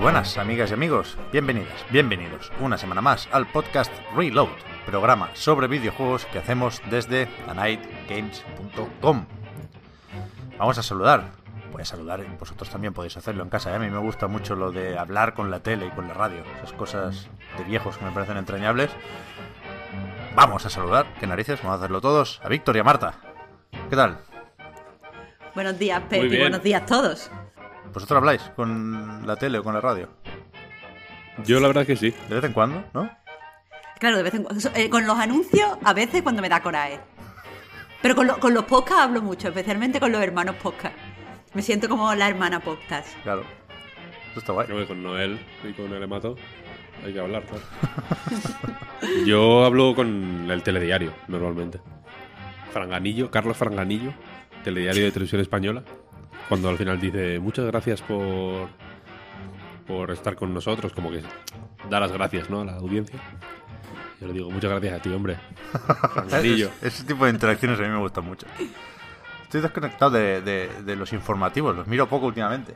Buenas, amigas y amigos. Bienvenidas, bienvenidos una semana más al podcast Reload, programa sobre videojuegos que hacemos desde anightgames.com. Vamos a saludar. Voy a saludar, y vosotros también podéis hacerlo en casa. ¿eh? A mí me gusta mucho lo de hablar con la tele y con la radio. Esas cosas de viejos que me parecen entrañables. Vamos a saludar, qué narices, vamos a hacerlo todos. A Víctor y a Marta. ¿Qué tal? Buenos días, bien. Buenos días a todos. ¿Vosotros habláis con la tele o con la radio? Yo la verdad que sí. De vez en cuando, ¿no? Claro, de vez en cuando. Eh, con los anuncios, a veces cuando me da coraje. Pero con, lo- con los podcasts hablo mucho, especialmente con los hermanos podcast. Me siento como la hermana podcast. Claro. Eso está guay. Creo que con Noel y con el Emato hay que hablar, claro. Yo hablo con el telediario, normalmente. Franganillo, Carlos Franganillo, telediario de televisión española. Cuando al final dice, muchas gracias por, por estar con nosotros, como que da las gracias, ¿no? A la audiencia. Yo le digo, muchas gracias a ti, hombre. Franganillo. Es- ese tipo de interacciones a mí me gustan mucho. Estoy desconectado de, de- de los informativos, los miro poco últimamente.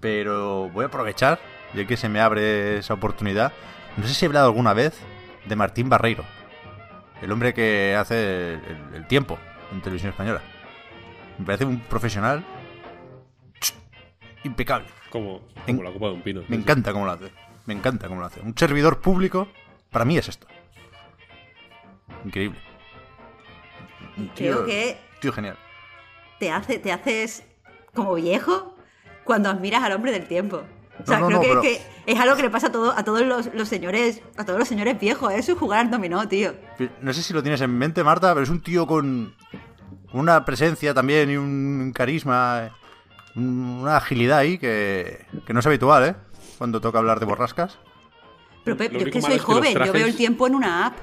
Pero voy a aprovechar, ya que se me abre esa oportunidad. No sé si he hablado alguna vez de Martín Barreiro, el hombre que hace el- el tiempo en televisión española. Me parece un profesional impecable. Como, En- como la copa de un pino. Me encanta cómo lo hace. Me encanta cómo lo hace. Un servidor público, para mí es esto. Increíble. Creo que Tío genial. te, hace, te haces como viejo cuando admiras al hombre del tiempo. O sea, No, no, creo no, que, pero- que es algo que le pasa a, todo, a todos los, los señores, a todos los señores viejos, ¿eh? eso es jugar al dominó, tío. No sé si lo tienes en mente, Marta, pero es un tío con una presencia también y un carisma, un- una agilidad ahí que, que no es habitual, ¿eh? Cuando toca hablar de borrascas. Pero Pep, yo es que soy que joven, yo veo el tiempo en una app.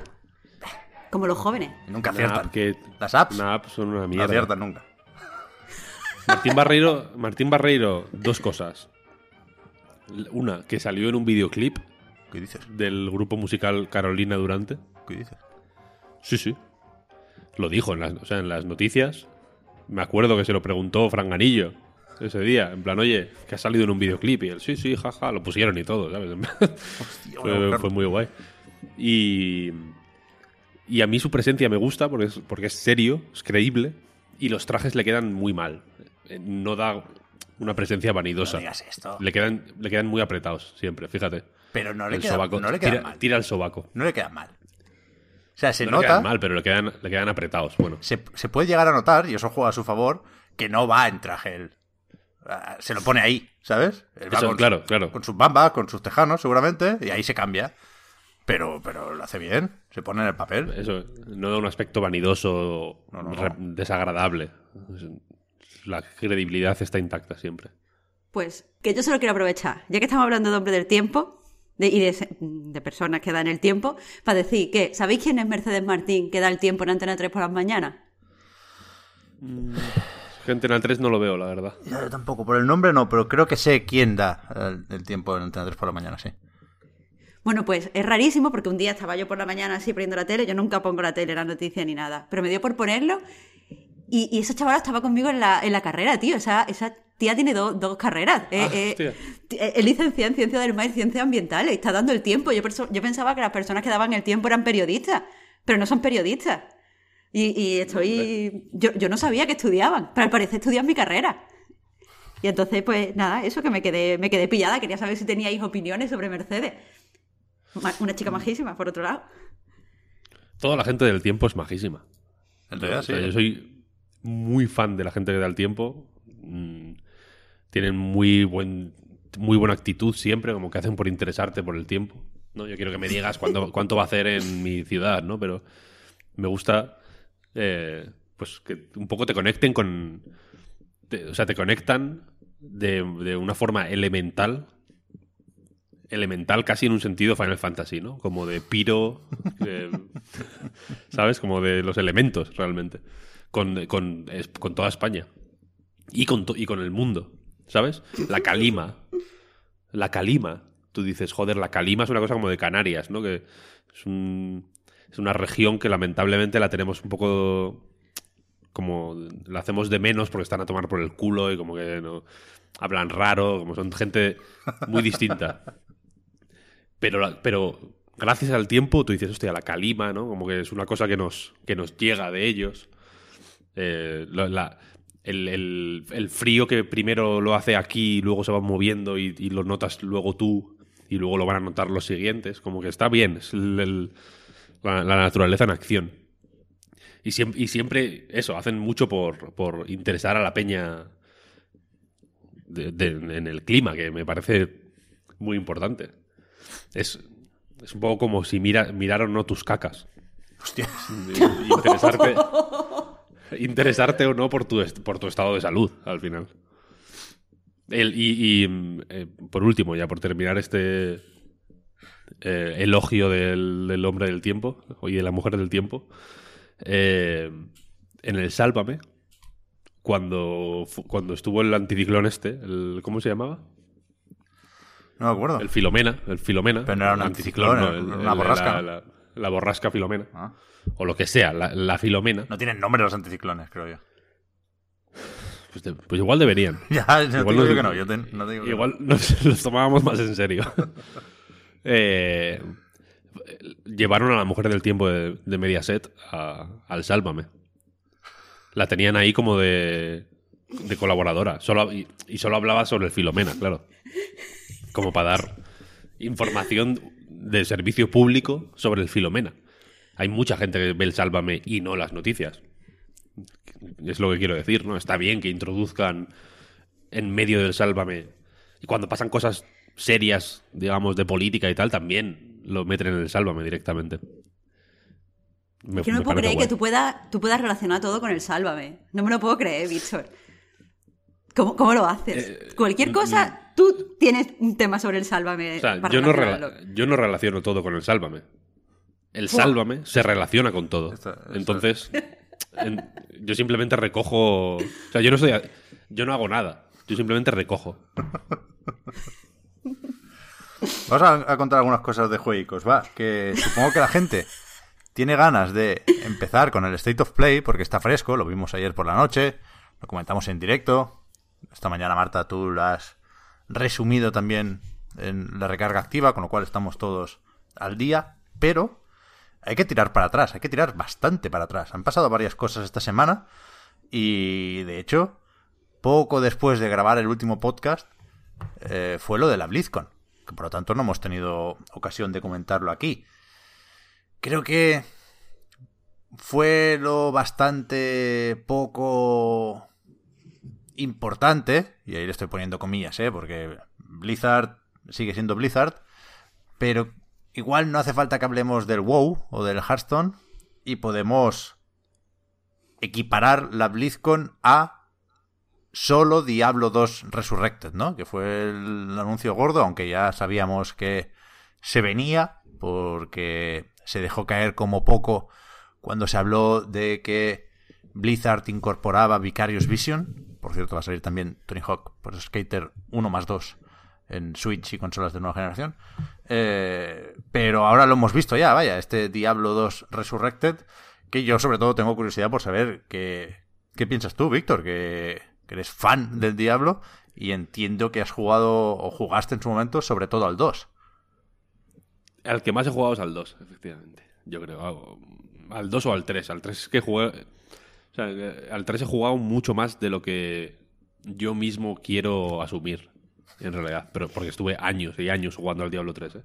Como los jóvenes. Nunca aciertan. app que- Las apps Una app son una no mierda. aciertan nunca. Martín Barreiro, Martín Barreiro, dos cosas. Una, que salió en un videoclip ¿Qué dices? del grupo musical Carolina Durante. ¿Qué dices? Sí, sí. Lo dijo en las, o sea, en las noticias. Me acuerdo que se lo preguntó Franganillo ese día. En plan, oye, que ha salido en un videoclip. Y él, sí, sí, jaja, lo pusieron y todo, ¿sabes? Hostia, fue, fue muy guay. Y, y a mí su presencia me gusta porque es, porque es serio, es creíble y los trajes le quedan muy mal. Eh, No da una presencia vanidosa. No digas esto. Le quedan, le quedan muy apretados siempre, fíjate. Pero no le el queda, sobaco. no le queda tira, mal. tira el sobaco. No le queda mal. O sea, se no le nota. quedan mal, pero le quedan, le quedan apretados. Bueno, se, se puede llegar a notar, y eso juega a su favor, que no va en traje él. Ah, Se lo pone ahí, ¿sabes? Él va Eso, con, claro, claro. con sus bambas, con sus tejanos, seguramente, y ahí se cambia. Pero, pero lo hace bien, se pone en el papel. eso no da un aspecto vanidoso, No, no, no. re- desagradable. La credibilidad está intacta siempre. Pues que yo solo quiero aprovechar, ya que estamos hablando de hombre del tiempo de- y de personas que dan el tiempo, para decir que, ¿sabéis quién es Mercedes Martín que da el tiempo en Antena 3 por las mañanas? Gente en el 3 no lo veo, la verdad. Ya, yo tampoco, por el nombre no, pero creo que sé quién da el, el tiempo en Antena 3 por la mañana, sí. Bueno, pues es rarísimo porque un día estaba yo por la mañana así poniendo la tele, yo nunca pongo la tele, la noticia ni nada, pero me dio por ponerlo y, y esa chavala estaba conmigo en la, en la carrera, tío, esa, esa tía tiene do- dos carreras, eh, Ah, eh, eh, es licenciada en Ciencia del Mar y Ciencias Ambientales, está dando el tiempo, yo, yo pensaba que las personas que daban el tiempo eran periodistas, pero no son periodistas. Y, y estoy. Yo, yo no sabía que estudiaban, pero al parecer estudian mi carrera. Y entonces, pues nada, eso que me quedé, me quedé pillada. Quería saber si teníais opiniones sobre Mercedes. Una chica majísima, por otro lado. Toda la gente del tiempo es majísima. En realidad, O sea, sí. Yo soy muy fan de la gente que da el tiempo. Mm, Tienen muy buen muy buena actitud siempre, como que hacen por interesarte por el tiempo. ¿no? Yo quiero que me digas cuánto, cuánto va a hacer en mi ciudad, ¿no? Pero me gusta eh, pues que un poco te conecten con. o sea, te conectan de, de, una forma elemental. Elemental casi en un sentido Final Fantasy, ¿no? Como de piro. ¿Sabes? Como de los elementos, realmente. Con, con, con toda España. Y con, y con el mundo. ¿Sabes? La calima. La calima. Tú dices, joder, la calima es una cosa como de Canarias, ¿no? Que es, un, es una región que lamentablemente la tenemos un poco como la hacemos de menos porque están a tomar por el culo y como que no hablan raro, como son gente muy distinta. Pero, pero gracias al tiempo tú dices, hostia, la calima, ¿no? Como que es una cosa que nos, que nos llega de ellos. Eh, la, el, el, frío que primero lo hace aquí y luego se va moviendo y, y, lo notas luego tú y luego lo van a notar los siguientes. Como que está bien, es el, la, la, naturaleza en acción. Y siempre, y siempre eso, hacen mucho por, por interesar a la peña de, de, en el clima, que me parece muy importante. Es, es un poco como si mira, miraron no tus cacas. Hostia. Interesarte interesarte o no por tu, por tu estado de salud, al final. El, y, y eh, por último, ya por terminar este eh, elogio del, del, hombre del tiempo y de la mujer del tiempo, eh, en el Sálvame, cuando, cuando estuvo el anticiclón este, el, ¿cómo se llamaba? No me acuerdo. El Filomena, el Filomena. Pero no era un anticiclón, no, el, una borrasca. La, la, la, borrasca Filomena. Ah. O lo que sea, la, la, Filomena. No tienen nombre los anticiclones, creo yo. Pues, de, pues igual deberían. ya, yo igual te digo que no. Yo te, no te digo igual que no. nos los tomábamos más en serio. eh, llevaron a la mujer del tiempo de, Mediaset al Sálvame. La tenían ahí como de, de colaboradora. Y, solo hablaba sobre el Filomena, claro. Como para dar información de servicio público sobre el Filomena. Hay mucha gente que ve el Sálvame y no las noticias. Es lo que quiero decir, ¿no? Está bien que introduzcan en medio del Sálvame. Y cuando pasan cosas serias, digamos, de política y tal, también lo meten en el Sálvame directamente. Me, Yo no me puedo creer guay. que tú puedas, tú puedas relacionar todo con el Sálvame. No me lo puedo creer, Víctor. ¿Cómo, ¿Cómo, lo haces? Eh, Cualquier cosa, tú tienes un tema sobre el Sálvame. O sea, yo, no yo no relaciono todo con el Sálvame. El Sálvame se relaciona con todo. Entonces, en, yo simplemente recojo. O sea, yo no soy. Yo no hago nada. Yo simplemente recojo. Vamos a, contar algunas cosas de juegos, va. Que supongo que la gente tiene ganas de empezar con el State of Play porque está fresco, lo vimos ayer por la noche, lo comentamos en directo. Esta mañana, Marta, tú lo has resumido también en la recarga activa, con lo cual estamos todos al día, pero hay que tirar para atrás, hay que tirar bastante para atrás. Han pasado varias cosas esta semana y, de hecho, poco después de grabar el último podcast, eh, fue lo de la BlizzCon, que por lo tanto no hemos tenido ocasión de comentarlo aquí. Creo que fue lo bastante poco importante, y ahí le estoy poniendo comillas, ¿eh? porque Blizzard sigue siendo Blizzard, pero igual no hace falta que hablemos del WoW o del Hearthstone y podemos equiparar la BlizzCon a solo Diablo 2 Resurrected, ¿no? Que fue el anuncio gordo, aunque ya sabíamos que se venía porque se dejó caer como poco cuando se habló de que Blizzard incorporaba Vicarious Vision. Por cierto, va a salir también Tony Hawk por Skater 1 más 2 en Switch y consolas de nueva generación. Eh, pero ahora lo hemos visto ya, vaya, este Diablo 2 Resurrected, que yo sobre todo tengo curiosidad por saber qué, qué piensas tú, Víctor, que, que, eres fan del Diablo y entiendo que has jugado o jugaste en su momento sobre todo al 2. Al que más he jugado es al 2, efectivamente. Yo creo. Al 2 o al 3. Al 3 es que jugué. O sea, al 3 he jugado mucho más de lo que yo mismo quiero asumir en realidad. Pero porque estuve años y años jugando al Diablo 3, ¿eh?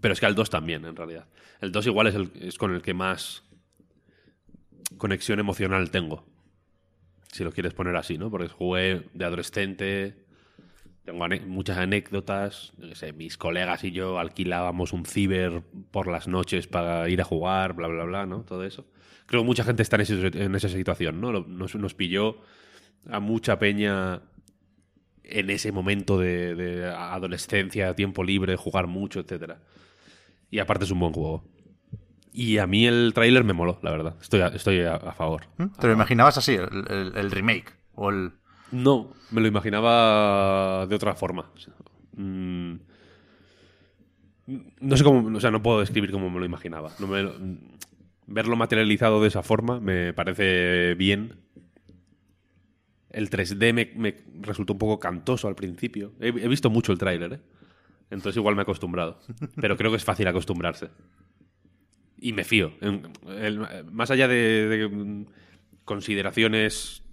Pero es que al 2 también, en realidad. El 2 igual es, el, es con el que más conexión emocional tengo. Si lo quieres poner así, ¿no? Porque jugué de adolescente, Tengo muchas anécdotas. qué sé, mis colegas y yo alquilábamos un ciber por las noches para ir a jugar, bla, bla, bla, ¿no? Todo eso. Creo que mucha gente está en, esa situación, ¿no? Nos, nos pilló a mucha peña en ese momento de, de adolescencia, tiempo libre, jugar mucho, etcétera. Y aparte es un buen juego. Y a mí el tráiler me moló, la verdad. Estoy a, estoy a, a favor. ¿Mm? ¿Te lo imaginabas así, el, el- el remake? O el... No, me lo imaginaba de otra forma. Mm, no sé cómo, o sea, no puedo describir cómo me lo imaginaba. No me lo- verlo materializado de esa forma me parece bien. El 3D me, me resultó un poco cantoso al principio. He, he visto mucho el tráiler, ¿eh? Entonces igual me he acostumbrado. Pero creo que es fácil acostumbrarse. Y me fío. Más allá de, de, consideraciones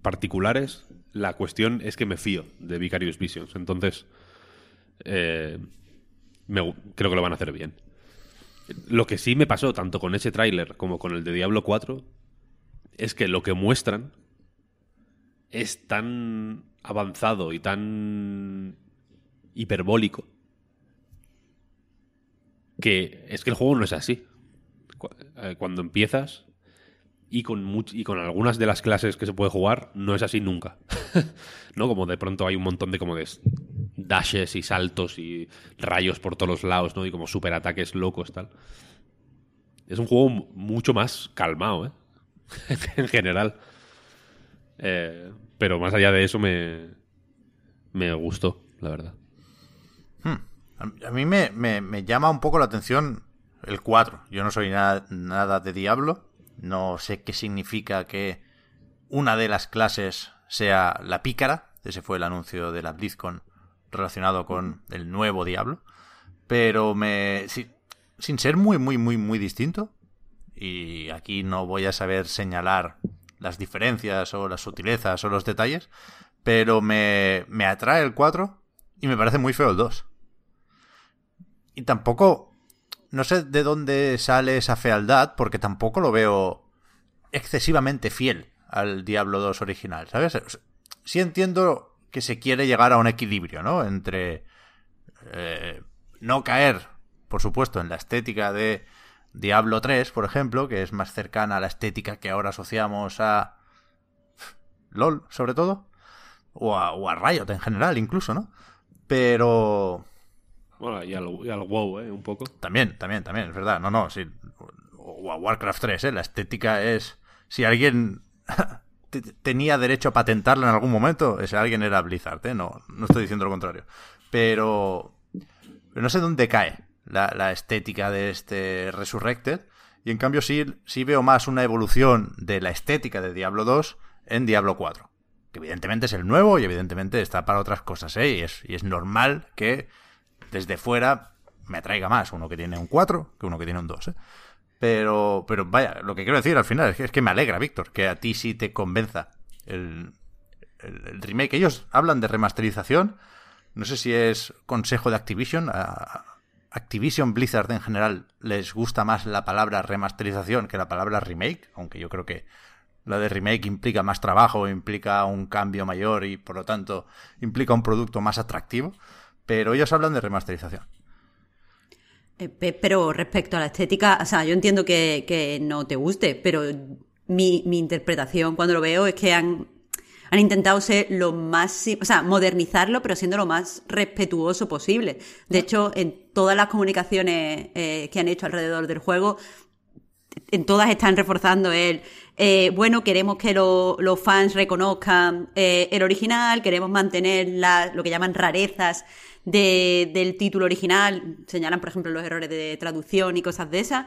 particulares, la cuestión es que me fío de Vicarious Visions. Entonces, eh, creo que lo van a hacer bien. Lo que sí me pasó, tanto con ese tráiler como con el de Diablo 4, es que lo que muestran es tan avanzado y tan hiperbólico que es que el juego no es así. Eh, Cuando empiezas y con, y con algunas de las clases que se puede jugar, no es así nunca. ¿No? Como de pronto hay un montón de como de dashes y saltos y rayos por todos los lados, ¿no? Y como superataques locos, tal. Es un juego mu- mucho más calmado, ¿eh? en general. Eh, pero más allá de eso me, me gustó, la verdad. A a mí me- me llama un poco la atención el 4. Yo no soy nada, nada de Diablo. No sé qué significa que una de las clases sea la pícara. Ese fue el anuncio de la BlizzCon relacionado con el nuevo Diablo. Pero me. si- sin ser muy, muy, muy, muy distinto. Y aquí no voy a saber señalar las diferencias o las sutilezas o los detalles. Pero me, me atrae el 4 y me parece muy feo el 2. Y tampoco. No sé de dónde sale esa fealdad, porque tampoco lo veo excesivamente fiel al Diablo 2 original, ¿sabes? Sí entiendo que se quiere llegar a un equilibrio, ¿no? Entre eh, no caer, por supuesto, en la estética de Diablo 3, por ejemplo, que es más cercana a la estética que ahora asociamos a LOL, sobre todo, o a, o a Riot en general, incluso, ¿no? Pero Bueno, y al, WoW, ¿eh? Un poco. también, también, también, es verdad. No, no. O a Warcraft 3, ¿eh? La estética es. Si alguien te- tenía derecho a patentarla en algún momento, ese alguien era Blizzard, ¿eh? No, no estoy diciendo lo contrario. Pero. pero no sé dónde cae la, la estética de este Resurrected. Y en cambio, sí, sí veo más una evolución de la estética de Diablo 2 en Diablo 4. Que evidentemente es el nuevo y evidentemente está para otras cosas, ¿eh? Y es, y es normal que desde fuera me atraiga más uno que tiene un 4 que uno que tiene un 2, ¿eh? Pero, pero vaya, lo que quiero decir al final es que, es que me alegra, Víctor, que a ti sí te convenza el, el- remake. Ellos hablan de remasterización. No sé si es consejo de Activision. Activision Blizzard en general les gusta más la palabra remasterización que la palabra remake, aunque yo creo que la de remake implica más trabajo, implica un cambio mayor y por lo tanto implica un producto más atractivo. Pero ellos hablan de remasterización. Eh, pe- Pero respecto a la estética, o sea, yo entiendo que, que no te guste, pero mi, mi interpretación cuando lo veo es que han, han intentado ser lo más, o sea, modernizarlo, pero siendo lo más respetuoso posible. De hecho, en todas las comunicaciones eh, que han hecho alrededor del juego, en todas están reforzando el, eh, bueno, queremos que lo- los fans reconozcan eh, el original, queremos mantener la- lo que llaman rarezas de- del título original, señalan, por ejemplo, los errores de traducción y cosas de esas.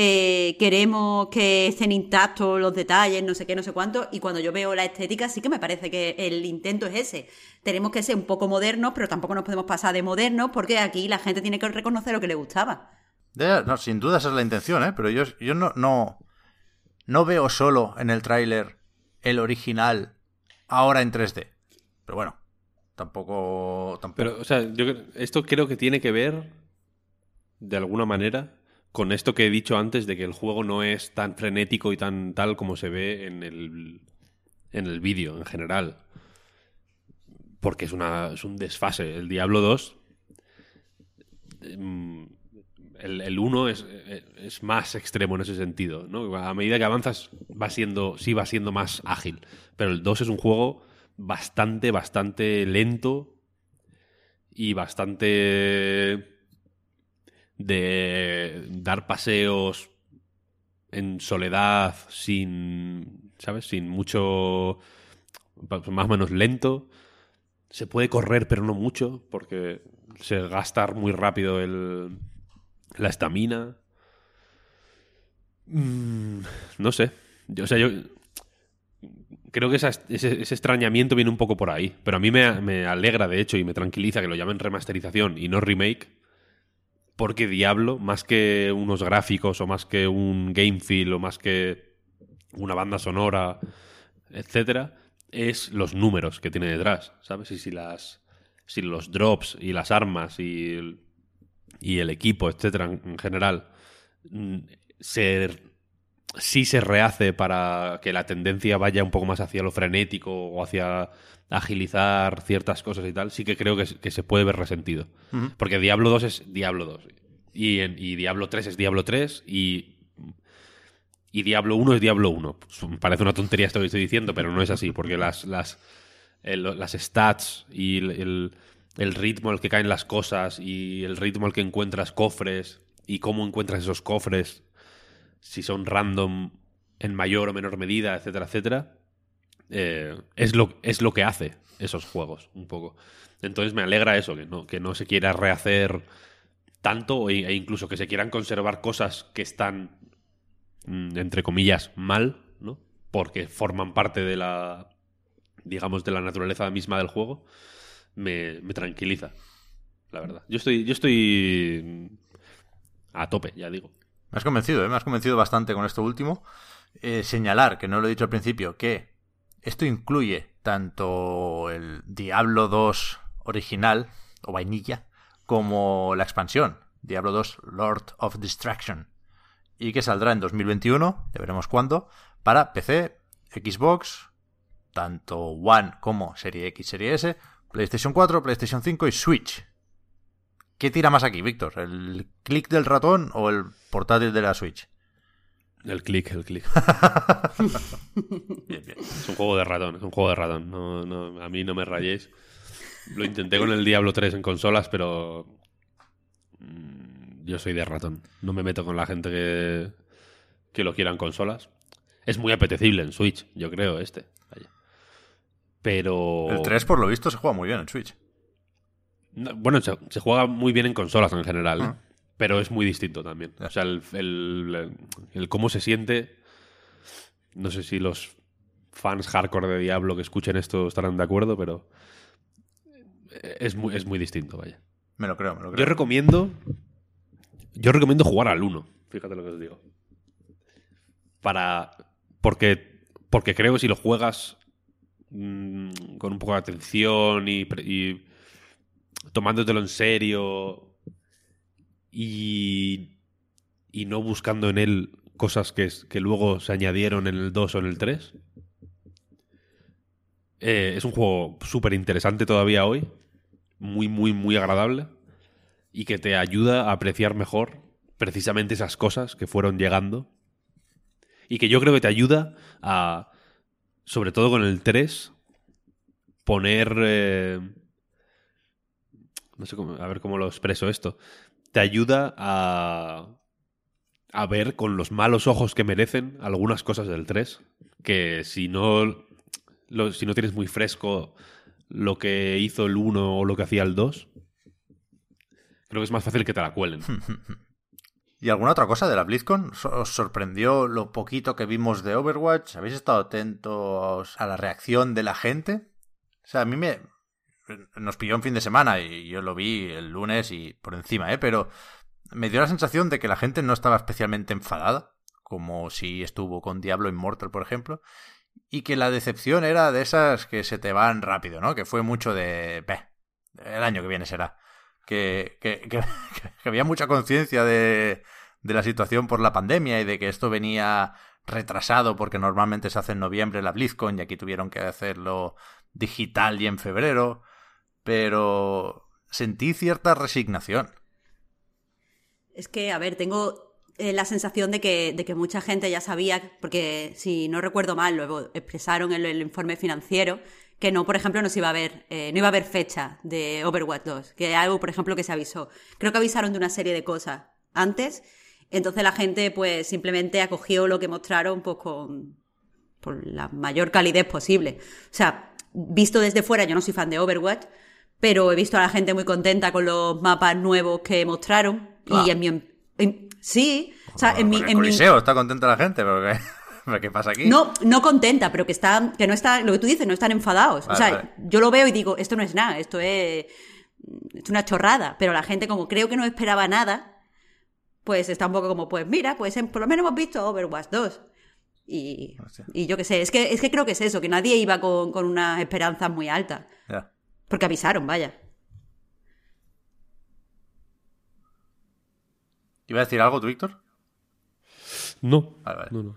Eh, queremos que estén intactos los detalles, no sé qué, no sé cuánto. Y cuando yo veo la estética, sí que me parece que el intento es ese. Tenemos que ser un poco modernos, pero tampoco nos podemos pasar de modernos porque aquí la gente tiene que reconocer lo que le gustaba. No, sin duda esa es la intención, ¿eh? Pero yo, yo no, no, no veo solo en el tráiler el original ahora en 3D. Pero bueno, tampoco... tampoco. Pero, o sea, yo esto creo que tiene que ver, de alguna manera, con esto que he dicho antes de que el juego no es tan frenético y tan tal como se ve en el, en el vídeo en general. porque es, una, es un desfase. El Diablo 2, mm, el, el 1 es, es más extremo en ese sentido. ¿no? A medida que avanzas, va siendo, sí va siendo más ágil. Pero el 2 es un juego bastante, bastante lento y bastante de dar paseos en soledad, sin, ¿sabes? Sin mucho, más o menos lento. Se puede correr, pero no mucho, porque se gasta muy rápido el, la estamina. Mm, no sé. Yo, o sea, yo creo que ese, extrañamiento viene un poco por ahí. Pero a mí me, me alegra, de hecho, y me tranquiliza que lo llamen remasterización y no remake porque Diablo, más que unos gráficos o más que un game feel o más que una banda sonora, etcétera, es los números que tiene detrás, ¿sabes? Y si las si los drops y las armas y y el equipo, etcétera, en general, mm, se, sí se rehace para que la tendencia vaya un poco más hacia lo frenético o hacia agilizar ciertas cosas y tal, sí que creo que, se puede ver resentido. Porque Diablo 2 es Diablo 2. Y, y, Diablo 3 es Diablo 3 y, y Diablo 1 es Diablo 1. Pues, parece una tontería esto que estoy diciendo, pero no es así, porque las, las, las stats y el, el, ritmo al que caen las cosas y el ritmo al que encuentras cofres y cómo encuentras esos cofres, si son random en mayor o menor medida, etcétera, etcétera, eh, es, lo, es lo que hace esos juegos, un poco. Entonces me alegra eso, que no, que no se quiera rehacer tanto e, incluso que se quieran conservar cosas que están, mm, entre comillas, mal, ¿no? Porque forman parte de la, digamos, de la naturaleza misma del juego, me, tranquiliza, la verdad. Yo estoy, yo estoy a tope, ya digo. Me has convencido, ¿eh? me has convencido bastante con esto último. Eh, señalar, que no lo he dicho al principio, que esto incluye tanto el Diablo 2 original o vainilla como la expansión Diablo 2 Lord of Distraction y que saldrá en 2021, ya veremos cuándo, para PC, Xbox, tanto One como Serie X, Serie S, PlayStation 4, PlayStation 5 y Switch. ¿Qué tira más aquí, Víctor? ¿El clic del ratón o el portátil de la Switch? El clic, el clic. Es un juego de ratón, es un juego de ratón. No, a mí no me rayéis. Lo intenté con el Diablo 3 en consolas, pero mm, yo soy de ratón. No me meto con la gente que, que lo quiera en consolas. Es muy apetecible en Switch, yo creo, este. Pero... El 3, por lo visto, se juega muy bien en Switch. bueno, se, juega muy bien en consolas en general. Ah. Pero es muy distinto también. O sea, el, cómo se siente. No sé si los fans hardcore de Diablo que escuchen esto estarán de acuerdo, pero es muy, es muy distinto, vaya. Me lo creo, me lo creo. Yo recomiendo. Yo recomiendo jugar al 1. Fíjate lo que os digo. Para. Porque. Porque creo que si lo juegas con un poco de atención y, y tomándotelo en serio y, y no buscando en él cosas que, que luego se añadieron en el 2 o en el 3. Eh, es un juego súper interesante todavía hoy, muy, muy, muy agradable y que te ayuda a apreciar mejor precisamente esas cosas que fueron llegando y que yo creo que te ayuda a, sobre todo con el 3, poner... Eh, no sé cómo, a ver cómo lo expreso esto te ayuda a, a ver con los malos ojos que merecen algunas cosas del 3, que si no, si no tienes muy fresco lo que hizo el 1 o lo que hacía el 2, creo que es más fácil que te la cuelen. ¿Y alguna otra cosa de la BlizzCon? ¿Os sorprendió lo poquito que vimos de Overwatch? ¿Habéis estado atentos a la reacción de la gente? O sea, a mí me, nos pilló un fin de semana y yo lo vi el lunes y por encima, ¿eh? Pero me dio la sensación de que la gente no estaba especialmente enfadada, como si estuvo con Diablo Immortal, por ejemplo, y que la decepción era de esas que se te van rápido, ¿no? Que fue mucho de... el año que viene será. Que, que, había mucha conciencia de, de la situación por la pandemia y de que esto venía retrasado porque normalmente se hace en noviembre la BlizzCon y aquí tuvieron que hacerlo digital y en febrero pero sentí cierta resignación. Es que, a ver, tengo eh, la sensación de que, de que mucha gente ya sabía, porque si no recuerdo mal, luego expresaron el, informe financiero que no, por ejemplo, no se iba a ver, eh, no iba a haber fecha de Overwatch 2, que algo, por ejemplo, que se avisó. Creo que avisaron de una serie de cosas antes, entonces la gente, pues, simplemente acogió lo que mostraron, pues, con por la mayor calidez posible. O sea, visto desde fuera, yo no soy fan de Overwatch, pero he visto a la gente muy contenta con los mapas nuevos que mostraron. Y en mi. en- sí, o sea, en mi. En mi- está contenta la gente, pero ¿qué, pero ¿qué pasa aquí? no, no contenta, pero que están, que no están, lo que tú dices, no están enfadados. Vale, o sea, vale. yo lo veo y digo, esto no es nada, esto es, esto es una chorrada. Pero la gente, como creo que no esperaba nada, pues está un poco como, pues mira, pues en- por lo menos hemos visto Overwatch 2. Y, y yo qué sé, es que, es que creo que es eso, que nadie iba con, con unas esperanzas muy altas. Porque avisaron, vaya. ¿Iba a decir algo tú, Víctor? No. Vale, vale. no, no.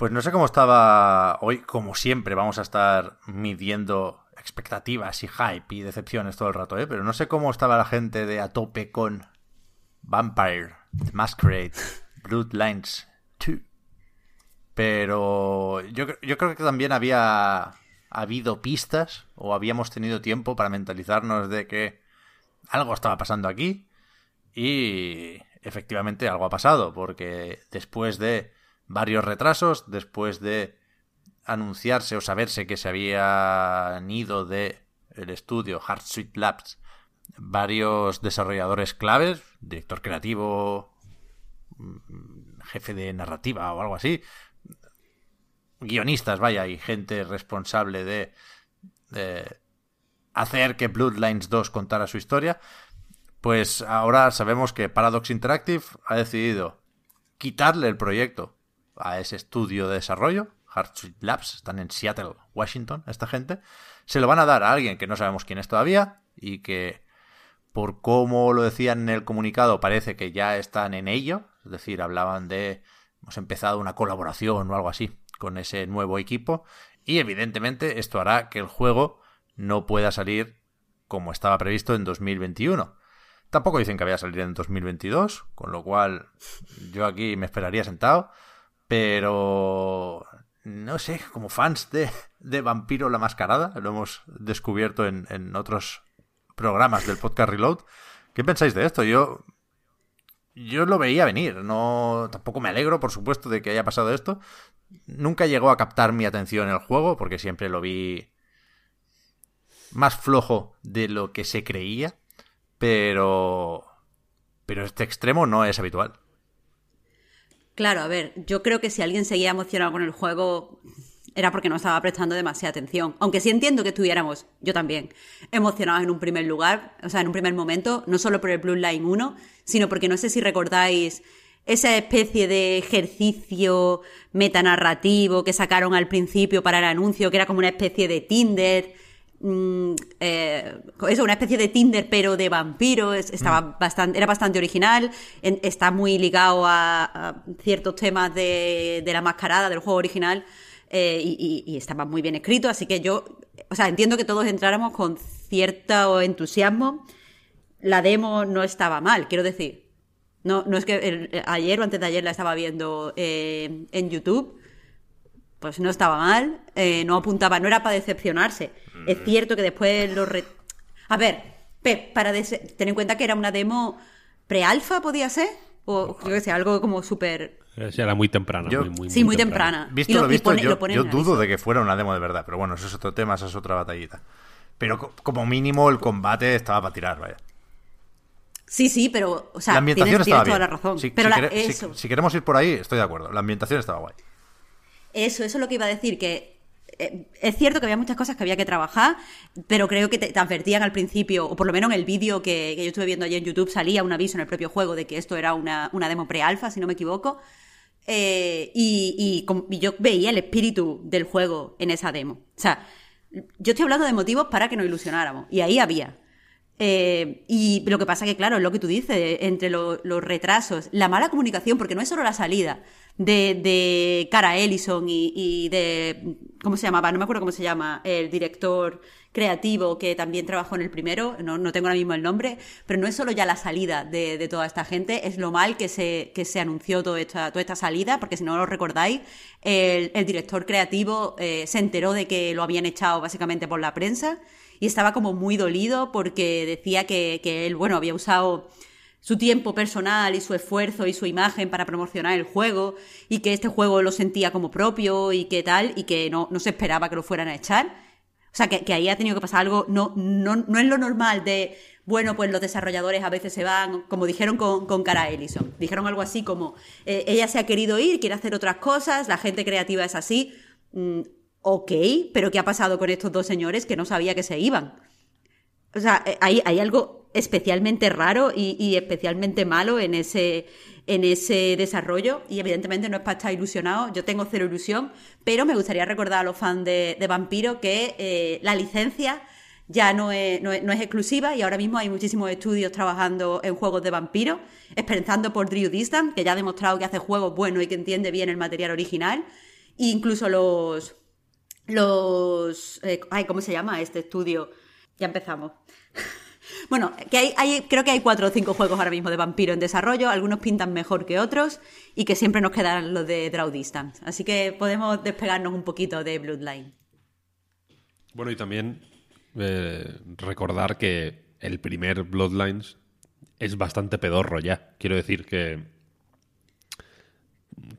Pues no sé cómo estaba hoy, como siempre, vamos a estar midiendo expectativas y hype y decepciones todo el rato, ¿eh? Pero no sé cómo estaba la gente de a tope con Vampire, The Masquerade, Bloodlines 2. Pero yo, yo creo que también había habido pistas o habíamos tenido tiempo para mentalizarnos de que algo estaba pasando aquí y efectivamente algo ha pasado, porque después de varios retrasos, después de anunciarse o saberse que se habían ido de el estudio Sweet Labs. Varios desarrolladores claves, director creativo, mm, jefe de narrativa o algo así, guionistas, vaya, y gente responsable de, de hacer que Bloodlines 2 contara su historia, pues ahora sabemos que Paradox Interactive ha decidido quitarle el proyecto a ese estudio de desarrollo, Sweet Labs, están en Seattle, Washington, esta gente, se lo van a dar a alguien que no sabemos quién es todavía y que por cómo lo decían en el comunicado parece que ya están en ello, es decir, hablaban de hemos empezado una colaboración o algo así con ese nuevo equipo y evidentemente esto hará que el juego no pueda salir como estaba previsto en 2021. Tampoco dicen que vaya a salir en 2022, con lo cual yo aquí me esperaría sentado, pero no sé, como fans de, de Vampiro la Mascarada, lo hemos descubierto en, en otros programas del podcast Reload. ¿Qué pensáis de esto? Yo yo lo veía venir, no tampoco me alegro, por supuesto, de que haya pasado esto. Nunca llegó a captar mi atención el juego porque siempre lo vi más flojo de lo que se creía, pero pero este extremo no es habitual. Claro, a ver, yo creo que si alguien seguía emocionado con el juego era porque no estaba prestando demasiada atención. Aunque sí entiendo que estuviéramos, yo también, emocionados en un primer lugar, o sea, en un primer momento, no solo por el Bloodline 1, sino porque no sé si recordáis esa especie de ejercicio metanarrativo que sacaron al principio para el anuncio, que era como una especie de Tinder. Mm, eh, eso, una especie de Tinder pero de vampiro, es- estaba bastante, era bastante original, en- está muy ligado a, a ciertos temas de, de la mascarada del juego original eh, y, y- y estaba muy bien escrito, así que yo, o sea, entiendo que todos entráramos con cierto entusiasmo. La demo no estaba mal, quiero decir. No, no es que el- ayer o antes de ayer la estaba viendo eh, en YouTube pues no estaba mal, eh, no apuntaba, no era para decepcionarse. Es cierto que después lo... re- A ver, Pep, para dese- ten en cuenta que era una demo pre-alfa, ¿podía ser? O yo qué sé, algo como súper... Sí, Era muy temprana. Yo- muy, muy, Sí, muy temprana. Visto Y lo- visto, pone- yo, lo dudo de que fuera una demo de verdad, pero bueno, eso es otro tema, esa es otra batallita. Pero co- como mínimo el combate estaba para tirar, vaya. Sí, sí, pero, o sea, la ambientación tienes, estaba tienes toda bien. la razón. Si, pero si la- quere- si- eso, si queremos ir por ahí, estoy de acuerdo. La ambientación estaba guay. Eso, eso es lo que iba a decir, que eh, es cierto que había muchas cosas que había que trabajar, pero creo que te, advertían al principio, o por lo menos en el vídeo que, yo estuve viendo ayer en YouTube, salía un aviso en el propio juego de que esto era una, una demo pre-alfa, si no me equivoco. Eh, y, y y yo veía el espíritu del juego en esa demo. O sea, yo estoy hablando de motivos para que nos ilusionáramos, y ahí había. Eh, y lo que pasa que, claro, es lo que tú dices, entre lo- los retrasos, la mala comunicación, porque no es solo la salida de, Cara Ellison y, de, ¿cómo se llamaba? No me acuerdo cómo se llama, el director creativo que también trabajó en el primero, no, no tengo ahora mismo el nombre, pero no es solo ya la salida de, toda esta gente, es lo mal que se, que se anunció toda esta, toda esta salida, porque si no lo recordáis, el, el director creativo eh, se enteró de que lo habían echado básicamente por la prensa y estaba como muy dolido porque decía que, que él, bueno, había usado su tiempo personal y su esfuerzo y su imagen para promocionar el juego y que este juego lo sentía como propio y que tal y que no, no se esperaba que lo fueran a echar. O sea, que, que ahí ha tenido que pasar algo, no, no, no es lo normal de, bueno, pues los desarrolladores a veces se van, como dijeron con, con Cara Ellison. Dijeron algo así como, eh, ella se ha querido ir, quiere hacer otras cosas, la gente creativa es así. Mm, ok, pero ¿qué ha pasado con estos dos señores que no sabía que se iban? O sea, eh, hay, hay algo especialmente raro y, y especialmente malo en ese, en ese desarrollo y evidentemente no es para estar ilusionado, yo tengo cero ilusión, pero me gustaría recordar a los fans de, de Vampiro que eh, la licencia ya no es, no, es, exclusiva y ahora mismo hay muchísimos estudios trabajando en juegos de vampiro, esperanzando por Drew Distant, que ya ha demostrado que hace juegos buenos y que entiende bien el material original, e incluso los... los eh, ay, ¿Cómo se llama este estudio? Ya empezamos. Bueno, que hay, creo que hay cuatro o cinco juegos ahora mismo de vampiro en desarrollo, algunos pintan mejor que otros y que siempre nos quedan los de Draw. Así que podemos despegarnos un poquito de Bloodline. Bueno, y también eh, recordar que el primer Bloodlines es bastante pedorro ya. Quiero decir que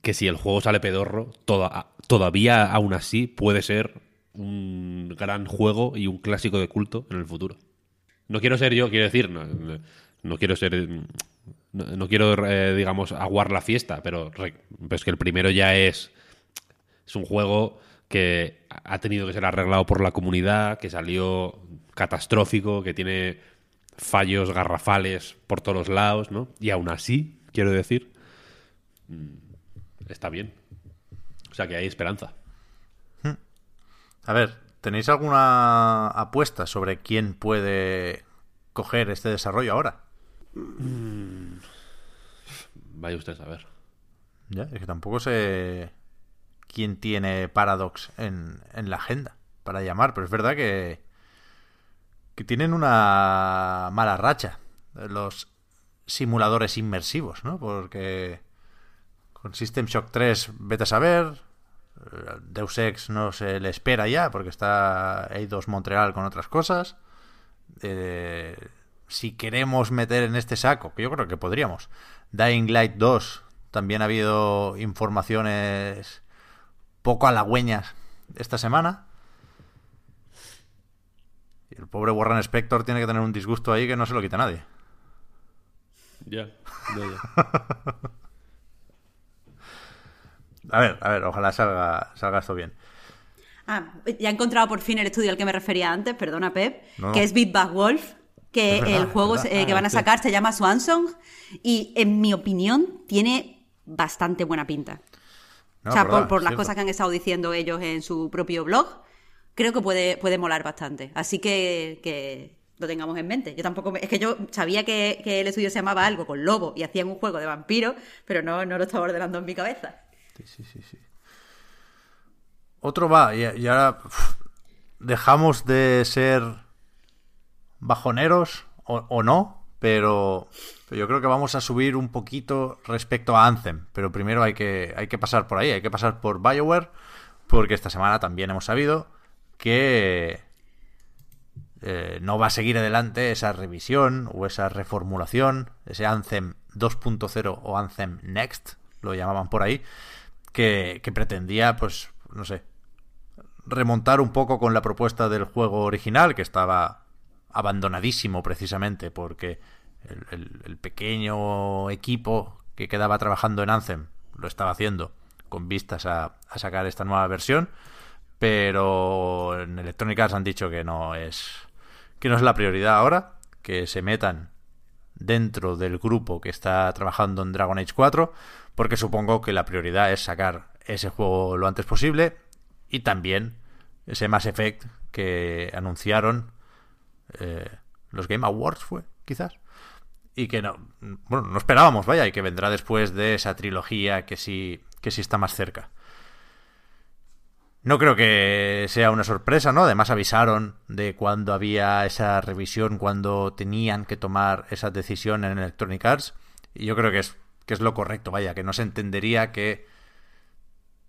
que si el juego sale pedorro, toda, todavía aún así puede ser un gran juego y un clásico de culto en el futuro. No quiero ser yo, quiero decir, no, quiero ser. No, no quiero, eh, digamos, aguar la fiesta, pero es que el primero ya es. Es un juego que ha tenido que ser arreglado por la comunidad, que salió catastrófico, que tiene fallos garrafales por todos lados, ¿no? Y aún así, quiero decir, está bien. O sea que hay esperanza. A ver, ¿tenéis alguna apuesta sobre quién puede coger este desarrollo ahora? Mm. Vaya usted a ver. Ya, es que tampoco sé quién tiene Paradox en, en la agenda para llamar, pero es verdad que, que tienen una mala racha los simuladores inmersivos, ¿no? Porque con System Shock 3, vete a saber, Deus Ex no se le espera ya porque está Eidos Montreal con otras cosas. Eh, si queremos meter en este saco, que yo creo que podríamos, Dying Light 2, también ha habido informaciones poco halagüeñas esta semana. Y el pobre Warren Spector tiene que tener un disgusto ahí que no se lo quita nadie. Ya, ya, ya. A ver, a ver, ojalá salga, salga esto bien. Ah, ya he encontrado por fin el estudio al que me refería antes, perdona Pep, No. que es Beatback Wolf, que verdad, el juego eh, que van a sacar se llama Swansong y en mi opinión tiene bastante buena pinta. No, o sea, verdad, por, por las cierto. cosas que han estado diciendo ellos en su propio blog, creo que puede, puede molar bastante. Así que, que lo tengamos en mente. Yo tampoco, me- es que yo sabía que, que el estudio se llamaba algo con lobo y hacían un juego de vampiros, pero no, no lo estaba ordenando en mi cabeza. Sí, sí, sí. Otro va, y, ahora dejamos de ser bajoneros o, no, pero, pero yo creo que vamos a subir un poquito respecto a Anthem. Pero primero hay que, hay que pasar por ahí, hay que pasar por Bioware, porque esta semana también hemos sabido que eh, no va a seguir adelante esa revisión o esa reformulación, ese Anthem 2.0 o Anthem Next, lo llamaban por ahí, que, pretendía, pues, no sé, remontar un poco con la propuesta del juego original, que estaba abandonadísimo precisamente porque el pequeño equipo que quedaba trabajando en Anthem lo estaba haciendo con vistas a, a sacar esta nueva versión, pero en Electronic Arts han dicho que no es que no es la prioridad ahora, que se metan dentro del grupo que está trabajando en Dragon Age 4, porque supongo que la prioridad es sacar ese juego lo antes posible y también ese Mass Effect que anunciaron eh, los Game Awards fue, quizás. Y que no, bueno, no esperábamos, vaya, y que vendrá después de esa trilogía que sí, que sí está más cerca. No creo que sea una sorpresa, ¿no? Además avisaron de cuando había esa revisión, cuando tenían que tomar esa decisión en Electronic Arts. Y yo creo que es, que es lo correcto, vaya, que no se entendería que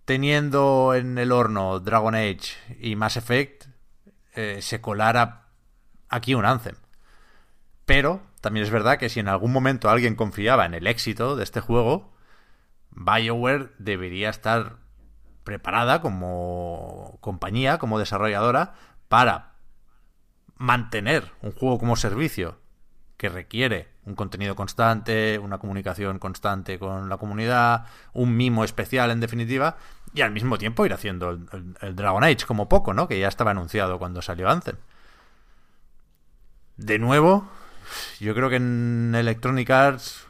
teniendo en el horno Dragon Age y Mass Effect eh, se colara aquí un Anthem. Pero también es verdad que si en algún momento alguien confiaba en el éxito de este juego, BioWare debería estar preparada como compañía, como desarrolladora, para mantener un juego como servicio que requiere un contenido constante, una comunicación constante con la comunidad, un mimo especial en definitiva, y al mismo tiempo ir haciendo el, Dragon Age como poco, ¿no? Que ya estaba anunciado cuando salió Anthem. De nuevo, yo creo que en Electronic Arts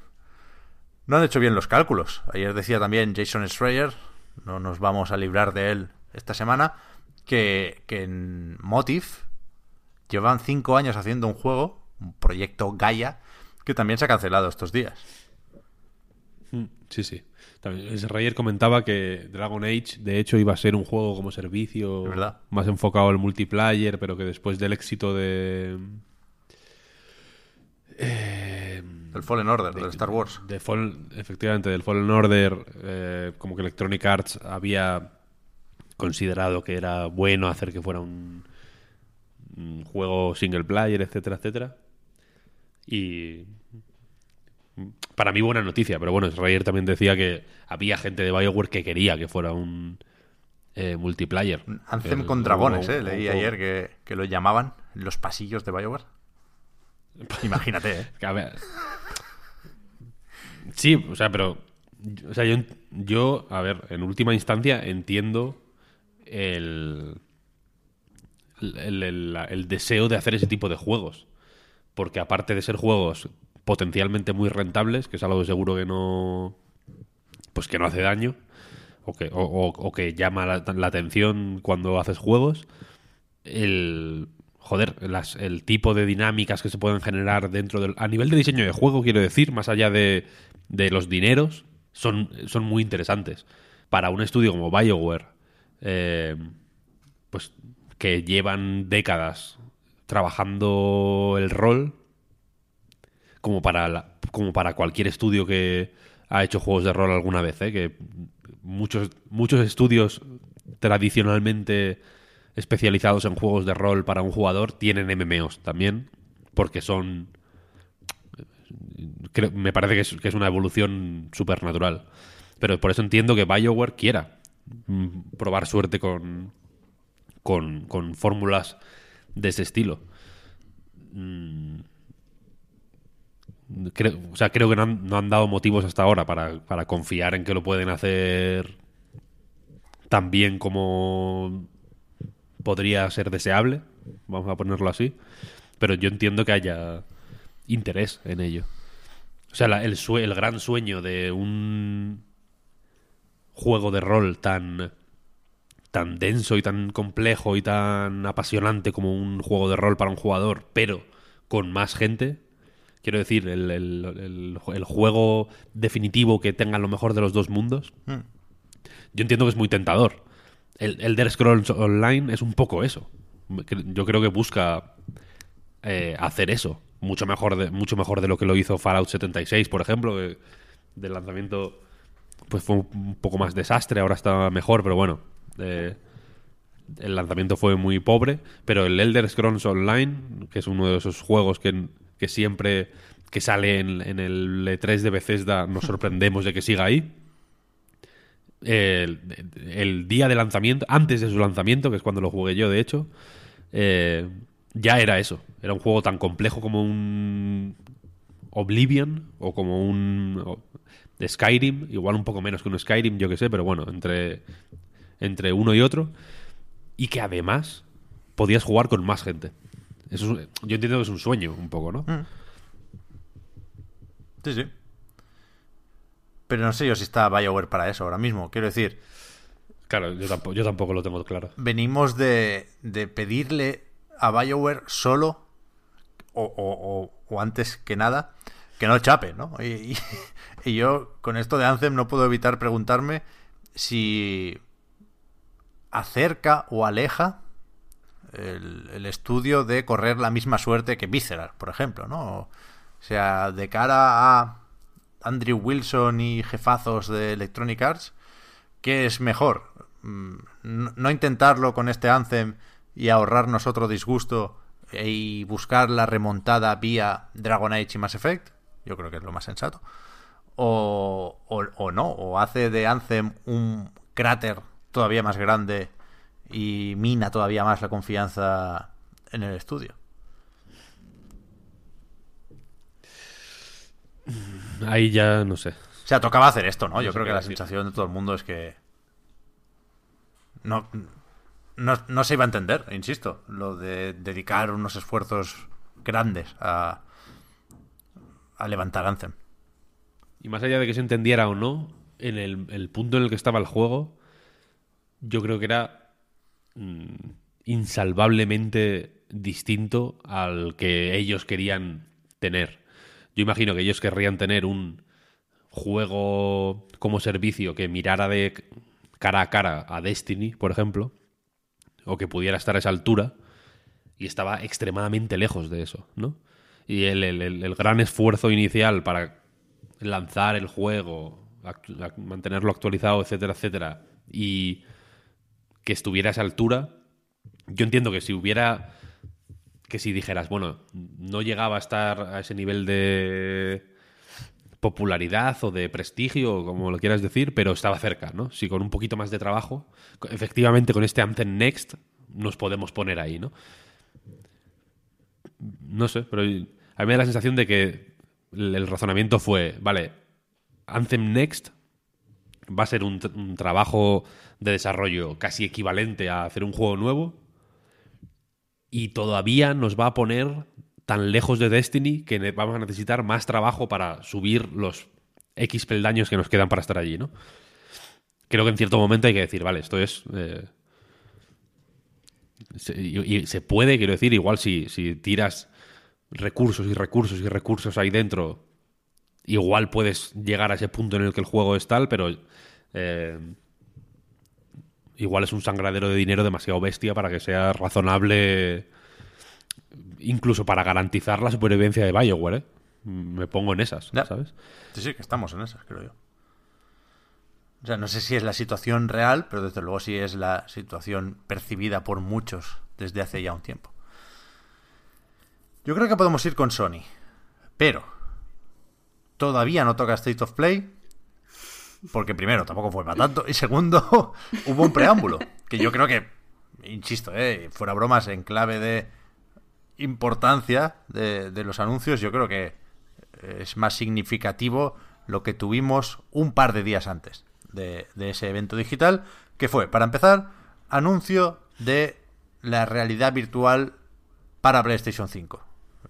no han hecho bien los cálculos. Ayer decía también Jason Schreier, no nos vamos a librar de él esta semana, que, que en Motif llevan cinco años haciendo un juego, un proyecto Gaia, que también se ha cancelado estos días. Mm, sí, sí. También, Rayer comentaba que Dragon Age, de hecho, iba a ser un juego como servicio más enfocado al multiplayer, pero que después del éxito de. Eh, el Fallen Order, de, Star Wars. De efectivamente, del Fallen Order, eh, como que Electronic Arts había considerado que era bueno hacer que fuera un, un juego single player, etcétera, etcétera. Y para mí buena noticia, pero bueno, Rayer también decía que había gente de Bioware que quería que fuera un eh, multiplayer. Anthem con dragones, ¿eh? Leí ayer que, que, lo llamaban los pasillos de Bioware. Imagínate, ¿eh? sí, o sea, pero... O sea, yo, yo, a ver, en última instancia entiendo el, el, el deseo de hacer ese tipo de juegos. Porque aparte de ser juegos potencialmente muy rentables, que es algo seguro que no pues que no hace daño o que, llama la, atención cuando haces juegos. El joder, el tipo de dinámicas que se pueden generar dentro del a nivel de diseño de juego, quiero decir, más allá de, de los dineros, son, son muy interesantes. Para un estudio como BioWare, eh, pues que llevan décadas trabajando el rol, como para, como para cualquier estudio que ha hecho juegos de rol alguna vez, ¿eh? que muchos, muchos estudios tradicionalmente especializados en juegos de rol para un jugador tienen MMOs también, porque son... me parece que es, una evolución súper natural. Pero por eso entiendo que Bioware quiera mm, probar suerte con, con fórmulas de ese estilo. Mm, creo, o sea, creo que no han, dado motivos hasta ahora para, confiar en que lo pueden hacer tan bien como podría ser deseable, vamos a ponerlo así, pero yo entiendo que haya interés en ello. O sea, el, el gran sueño de un juego de rol tan tan denso y tan complejo y tan apasionante como un juego de rol para un jugador, pero con más gente, Quiero decir, el, juego definitivo que tenga lo mejor de los dos mundos. Hmm. Yo entiendo que es muy tentador. El Elder Scrolls Online es un poco eso. Yo creo que busca eh, hacer eso. Mucho mejor, de, mucho mejor de lo que lo hizo Fallout 76, por ejemplo. Que del lanzamiento pues fue un poco más desastre, ahora está mejor, pero bueno. Eh, el lanzamiento fue muy pobre, pero el Elder Scrolls Online, que es uno de esos juegos que que siempre que sale en, el E3 de Bethesda nos sorprendemos de que siga ahí. El, día de lanzamiento, antes de su lanzamiento, que es cuando lo jugué yo, de hecho, eh, ya era eso. Era un juego tan complejo como un Oblivion o como un Skyrim, igual un poco menos que un Skyrim, yo que sé, pero bueno, entre, entre uno y otro. Y que además podías jugar con más gente yo entiendo que es un sueño, un poco, ¿no? Mm. Sí, sí. Pero no sé yo si está BioWare para eso ahora mismo. Quiero decir. Claro, yo tampoco, yo tampoco lo tengo claro. Venimos de, de pedirle a BioWare solo o, o, antes que nada, que no chape, ¿no? Y, y, yo con esto de Anthem no puedo evitar preguntarme si acerca o aleja el, estudio de correr la misma suerte que Visceral, por ejemplo, ¿no? O sea, de cara a Andrew Wilson y jefazos de Electronic Arts, ¿qué es mejor? Mm, no intentarlo con este Anthem y ahorrarnos otro disgusto y buscar la remontada vía Dragon Age y Mass Effect, yo creo que es lo más sensato. O, o, no, o hace de Anthem un cráter todavía más grande y mina todavía más la confianza en el estudio. Ahí ya no sé. O sea, tocaba hacer esto, ¿no? yo creo que la sensación de todo el mundo es que no, no, se iba a entender, insisto, lo de dedicar unos esfuerzos grandes a, a levantar Anthem. Y más allá de que se entendiera o no, en el, punto en el que estaba el juego, yo creo que era mm, insalvablemente distinto al que ellos querían tener. Yo imagino que ellos querrían tener un juego como servicio que mirara de cara a cara a Destiny, por ejemplo, o que pudiera estar a esa altura, y estaba extremadamente lejos de eso, ¿no? Y el, gran esfuerzo inicial para lanzar el juego, mantenerlo actualizado, etcétera, etcétera, y que estuviera a esa altura, yo entiendo que si hubiera, que si dijeras, bueno, no llegaba a estar a ese nivel de popularidad o de prestigio, como lo quieras decir, pero estaba cerca, ¿no? Si con un poquito más de trabajo, efectivamente con este Anthem Next nos podemos poner ahí, ¿no? No sé, pero a mí me da la sensación de que el razonamiento fue, vale, Anthem Next va a ser un, trabajo de desarrollo casi equivalente a hacer un juego nuevo y todavía nos va a poner tan lejos de Destiny que vamos a necesitar más trabajo para subir los X peldaños que nos quedan para estar allí, ¿no? Creo que en cierto momento hay que decir, vale, esto es... Eh, y, se puede, quiero decir, igual si tiras recursos y recursos y recursos ahí dentro, igual puedes llegar a ese punto en el que el juego es tal, pero eh, igual es un sangradero de dinero demasiado bestia para que sea razonable incluso para garantizar la supervivencia de Bioware, ¿eh? Me pongo en esas, ¿sabes? Sí, sí, que estamos en esas, creo yo. O sea, no sé si es la situación real, pero desde luego sí es la situación percibida por muchos desde hace ya un tiempo. Yo creo que podemos ir con Sony, pero todavía no toca State of Play, porque primero tampoco fue para tanto, y segundo hubo un preámbulo, que yo creo que, insisto, eh, fuera bromas en clave de importancia de, los anuncios, yo creo que es más significativo lo que tuvimos un par de días antes de, ese evento digital, que fue, para empezar, anuncio de la realidad virtual para PlayStation 5.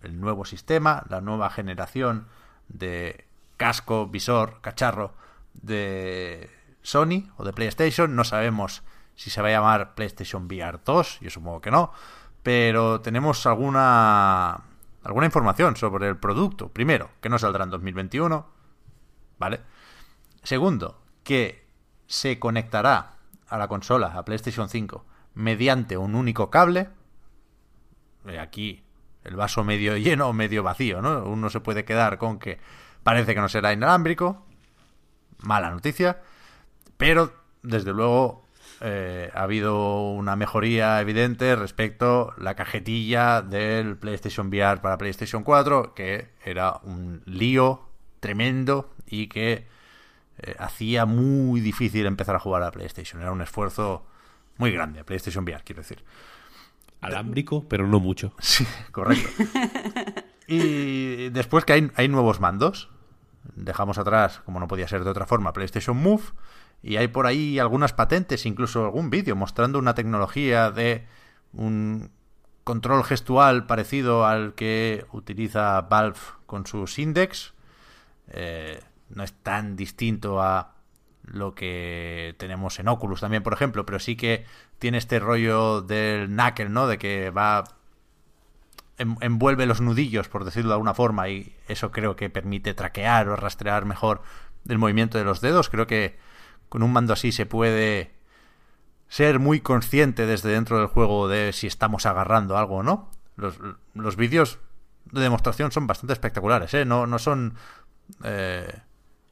El nuevo sistema, la nueva generación de casco, visor, cacharro de Sony o de PlayStation. No sabemos si se va a llamar PlayStation VR 2, yo supongo que no pero tenemos alguna alguna información sobre el producto. Primero, que no saldrá en 2021, ¿vale? Segundo, que se conectará a la consola, a PlayStation 5, mediante un único cable. Aquí el vaso medio lleno o medio vacío, ¿no? Uno se puede quedar con que parece que no será inalámbrico. Mala noticia. Pero, desde luego, eh, ha habido una mejoría evidente respecto a la cajetilla del PlayStation VR para PlayStation 4, que era un lío tremendo y que eh, hacía muy difícil empezar a jugar a PlayStation. Era un esfuerzo muy grande, PlayStation VR, quiero decir. Alámbrico, pero no mucho. Sí, correcto. y después que hay, hay nuevos mandos, dejamos atrás, como no podía ser de otra forma, PlayStation Move y hay por ahí algunas patentes, incluso algún vídeo mostrando una tecnología de un control gestual parecido al que utiliza Valve con sus Index. Eh, no es tan distinto a lo que tenemos en Oculus también, por ejemplo, pero sí que tiene este rollo del knuckle, ¿no? De que va en- envuelve los nudillos, por decirlo de alguna forma, y eso creo que permite traquear o rastrear mejor el movimiento de los dedos. Creo que con un mando así se puede ser muy consciente desde dentro del juego de si estamos agarrando algo o no. Los, los vídeos de demostración son bastante espectaculares, ¿eh? No, no son... eh,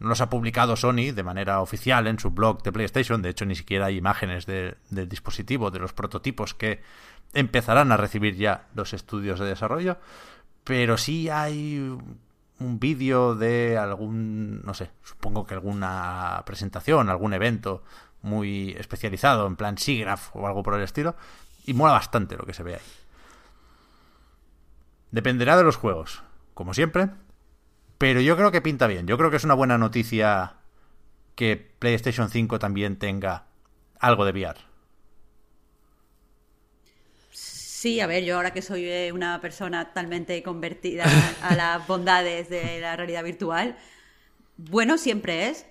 no los ha publicado Sony de manera oficial en su blog de PlayStation. De hecho, ni siquiera hay imágenes de- del dispositivo, de los prototipos que empezarán a recibir ya los estudios de desarrollo. Pero sí hay un vídeo de algún, no sé, supongo que alguna presentación, algún evento muy especializado, en plan SIGGRAPH o algo por el estilo. Y mola bastante lo que se ve ahí. Dependerá de los juegos, como siempre. Pero yo creo que pinta bien. Yo creo que es una buena noticia que PlayStation 5 también tenga algo de VR. Sí, a ver, yo ahora que soy eh, una persona totalmente convertida a las bondades de la realidad virtual, bueno siempre es.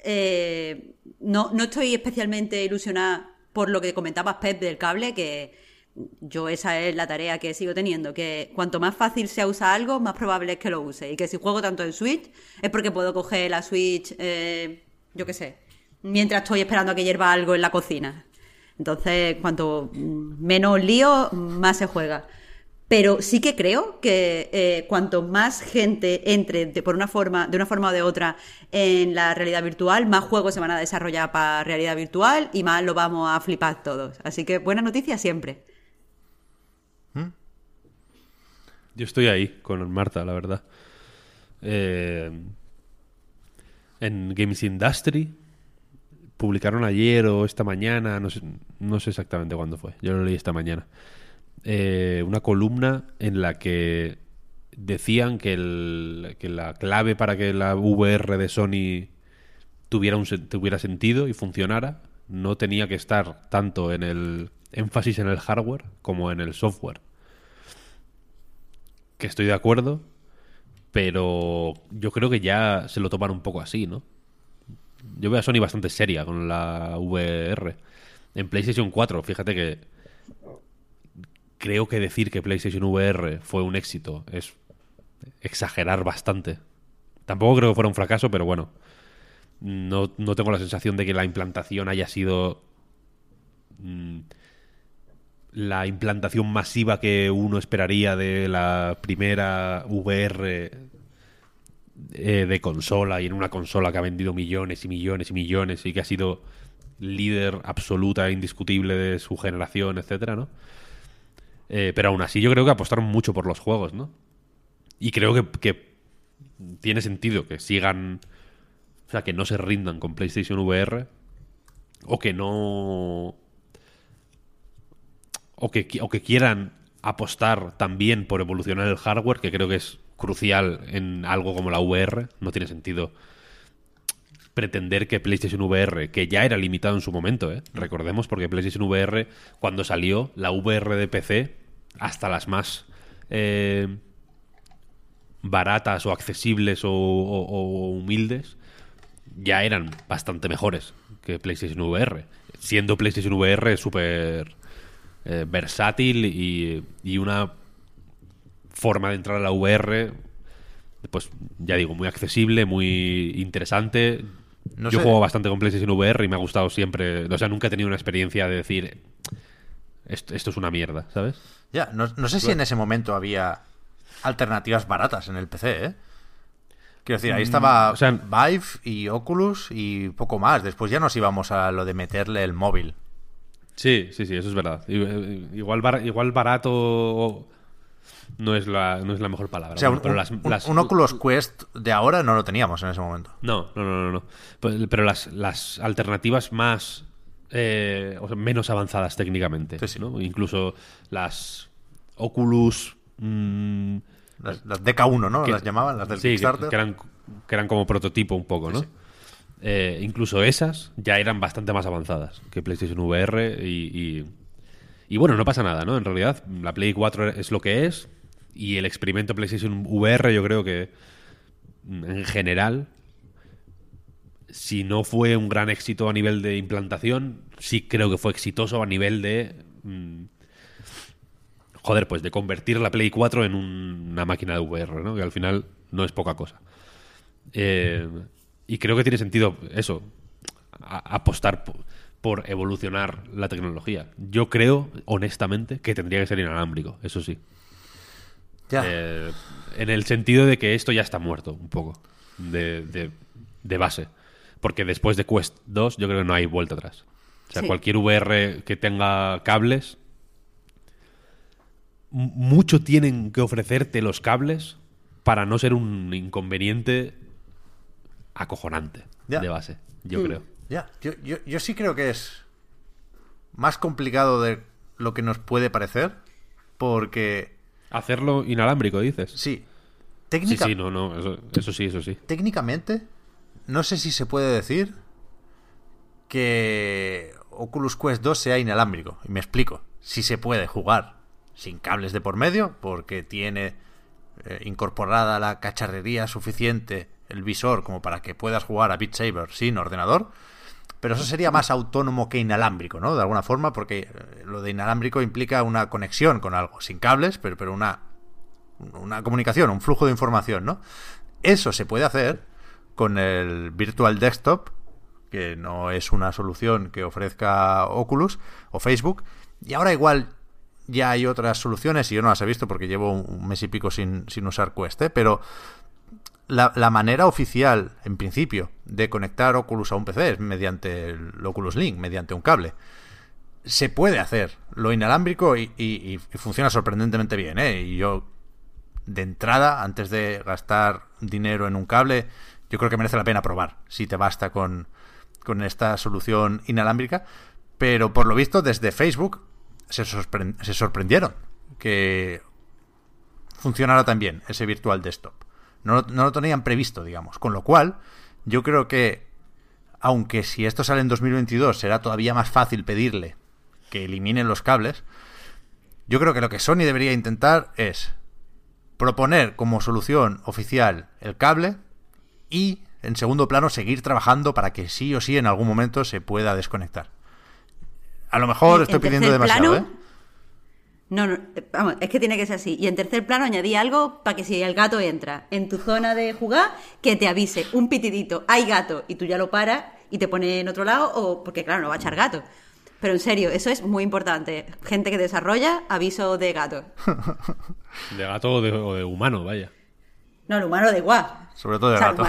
Eh, no, no estoy especialmente ilusionada por lo que comentabas, Pep, del cable, que yo esa es la tarea que sigo teniendo, que cuanto más fácil sea usar algo, más probable es que lo use. Y que si juego tanto en Switch, es porque puedo coger la Switch, eh, yo qué sé, mientras estoy esperando a que hierva algo en la cocina. Entonces, cuanto menos lío, más se juega. Pero sí que creo que eh, cuanto más gente entre de, por una forma, de una forma o de otra en la realidad virtual, más juegos se van a desarrollar para realidad virtual y más lo vamos a flipar todos. Así que buena noticia siempre. Yo estoy ahí con Marta, la verdad. Eh, en Games Industry. Publicaron ayer o esta mañana, no sé, exactamente cuándo fue, yo lo leí esta mañana, eh, una columna en la que decían que, el- que la clave para que la VR de Sony tuviera, un, tuviera sentido y funcionara no tenía que estar tanto en el énfasis en el hardware como en el software que estoy de acuerdo, pero yo creo que ya se lo toman un poco así, ¿no? Yo veo a Sony bastante seria con la VR. En PlayStation 4, fíjate que creo que decir que PlayStation VR fue un éxito es exagerar bastante. Tampoco creo que fuera un fracaso, pero bueno, no, no tengo la sensación de que la implantación haya sido mm, la implantación masiva que uno esperaría de la primera VR eh, de consola y en una consola que ha vendido millones y millones y millones y que ha sido líder absoluta e indiscutible de su generación, etcétera, ¿no? Eh, pero aún así yo creo que apostaron mucho por los juegos, ¿no? Y creo que, que tiene sentido que sigan, o sea, que no se rindan con PlayStation VR o que no o que, o que quieran apostar también por evolucionar el hardware, que creo que es crucial en algo como la VR. No tiene sentido pretender que PlayStation VR, que ya era limitado en su momento, ¿eh? recordemos, porque PlayStation VR, cuando salió, la VR de PC, hasta las más eh, baratas o accesibles o, o- o humildes, ya eran bastante mejores que PlayStation VR. Siendo PlayStation VR súper eh, versátil y, y una forma de entrar a la VR, pues ya digo, muy accesible, muy interesante. No Yo sé- juego bastante con PlayStation VR y me ha gustado siempre. O sea, nunca he tenido una experiencia de decir esto, esto es una mierda, ¿sabes? Ya, no, no sé si en ese momento había alternativas baratas en el PC, ¿eh? Quiero decir, ahí estaba o sea- Vive y Oculus y poco más. Después ya nos íbamos a lo de meterle el móvil. Sí, sí, sí, eso es verdad. Eh, Igual, bar- igual barato no es la, no es la mejor palabra. O sea, un, pero las- un- las- un Oculus Quest de ahora no lo teníamos en ese momento. No, no, no, no. no. Pero, pero las, las alternativas más. eh, o sea, menos avanzadas técnicamente. Sí, sí. ¿no? Incluso las Oculus. mm, Las, las DK1, ¿no? que- las llamaban, las del sí, que, Kickstarter. que eran, que eran como prototipo un poco, ¿no? Eh, incluso esas ya eran bastante más avanzadas que PlayStation VR y, y, bueno, no pasa nada, ¿no? En realidad, la Play 4 es lo que es y el experimento PlayStation VR yo creo que mm, en general si no fue un gran éxito a nivel de implantación, sí creo que fue exitoso a nivel de mm, joder, pues de convertir la Play 4 en una máquina de VR, ¿no? Que al final no es poca cosa. Eh, y creo que tiene sentido eso, apostar por, evolucionar la tecnología. Yo creo, honestamente, que tendría que ser inalámbrico, eso sí. Eh, en el sentido de que esto ya está muerto, un poco, de, de, base. Porque después de Quest 2 yo creo que no hay vuelta atrás. O sea, cualquier VR que tenga cables, mucho tienen que ofrecerte los cables para no ser un inconveniente acojonante de base, yo mm. creo. Ya, yo, yo, sí creo que es más complicado de lo que nos puede parecer, porque... Hacerlo inalámbrico, dices. Sí. Técnica... Sí, sí, no, no, eso, sí, eso sí. Técnicamente, no sé si se puede decir que Oculus Quest 2 sea inalámbrico. Y me explico. Si se puede jugar sin cables de por medio, porque tiene eh, incorporada la cacharrería suficiente el visor como para que puedas jugar a Beat Saber sin ordenador. Pero eso sería más autónomo que inalámbrico, ¿no? De alguna forma, porque eh, lo de inalámbrico implica una conexión con algo, sin cables, pero, pero una, una comunicación, un flujo de información, ¿no? Eso se puede hacer con el Virtual Desktop, que no es una solución que ofrezca Oculus o Facebook. Y ahora igual ya hay otras soluciones y yo no las he visto porque llevo un mes y pico sin, sin usar Quest, ¿eh? pero la, manera oficial, en principio, de conectar Oculus a un PC es mediante el Oculus Link, mediante un cable. Se puede hacer lo inalámbrico y, funciona sorprendentemente bien. ¿eh? Y yo, de entrada, antes de gastar dinero en un cable, yo creo que merece la pena probar si te basta con, esta solución inalámbrica. Pero por lo visto, desde Facebook se, se sorprendieron que funcionara también ese virtual desktop. No, lo tenían previsto, digamos. Con lo cual, yo creo que, aunque si esto sale en 2022 será todavía más fácil pedirle que eliminen los cables, yo creo que lo que Sony debería intentar es proponer como solución oficial el cable y, en segundo plano, seguir trabajando para que sí o sí en algún momento se pueda desconectar. A lo mejor estoy pidiendo demasiado, ¿eh? No, no, vamos, es que tiene que ser así. Y en tercer plano añadí algo para que si el gato entra en tu zona de jugar, que te avise un pitidito, hay gato, y tú ya lo paras y te pone en otro lado, o porque claro, no va a echar gato. Pero en serio, eso es muy importante. Gente que desarrolla, aviso de gato. de gato o de humano, vaya. No, el humano da igual. Sobre todo de gato.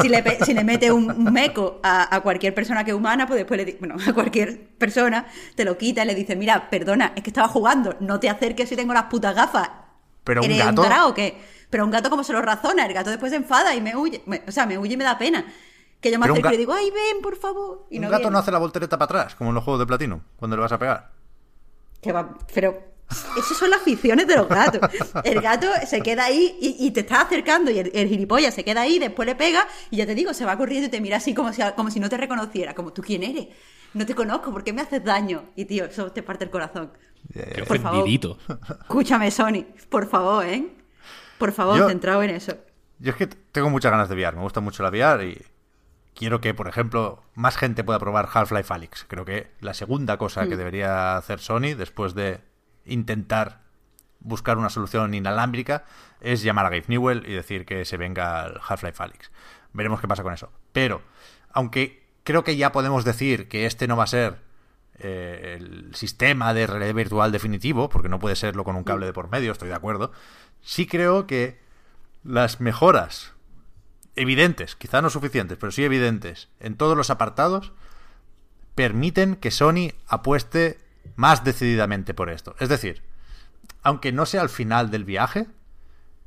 si, le, mete un, meco a, cualquier persona que es humana, pues después le bueno, a cualquier persona te lo quita y le dice, mira, perdona, es que estaba jugando, no te acerques si tengo las putas gafas. Pero un gato. o qué? Pero un gato como se lo razona, el gato después se enfada y me huye. o sea, me huye y me da pena. Que yo me acerco y le digo, ay, ven, por favor. Y un gato no hace la voltereta para atrás, como en los juegos de platino, cuando le vas a pegar. Que va, pero esas son las ficciones de los gatos. El gato se queda ahí y, te está acercando y el, gilipollas se queda ahí, después le pega y ya te digo, se va corriendo y te mira así como si, como si no te reconociera, como tú quién eres. No te conozco, ¿por qué me haces daño? Y tío, eso te parte el corazón. por favor, escúchame, Sony, por favor, ¿eh? Por favor, centrado en eso. Yo es que tengo muchas ganas de VR, me gusta mucho la VR y quiero que, por ejemplo, más gente pueda probar Half-Life Alyx. Creo que la segunda cosa que mm. debería hacer Sony después de intentar buscar una solución inalámbrica es llamar a Gabe Newell y decir que se venga al Half-Life Alyx. Veremos qué pasa con eso. Pero, aunque creo que ya podemos decir que este no va a ser eh, el sistema de realidad virtual definitivo, porque no puede serlo con un cable de por medio, estoy de acuerdo, sí creo que las mejoras evidentes, quizá no suficientes, pero sí evidentes, en todos los apartados, permiten que Sony apueste más decididamente por esto. Es decir, aunque no sea al final del viaje,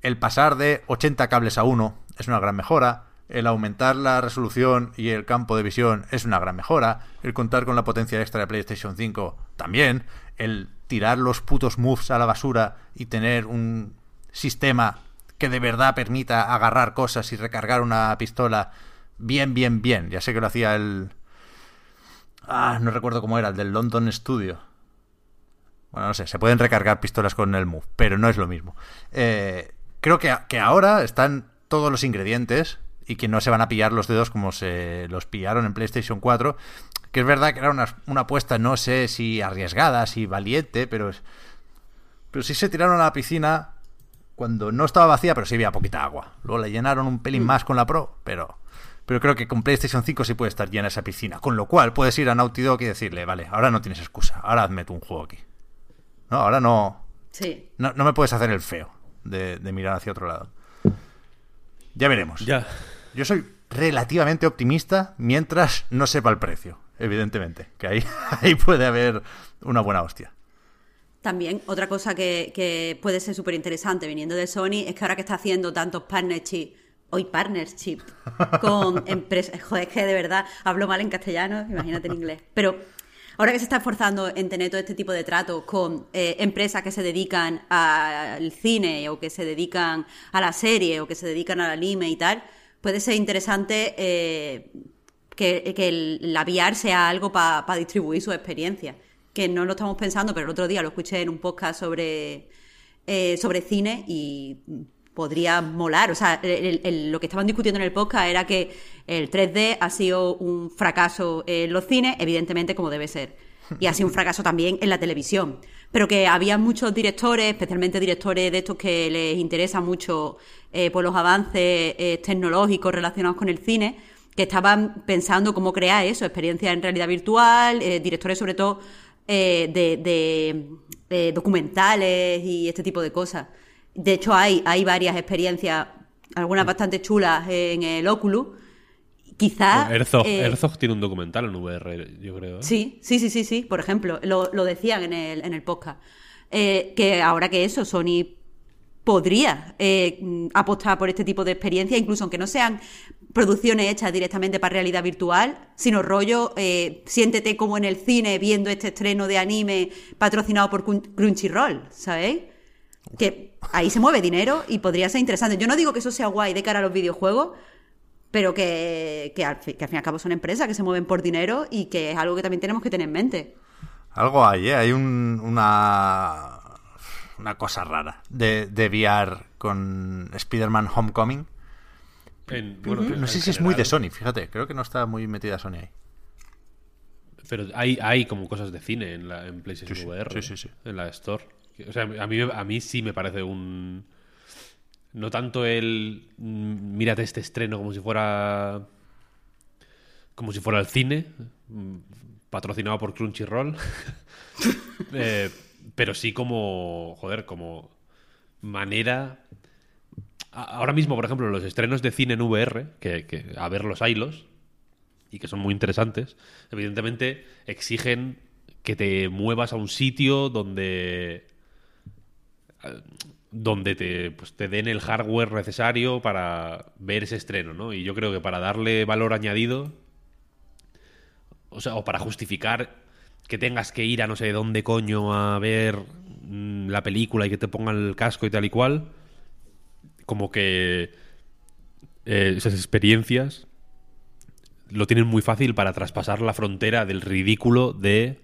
el pasar de 80 cables a 1 es una gran mejora, el aumentar la resolución y el campo de visión es una gran mejora, el contar con la potencia extra de PlayStation 5 también, el tirar los putos moves a la basura y tener un sistema que de verdad permita agarrar cosas y recargar una pistola bien, bien, bien. Ya sé que lo hacía el... Ah, no recuerdo cómo era, el del London Studio bueno, no sé, se pueden recargar pistolas con el Move, pero no es lo mismo. Eh, creo que, que ahora están todos los ingredientes y que no se van a pillar los dedos como se los pillaron en PlayStation 4. Que es verdad que era una, apuesta, no sé si arriesgada, si valiente, pero es Pero sí se tiraron a la piscina cuando no estaba vacía, pero sí había poquita agua. Luego le llenaron un pelín más con la Pro, pero, pero creo que con PlayStation 5 sí puede estar llena esa piscina. Con lo cual puedes ir a Naughty Dog y decirle, vale, ahora no tienes excusa, ahora hazme tú un juego aquí. No, ahora no, Sí. no, no me puedes hacer el feo de, de mirar hacia otro lado. Ya veremos. Ya. Yo soy relativamente optimista mientras no sepa el precio, evidentemente. Que ahí, ahí puede haber una buena hostia. También otra cosa que, que puede ser súper interesante viniendo de Sony es que ahora que está haciendo tantos partnerships, hoy partnership con empresas, joder, es que de verdad hablo mal en castellano, imagínate en inglés, pero ahora que se está esforzando en tener todo este tipo de tratos con eh, empresas que se dedican al cine o que se dedican a la serie o que se dedican al anime y tal, puede ser interesante eh, que, que el- la VR sea algo para distribuir su experiencia. Que no lo estamos pensando, pero el otro día lo escuché en un podcast sobre, eh, sobre cine y podría molar. O sea, el- el- lo que estaban discutiendo en el podcast era que el 3D ha sido un fracaso en los cines, evidentemente como debe ser. Y ha sido un fracaso también en la televisión. Pero que había muchos directores, especialmente directores de estos que les interesa mucho eh, por los avances eh, tecnológicos relacionados con el cine, que estaban pensando cómo crear eso, experiencias en realidad virtual, eh, directores sobre todo eh, de, de, documentales y este tipo de cosas. De hecho, hay, hay varias experiencias, algunas bastante chulas en el Oculus. Quizá... Herzog, eh, Herzog tiene un documental en VR, yo creo. ¿eh? Sí, sí, sí, sí, sí. Por ejemplo, lo, lo decían en el, en el podcast. Eh, que ahora que eso, Sony podría mm, apostar por este tipo de experiencias, incluso aunque no sean producciones hechas directamente para realidad virtual, sino rollo, siéntete como en el cine viendo este estreno de anime patrocinado por Crun- Crunchyroll, ¿sabéis? Que ahí se mueve dinero y podría ser interesante. Yo no digo que eso sea guay de cara a los videojuegos, pero que, que, al, fi- que al fin y al cabo son empresas que se mueven por dinero y que es algo que también tenemos que tener en mente. Algo hay, ¿eh? Hay un- una, una cosa rara de, de VR con Spider-Man Homecoming. En- bueno, No sé si es muy de Sony, fíjate. Creo que no está muy metida Sony ahí. Pero hay, hay como cosas de cine en, la, en PlayStation Sí, sí, VR. sí, sí, sí. En la Store. O sea, a mí, a mí sí me parece un... No tanto el... mm, Mírate este estreno como si fuera... Como si fuera el cine. mm, Patrocinado por Crunchyroll. Eh, pero sí como... Joder, como manera... Ahora mismo, por ejemplo, los estrenos de cine en VR, que, que a ver los hilos, y que son muy interesantes, evidentemente exigen que te muevas a un sitio donde donde te, pues, te den el hardware necesario para ver ese estreno, ¿no? Y yo creo que para darle valor añadido, o sea, o para justificar que tengas que ir a no sé dónde coño a ver mm, la película y que te pongan el casco y tal y cual, como que eh, esas experiencias lo tienen muy fácil para traspasar la frontera del ridículo de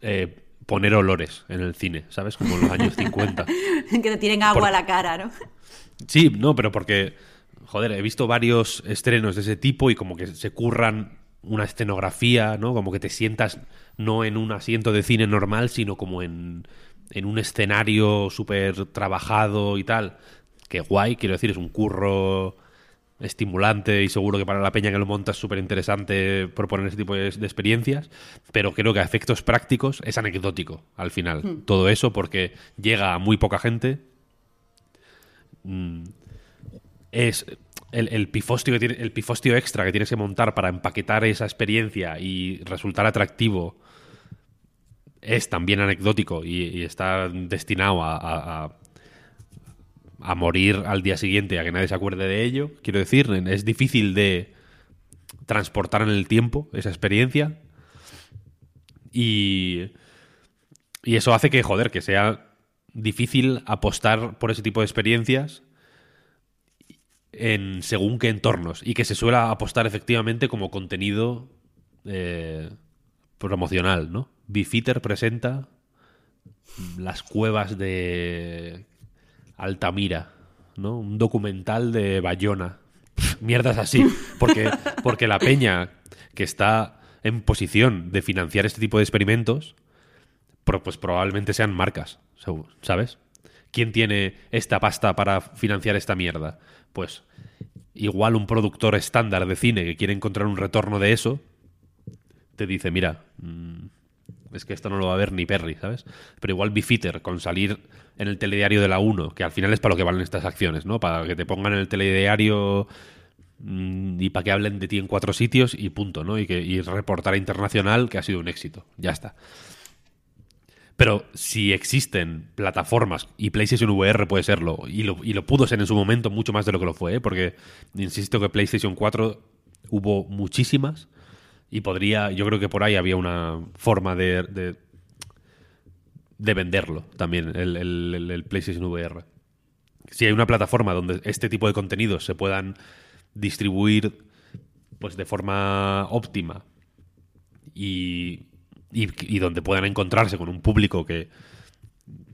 eh, poner olores en el cine, ¿sabes? Como en los años 50. que te tiren agua Por- a la cara, ¿no? Sí, no, pero porque, joder, he visto varios estrenos de ese tipo y como que se curran una escenografía, ¿no? Como que te sientas no en un asiento de cine normal, sino como en, en un escenario súper trabajado y tal. Que guay, quiero decir, es un curro estimulante y seguro que para la peña que lo monta es súper interesante proponer ese tipo de, de experiencias, pero creo que a efectos prácticos es anecdótico al final. Todo eso porque llega a muy poca gente, mm, es el, el pifostio que tiene, el pifostio extra que tienes que montar para empaquetar esa experiencia y resultar atractivo es también anecdótico y, y está destinado a, a- a- a morir al día siguiente a que nadie se acuerde de ello. Quiero decir, es difícil de transportar en el tiempo esa experiencia y, y eso hace que, joder, que sea difícil apostar por ese tipo de experiencias en según qué entornos y que se suela apostar efectivamente como contenido eh, promocional, ¿no? Bifitter presenta las cuevas de Altamira, ¿no? Un documental de Bayona. Mierdas así, porque, porque la peña que está en posición de financiar este tipo de experimentos, pues probablemente sean marcas, ¿sabes? ¿Quién tiene esta pasta para financiar esta mierda? Pues igual un productor estándar de cine que quiere encontrar un retorno de eso, te dice, mira, mm, es que esto no lo va a ver ni Perry, ¿sabes? Pero igual Bifitter, con salir en el telediario de la 1, que al final es para lo que valen estas acciones, ¿no? Para que te pongan en el telediario mm, y para que hablen de ti en cuatro sitios y punto, ¿no? Y, que, y reportar a internacional que ha sido un éxito. Ya está. Pero si existen plataformas, y PlayStation VR puede serlo, y lo, y lo pudo ser en su momento mucho más de lo que lo fue, ¿eh? porque insisto que PlayStation 4 hubo muchísimas, y podría, yo creo que por ahí había una forma de, de, de venderlo también, el, el, el, PlayStation VR. Si hay una plataforma donde este tipo de contenidos se puedan distribuir pues de forma óptima y, y donde puedan encontrarse con un público que,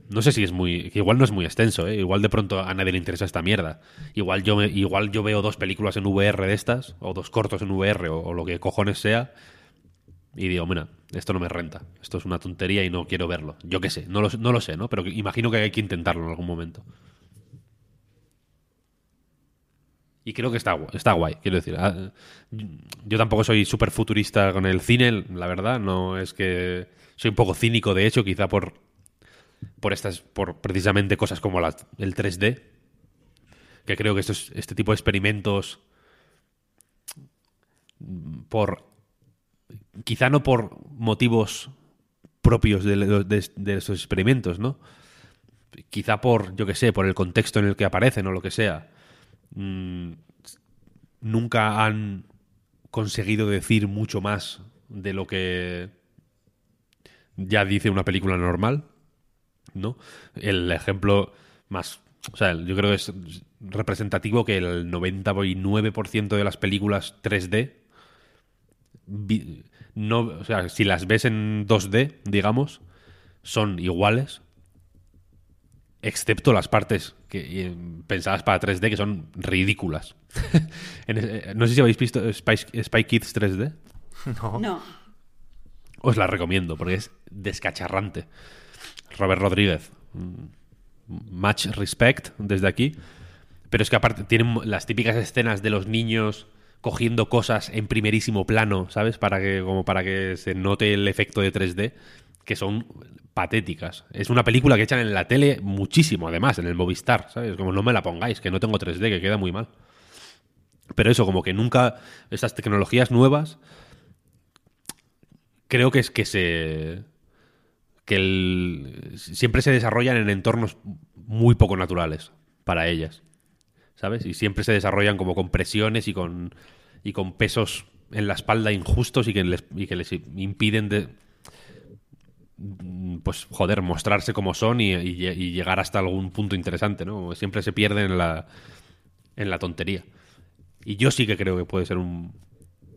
no sé si es muy. Igual no es muy extenso, ¿eh? Igual de pronto a nadie le interesa esta mierda. Igual yo, igual yo veo dos películas en VR de estas, o dos cortos en VR, o, o, lo que cojones sea, y digo, mira, esto no me renta. Esto es una tontería y no quiero verlo. Yo qué sé, no lo, no lo sé, ¿no? Pero imagino que hay que intentarlo en algún momento. Y creo que está, está guay, quiero decir. Ah, yo tampoco soy súper futurista con el cine, la verdad. No es que. Soy un poco cínico, de hecho, quizá por por estas, por precisamente cosas como el 3D, que creo que este tipo de experimentos, por quizá no por motivos propios de, de, de esos experimentos, ¿no? Quizá por, yo que sé, por el contexto en el que aparecen o lo que sea, mmm, nunca han conseguido decir mucho más de lo que ya dice una película normal. ¿No? El ejemplo más... O sea, yo creo que es representativo que el 99% de las películas 3D, no, o sea, si las ves en 2D, digamos, son iguales, excepto las partes que pensadas para 3D que son ridículas. no sé si habéis visto Spy, Spy Kids 3D. No. no. Os la recomiendo porque es descacharrante. Robert Rodríguez. Much respect desde aquí. Pero es que aparte tienen las típicas escenas de los niños cogiendo cosas en primerísimo plano, ¿sabes? Para que, como para que se note el efecto de 3D, que son patéticas. Es una película que echan en la tele muchísimo, además, en el Movistar, ¿sabes? Como no me la pongáis, que no tengo 3D, que queda muy mal. Pero eso, como que nunca. Estas tecnologías nuevas. Creo que es que se que el, siempre se desarrollan en entornos muy poco naturales para ellas, ¿sabes? Y siempre se desarrollan como con presiones y con, y con pesos en la espalda injustos y que les, y que les impiden de, pues joder, mostrarse como son y, llegar hasta algún punto interesante, ¿no? Siempre se pierden en la, en la tontería. Y yo sí que creo que puede ser un,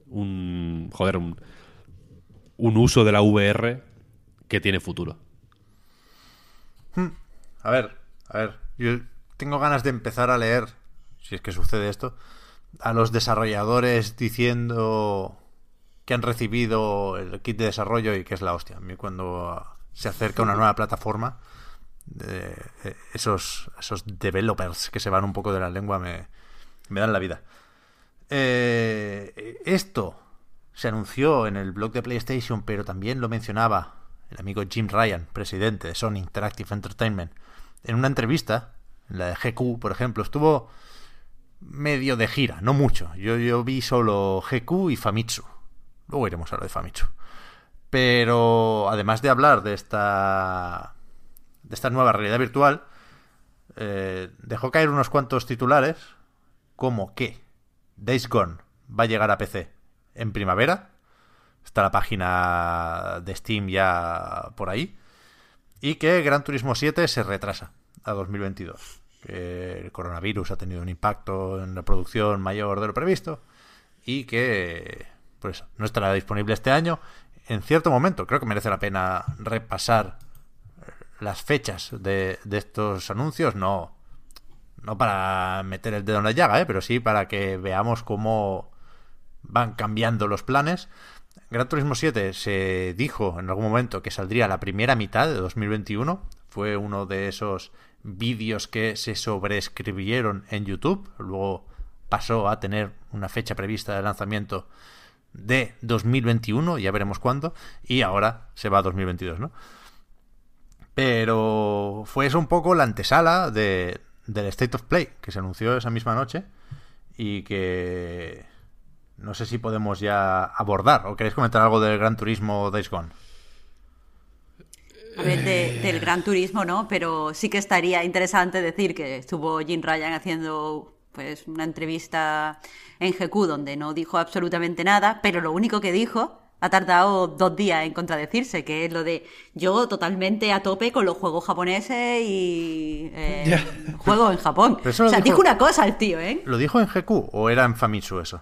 un joder, un, un uso de la VR que tiene futuro. Hmm. A ver, a ver, yo tengo ganas de empezar a leer, si es que sucede esto, a los desarrolladores diciendo que han recibido el kit de desarrollo y que es la hostia. A mí cuando se acerca una nueva plataforma, de esos, esos developers que se van un poco de la lengua me, me dan la vida. Eh, esto se anunció en el blog de PlayStation, pero también lo mencionaba el amigo Jim Ryan, presidente de Sony Interactive Entertainment, en una entrevista, en la de GQ, por ejemplo, estuvo medio de gira, no mucho. Yo, yo vi solo GQ y Famitsu. Luego iremos a lo de Famitsu. Pero además de hablar de esta de esta nueva realidad virtual, eh, dejó caer unos cuantos titulares como que Days Gone va a llegar a PC en primavera Está la página de Steam ya por ahí. Y que Gran Turismo 7 se retrasa a 2022. Que el coronavirus ha tenido un impacto en la producción mayor de lo previsto. Y que pues no estará disponible este año. En cierto momento, creo que merece la pena repasar las fechas de, de estos anuncios. No, no para meter el dedo en la llaga, ¿eh? pero sí para que veamos cómo van cambiando los planes. Gran Turismo 7 se dijo en algún momento que saldría la primera mitad de 2021. Fue uno de esos vídeos que se sobreescribieron en YouTube. Luego pasó a tener una fecha prevista de lanzamiento de 2021, ya veremos cuándo, y ahora se va a 2022, ¿no? Pero fue eso un poco la antesala de, del State of Play, que se anunció esa misma noche y que no sé si podemos ya abordar. ¿O queréis comentar algo del Gran Turismo Days Gone? A ver, del Gran Turismo, ¿no? Pero sí que estaría interesante decir que estuvo Jim Ryan haciendo pues una entrevista en GQ donde no dijo absolutamente nada, pero lo único que dijo ha tardado dos días en contradecirse, que es lo de yo totalmente a tope con los juegos japoneses y eh, juegos en Japón. O sea, dijo, una cosa el tío, ¿eh? ¿Lo dijo en GQ o era en Famitsu eso?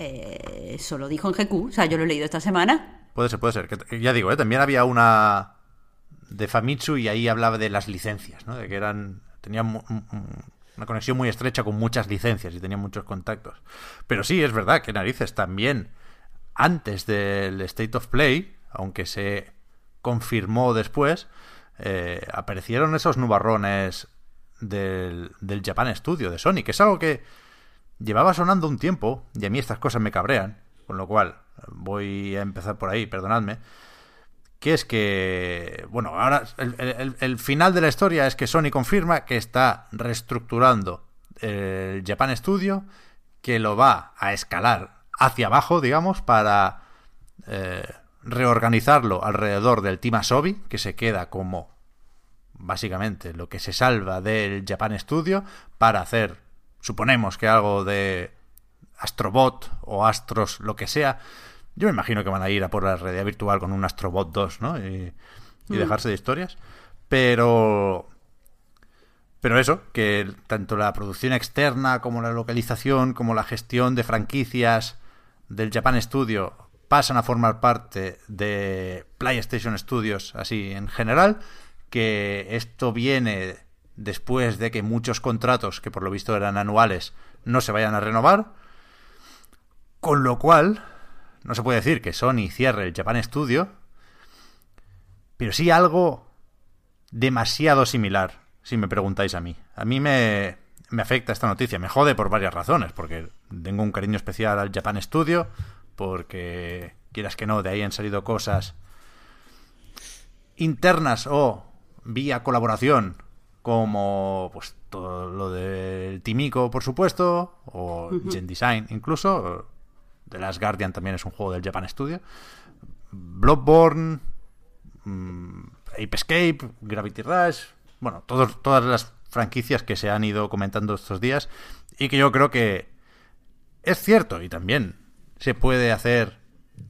Eh, eso lo dijo en GQ, o sea, yo lo he leído esta semana. Puede ser, puede ser. Que, ya digo, ¿eh? también había una de Famitsu y ahí hablaba de las licencias, ¿no? De que eran tenían una conexión muy estrecha con muchas licencias y tenía muchos contactos. Pero sí, es verdad que narices también antes del State of Play, aunque se confirmó después, eh, aparecieron esos nubarrones del, del Japan Studio de Sony, que es algo que llevaba sonando un tiempo, y a mí estas cosas me cabrean, con lo cual voy a empezar por ahí, perdonadme, que es que, bueno, ahora el, final de la historia es que Sony confirma que está reestructurando el Japan Studio, que lo va a escalar hacia abajo, digamos, para eh, reorganizarlo alrededor del Team Asobi, que se queda como básicamente lo que se salva del Japan Studio, para hacer suponemos que algo de Astrobot o Astros, lo que sea, yo me imagino que van a ir a por la realidad virtual con un Astrobot 2, ¿no? Y, mm. dejarse de historias. Pero... Pero eso, que tanto la producción externa como la localización, como la gestión de franquicias del Japan Studio pasan a formar parte de PlayStation Studios así en general, que esto viene después de que muchos contratos, que por lo visto eran anuales, no se vayan a renovar. Con lo cual, no se puede decir que Sony cierre el Japan Studio, pero sí algo demasiado similar, si me preguntáis a mí. A mí me, me afecta esta noticia, me jode por varias razones, porque tengo un cariño especial al Japan Studio, porque quieras que no, de ahí han salido cosas internas o vía colaboración como pues todo lo del Timico, por supuesto, o Gen Design incluso. The Last Guardian también es un juego del Japan Studio. Bloodborne, mm, Ape Escape, Gravity Rush, bueno, todas las franquicias que se han ido comentando estos días y que yo creo que es cierto y también se puede hacer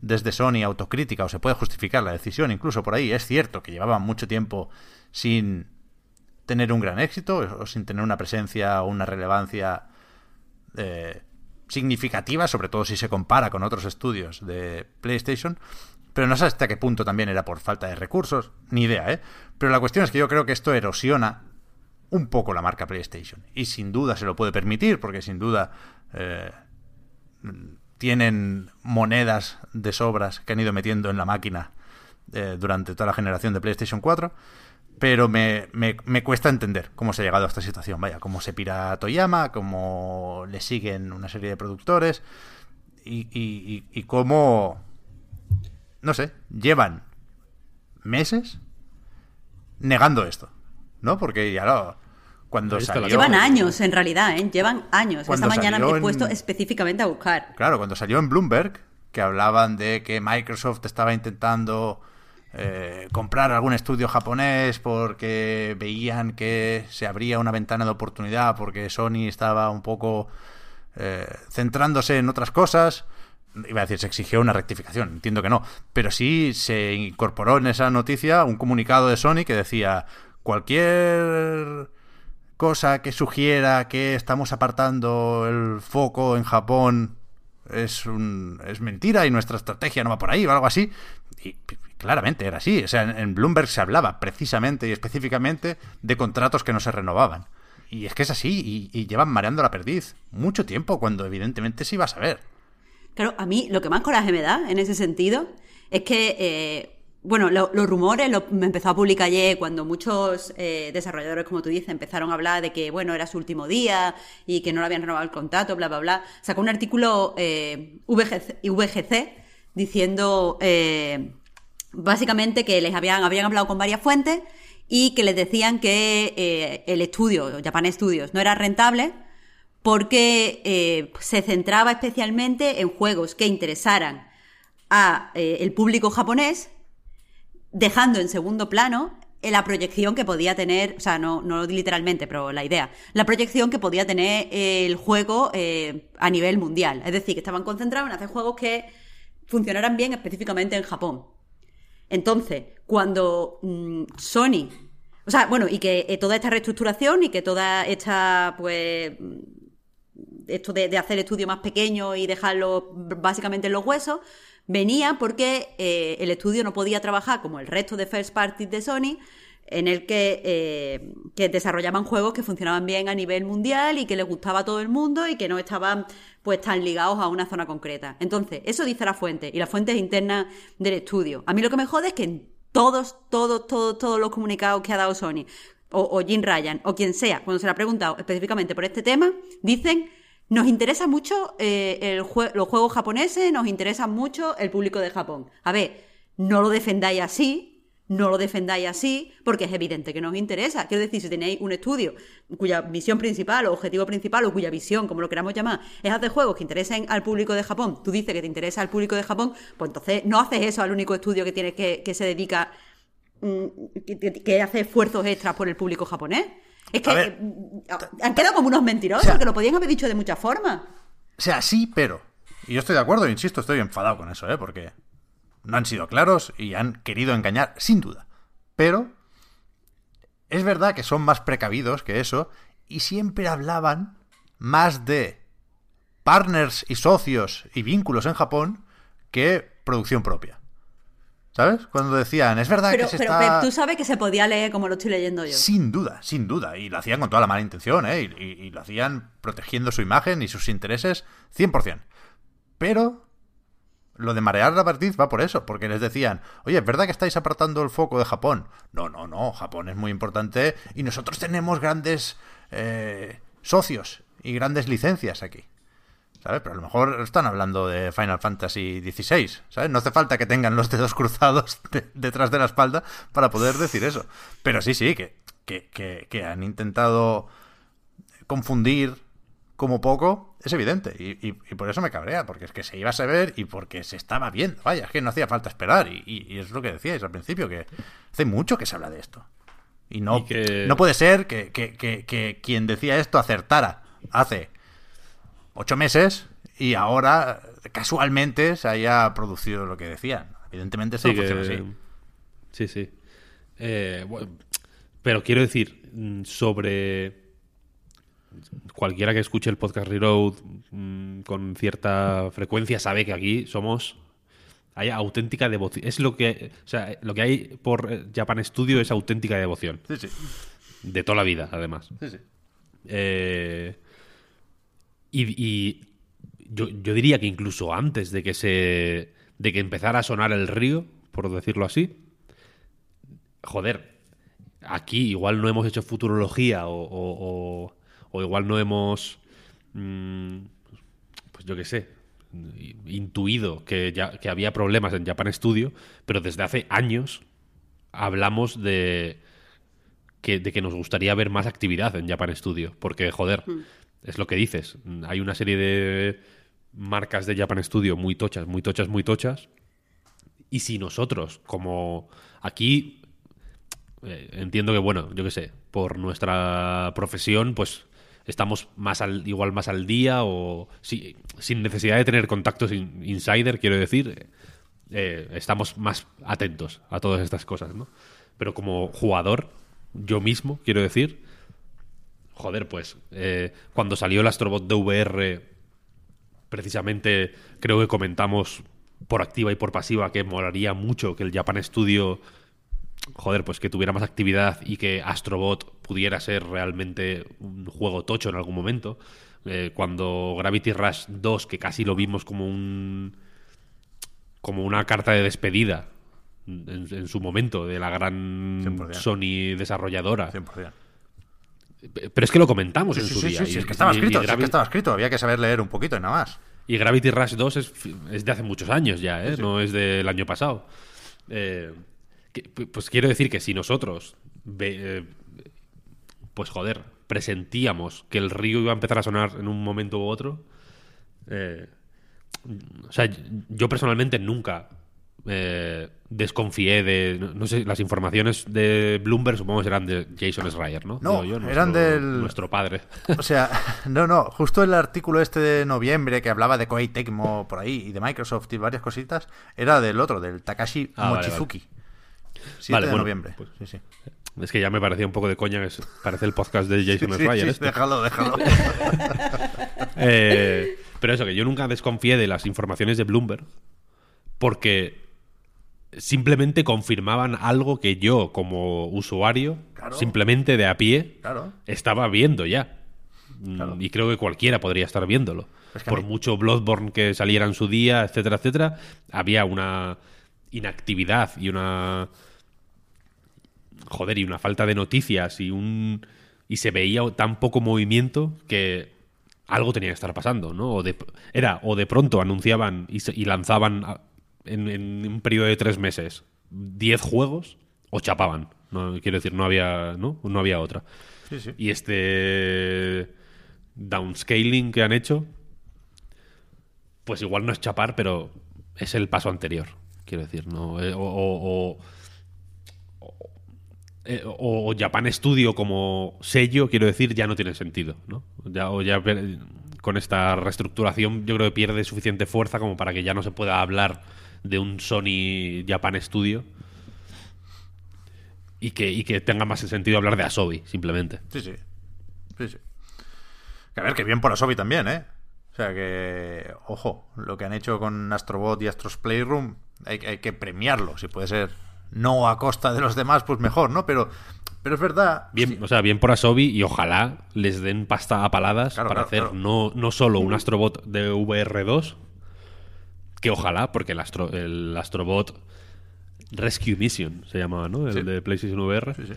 desde Sony autocrítica o se puede justificar la decisión incluso por ahí. Es cierto que llevaban mucho tiempo sin tener un gran éxito o sin tener una presencia o una relevancia eh, significativa, sobre todo si se compara con otros estudios de PlayStation. Pero no sé hasta qué punto también era por falta de recursos, ni idea, ¿eh? Pero la cuestión es que yo creo que esto erosiona un poco la marca PlayStation. Y sin duda se lo puede permitir, porque sin duda eh, tienen monedas de sobras que han ido metiendo en la máquina eh, durante toda la generación de PlayStation 4 pero me, me, cuesta entender cómo se ha llegado a esta situación. Vaya, cómo se pira Toyama, cómo le siguen una serie de productores y, y, cómo, no sé, llevan meses negando esto, ¿no? Porque ya lo, cuando salió... Llevan años, en realidad, ¿eh? Llevan años. Esta mañana me he puesto específicamente a buscar. Claro, cuando salió en Bloomberg, que hablaban de que Microsoft estaba intentando eh, comprar algún estudio japonés porque veían que se abría una ventana de oportunidad porque Sony estaba un poco eh, centrándose en otras cosas. Iba a decir, se exigió una rectificación, entiendo que no, pero sí se incorporó en esa noticia un comunicado de Sony que decía cualquier cosa que sugiera que estamos apartando el foco en Japón es, un, es mentira y nuestra estrategia no va por ahí o algo así. Y claramente era así. O sea, en Bloomberg se hablaba precisamente y específicamente de contratos que no se renovaban. Y es que es así, y, llevan mareando la perdiz mucho tiempo, cuando evidentemente se iba a saber. Claro, a mí lo que más coraje me da en ese sentido es que, eh, bueno, lo- los rumores me empezó a publicar ayer cuando muchos eh, desarrolladores, como tú dices, empezaron a hablar de que, bueno, era su último día y que no le habían renovado el contrato, bla, bla, bla. Sacó un artículo eh, VGC, VGC diciendo eh, básicamente que les habían, habían hablado con varias fuentes y que les decían que eh, el estudio, Japan Studios, no era rentable porque eh, se centraba especialmente en juegos que interesaran a eh, el público japonés, dejando en segundo plano la proyección que podía tener, o sea, no, no literalmente, pero la idea, la proyección que podía tener el juego a nivel mundial. Es decir, que estaban concentrados en hacer juegos que funcionaran bien específicamente en Japón. Entonces, cuando mm, Sony, o sea, bueno, y que eh, toda esta reestructuración y que toda esta, pues, mm, esto de, de hacer el estudio más pequeño y dejarlo básicamente en los huesos, venía porque eh, el estudio no podía trabajar como el resto de first parties de Sony, en el que, eh, que desarrollaban juegos que funcionaban bien a nivel mundial y que les gustaba a todo el mundo y que no estaban pues tan ligados a una zona concreta. Entonces, eso dice la fuente, y la fuente es interna del estudio. A mí lo que me jode es que en todos, todos, todos, todos los comunicados que ha dado Sony, o, Jim Ryan, o quien sea, cuando se le ha preguntado específicamente por este tema, dicen nos interesa mucho eh, el los juegos japoneses, nos interesa mucho el público de Japón. A ver, no lo defendáis así, no lo defendáis así, porque es evidente que nos interesa. Quiero decir, si tenéis un estudio cuya misión principal o objetivo principal o cuya visión, como lo queramos llamar, es hacer juegos que interesen al público de Japón, tú dices que te interesa al público de Japón, pues entonces no haces eso al único estudio que tiene que, que se dedica, mm, que, hace esfuerzos extras por el público japonés. Es que A ver. eh, han quedado como unos mentirosos, O sea- que lo podían haber dicho de muchas formas. O sea, sí, pero. Y yo estoy de acuerdo, insisto, estoy enfadado con eso, ¿eh? Porque no han sido claros y han querido engañar, sin duda. Pero es verdad que son más precavidos que eso y siempre hablaban más de partners y socios y vínculos en Japón que producción propia. ¿Sabes? Cuando decían, es verdad Pero, que se pero, está... Pep, tú sabes que se podía leer como lo estoy leyendo yo. Sin duda, sin duda. Y lo hacían con toda la mala intención, ¿eh? Y, y- y lo hacían protegiendo su imagen y sus intereses 100%. Pero lo de marear la partiz va por eso, porque les decían, oye, ¿es verdad que estáis apartando el foco de Japón? No, no, no, Japón es muy importante y nosotros tenemos grandes eh, socios y grandes licencias aquí. ¿Sabes? Pero a lo mejor están hablando de Final Fantasy XVI, ¿sabes? No hace falta que tengan los dedos cruzados de- detrás de la espalda para poder decir eso. Pero sí, sí, que, que, que han intentado confundir como poco, es evidente. Y, y- y por eso me cabrea, porque es que se iba a saber y porque se estaba viendo. Vaya, es que no hacía falta esperar. Y, y- es lo que decíais al principio, que hace mucho que se habla de esto. Y no, que- no puede ser que, que- que- que quien decía esto acertara hace ocho meses y ahora casualmente se haya producido lo que decían. Evidentemente eso Sí, no funciona así. sí, sí. Eh, bueno, pero quiero decir, mm, sobre cualquiera que escuche el podcast Reload mm, con cierta frecuencia sabe que aquí somos hay auténtica devoción. Es lo que, o sea, lo que hay por eh, Japan Studio es auténtica devoción Sí, sí. de toda la vida, además. sí, sí. Eh, y y yo, yo diría que incluso antes de que se. de que empezara a sonar el río, por decirlo así. Joder. Aquí igual no hemos hecho futurología o. o- o- o igual no hemos. mm, pues yo qué sé. Intuido que, ya, que había problemas en Japan Studio, pero desde hace años hablamos de que, de que nos gustaría ver más actividad en Japan Studio. Porque, joder, es lo que dices. Hay una serie de marcas de Japan Studio muy tochas, muy tochas, muy tochas. Y si nosotros, como aquí, eh, entiendo que, bueno, yo qué sé, por nuestra profesión, pues estamos más al, igual más al día o sin necesidad de tener contactos in- insider, quiero decir, eh, estamos más atentos a todas estas cosas, ¿no? Pero como jugador, yo mismo, quiero decir, joder, pues eh, cuando salió el Astrobot de VR, precisamente creo que comentamos por activa y por pasiva que molaría mucho que el Japan Studio, joder, pues que tuviera más actividad y que Astrobot pudiera ser realmente un juego tocho en algún momento. Eh, cuando Gravity Rush 2, que casi lo vimos como un como una carta de despedida en, en su momento de la gran 100%. Sony desarrolladora. 100%. Pero es que lo comentamos Sí, en sí, su sí, día. sí, sí, y- es que estaba escrito, es que estaba escrito, había que saber leer un poquito y nada más. Y Gravity Rush 2 es, es de hace muchos años ya, ¿eh? No es del año pasado. Eh, que- pues quiero decir que si nosotros, ve- eh, pues joder, presentíamos que el río iba a empezar a sonar en un momento u otro, eh, o sea, yo personalmente nunca eh, desconfié de, no, no sé, las informaciones de Bloomberg supongo que serán de Jason Schreier, ¿no? No, yo, eran nuestro- del- Nuestro padre. O sea, no, no, justo el artículo este de noviembre que hablaba de Koei Tecmo por ahí y de Microsoft y varias cositas, era del otro, del Takashi Ah, vale, Mochizuki. 7 Vale, de bueno, noviembre. pues- sí, sí. Es que ya me parecía un poco de coña, que parece el podcast de Jason Sí, sí, Schreier. sí, este. déjalo, déjalo. Eh, pero eso, que yo nunca desconfié de las informaciones de Bloomberg porque simplemente confirmaban algo que yo, como usuario, Claro. simplemente de a pie, Claro. estaba viendo ya. Mm, Claro. Y creo que cualquiera podría estar viéndolo. Por mí- mucho Bloodborne que saliera en su día, etcétera, etcétera, había una inactividad y una joder, y una falta de noticias y un y se veía tan poco movimiento que algo tenía que estar pasando, ¿no? O de, era o de pronto anunciaban y, se- y lanzaban a- en, en un periodo de tres meses 10 juegos o chapaban. No, quiero decir, no había, ¿no? No había otra. Sí, sí. Y este downscaling que han hecho, pues igual no es chapar, pero es el paso anterior. Quiero decir, ¿no? Eh, O, o- o- o- eh, o- Japan Studio como sello, quiero decir, ya no tiene sentido, ¿no? Ya, o ya con esta reestructuración yo creo que pierde suficiente fuerza como para que ya no se pueda hablar de un Sony Japan Studio y que, y que tenga más sentido hablar de Asobi, simplemente. Sí, sí. Sí, sí. Que a ver, que bien por Asobi también, ¿eh? O sea que, ojo, lo que han hecho con Astrobot y Astros Playroom, hay que premiarlo, si puede ser. No a costa de los demás, pues mejor, ¿no? Pero, pero es verdad. Bien, sí, o sea, bien por Asobi y ojalá les den pasta a paladas Claro, para claro, hacer claro. No, no solo un Astrobot de VR2, que ojalá, porque el, Astro, el Astrobot Rescue Mission se llamaba, ¿no? El Sí. de PlayStation VR. sí.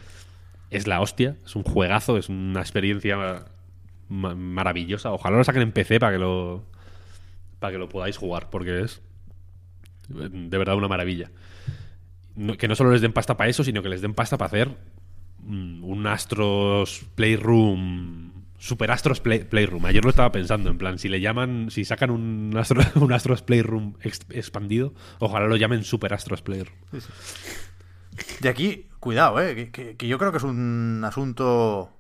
Es la hostia, es un juegazo, es una experiencia ma- maravillosa. Ojalá lo saquen en PC para que lo para que lo podáis jugar, porque es de verdad una maravilla. Que no solo les den pasta para eso, sino que les den pasta para hacer mm, un Astros Playroom. Super Astros Play- Playroom. Ayer lo estaba pensando, en plan, si le llaman, si sacan un, Astro- un Astros Playroom ex- expandido, ojalá lo llamen Super Astros Playroom. De aquí, cuidado, ¿eh? Que- que yo creo que es un asunto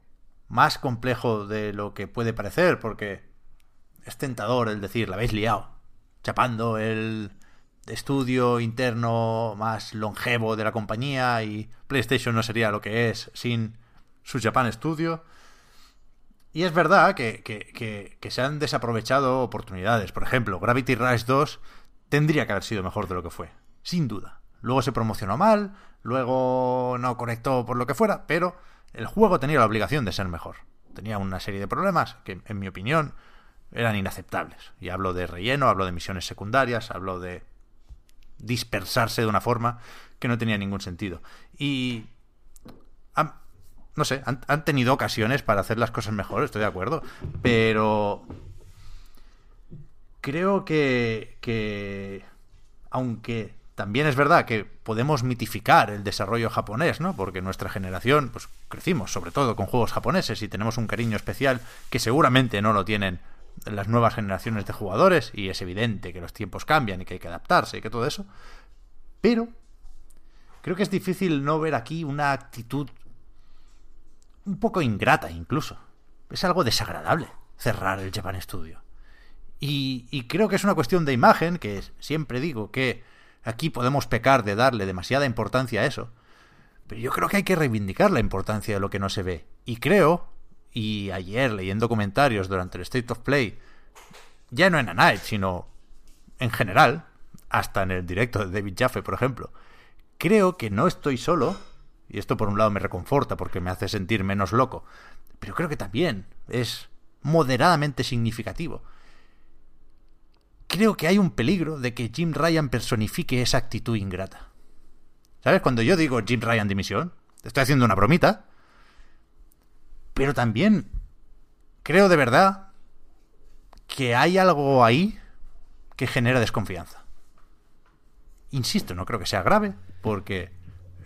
más complejo de lo que puede parecer, porque es tentador el decir, la habéis liado, chapando el estudio interno más longevo de la compañía y PlayStation no sería lo que es sin su Japan Studio. Y es verdad que, que- que- se han desaprovechado oportunidades. Por ejemplo, Gravity Rush 2 tendría que haber sido mejor de lo que fue, sin duda. Luego se promocionó mal, luego no conectó por lo que fuera, pero el juego tenía la obligación de ser mejor. Tenía una serie de problemas que, en mi opinión, eran inaceptables. Y hablo de relleno, hablo de misiones secundarias, hablo de dispersarse de una forma que no tenía ningún sentido. Y han- no sé, han, tenido ocasiones para hacer las cosas mejor, estoy de acuerdo, pero creo que, que aunque también es verdad que podemos mitificar el desarrollo japonés, ¿no? Porque nuestra generación, pues crecimos sobre todo con juegos japoneses y tenemos un cariño especial que seguramente no lo tienen las nuevas generaciones de jugadores y es evidente que los tiempos cambian y que hay que adaptarse y que todo eso. Pero creo que es difícil no ver aquí una actitud un poco ingrata incluso. Es algo desagradable cerrar el Japan Studio. Y, y creo que es una cuestión de imagen, que siempre digo que aquí podemos pecar de darle demasiada importancia a eso. Pero yo creo que hay que reivindicar la importancia de lo que no se ve. Y creo, y ayer leyendo comentarios durante el State of Play, ya no en A Night, sino en general, hasta en el directo de David Jaffe, por ejemplo, creo que no estoy solo, y esto por un lado me reconforta porque me hace sentir menos loco, pero creo que también es moderadamente significativo. Creo que hay un peligro de que Jim Ryan personifique esa actitud ingrata. ¿Sabes? Cuando yo digo Jim Ryan dimisión, estoy haciendo una bromita. Pero también creo de verdad que hay algo ahí que genera desconfianza. Insisto, no creo que sea grave, porque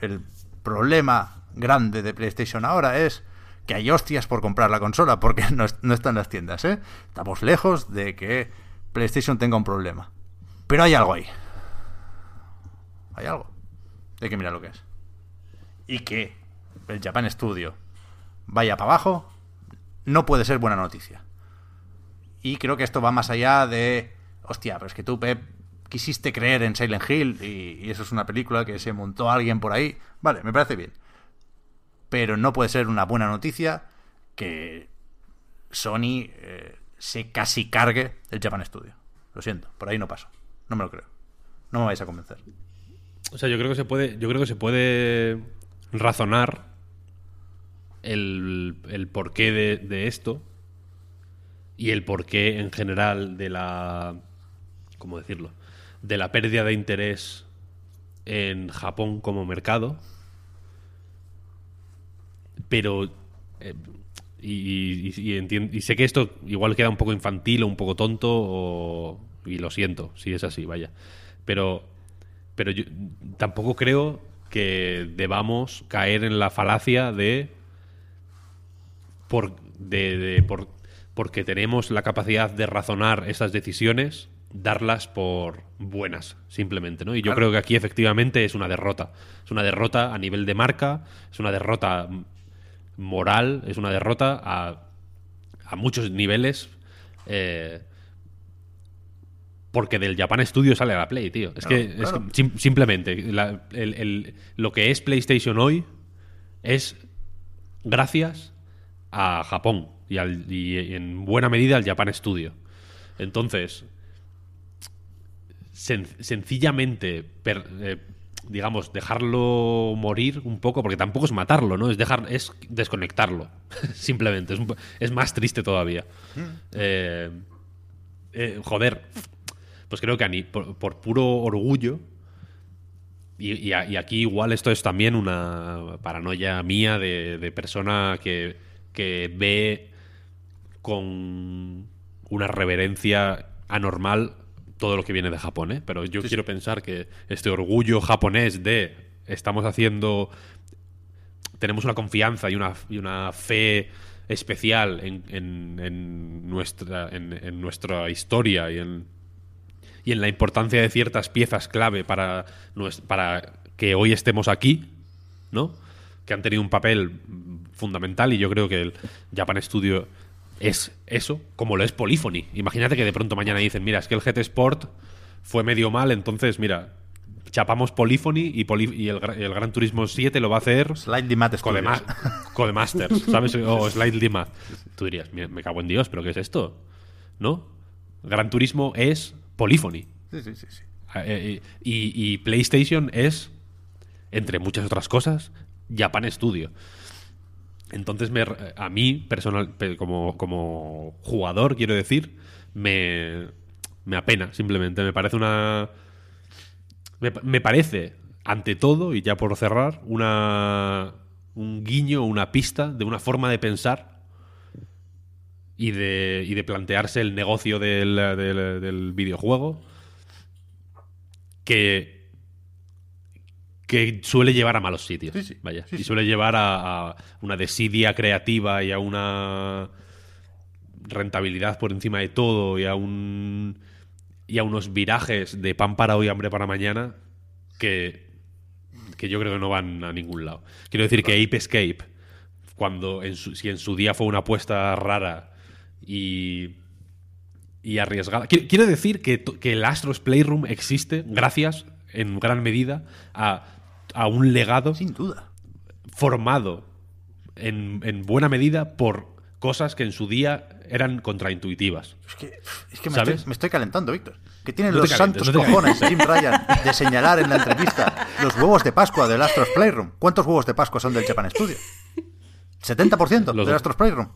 el problema grande de PlayStation ahora es que hay hostias por comprar la consola, porque no, no está en las tiendas, ¿eh? Estamos lejos de que PlayStation tenga un problema. Pero hay algo ahí. Hay algo. Hay que mirar lo que es. Y que el Japan Studio vaya para abajo no puede ser buena noticia. Y creo que esto va más allá de, hostia, pero es que tú, Pep, quisiste creer en Silent Hill y, eso es una película que se montó alguien por ahí. Vale, me parece bien. Pero no puede ser una buena noticia que Sony eh, se casi cargue el Japan Studio. Lo siento, por ahí no paso. No me lo creo. No me vais a convencer. O sea, yo creo que se puede, yo creo que se puede razonar el, el porqué de, esto y el porqué en general de la. ¿Cómo decirlo? De la pérdida de interés en Japón como mercado. Pero. eh, y, sé que esto igual queda un poco infantil o un poco tonto, y lo siento, si es así, vaya. Pero, pero yo tampoco creo que debamos caer en la falacia de por, de, de- por- porque tenemos la capacidad de razonar esas decisiones, darlas por buenas, simplemente, ¿no? Y yo Claro. creo que aquí efectivamente es una derrota. Es una derrota a nivel de marca, es una derrota moral, es una derrota a, a muchos niveles. eh, porque del Japan Studio sale a la Play, tío. Es Claro, que, es que simplemente la- el- el- lo que es PlayStation hoy es gracias a Japón y, al- y en buena medida al Japan Studio. Entonces, sen- sencillamente, per- eh, digamos, dejarlo morir un poco, porque tampoco es matarlo, ¿no? Es dejar, es desconectarlo, simplemente. Es, un po- es más triste todavía. Eh, eh, joder, pues creo que por, por puro orgullo, y, y a- y aquí igual esto es también una paranoia mía de, de persona que, que ve con una reverencia anormal todo lo que viene de Japón, ¿eh? Pero yo quiero pensar que este orgullo japonés de estamos haciendo tenemos una confianza y una, y una fe especial en, en- en nuestra, en, en nuestra historia y en, y en la importancia de ciertas piezas clave para, para que hoy estemos aquí, ¿no? Que han tenido un papel fundamental y yo creo que el Japan Studio es eso, como lo es Polyphony. Imagínate que de pronto mañana dicen, mira, es que el GT Sport fue medio mal, entonces, mira, chapamos Polyphony y, Poly- y el, Gra- el Gran Turismo 7 lo va a hacer Codema- Studios. Codemasters, ¿sabes? O Slightly Math. Tú dirías, "Mira, me cago en Dios, ¿pero qué es esto? ¿No? Gran Turismo es Polyphony. Sí, sí, sí, sí. Eh, eh, y, y PlayStation es, entre muchas otras cosas, Japan Studio. Entonces, me, a mí, personal, pe- como, como jugador, quiero decir, me, me apena, simplemente. Me parece una. Me, me parece, ante todo, y ya por cerrar, una, un guiño, una pista de una forma de pensar y de, y de plantearse el negocio del, del- del videojuego que, que suele llevar a malos sitios. Sí, sí. Vaya. Sí, y suele llevar a, a una desidia creativa y a una rentabilidad por encima de todo y a un y a unos virajes de pan para hoy, hambre para mañana que, que yo creo que no van a ningún lado. Quiero decir que Ape Escape, cuando en su- si en su día fue una apuesta rara y, y arriesgada. Quiero, decir que, que el Astros Playroom existe gracias, en gran medida, a, a un legado Sin duda. formado en, en buena medida por cosas que en su día eran contraintuitivas. Es que, es que me, estoy, me estoy calentando, Víctor. Que tienen No los calientes, santos no cojones, Jim Ryan, de señalar en la entrevista los huevos de Pascua del Astros Playroom. ¿Cuántos huevos de Pascua son del Japan Studio? ¿70% Los del de- Astros Playroom?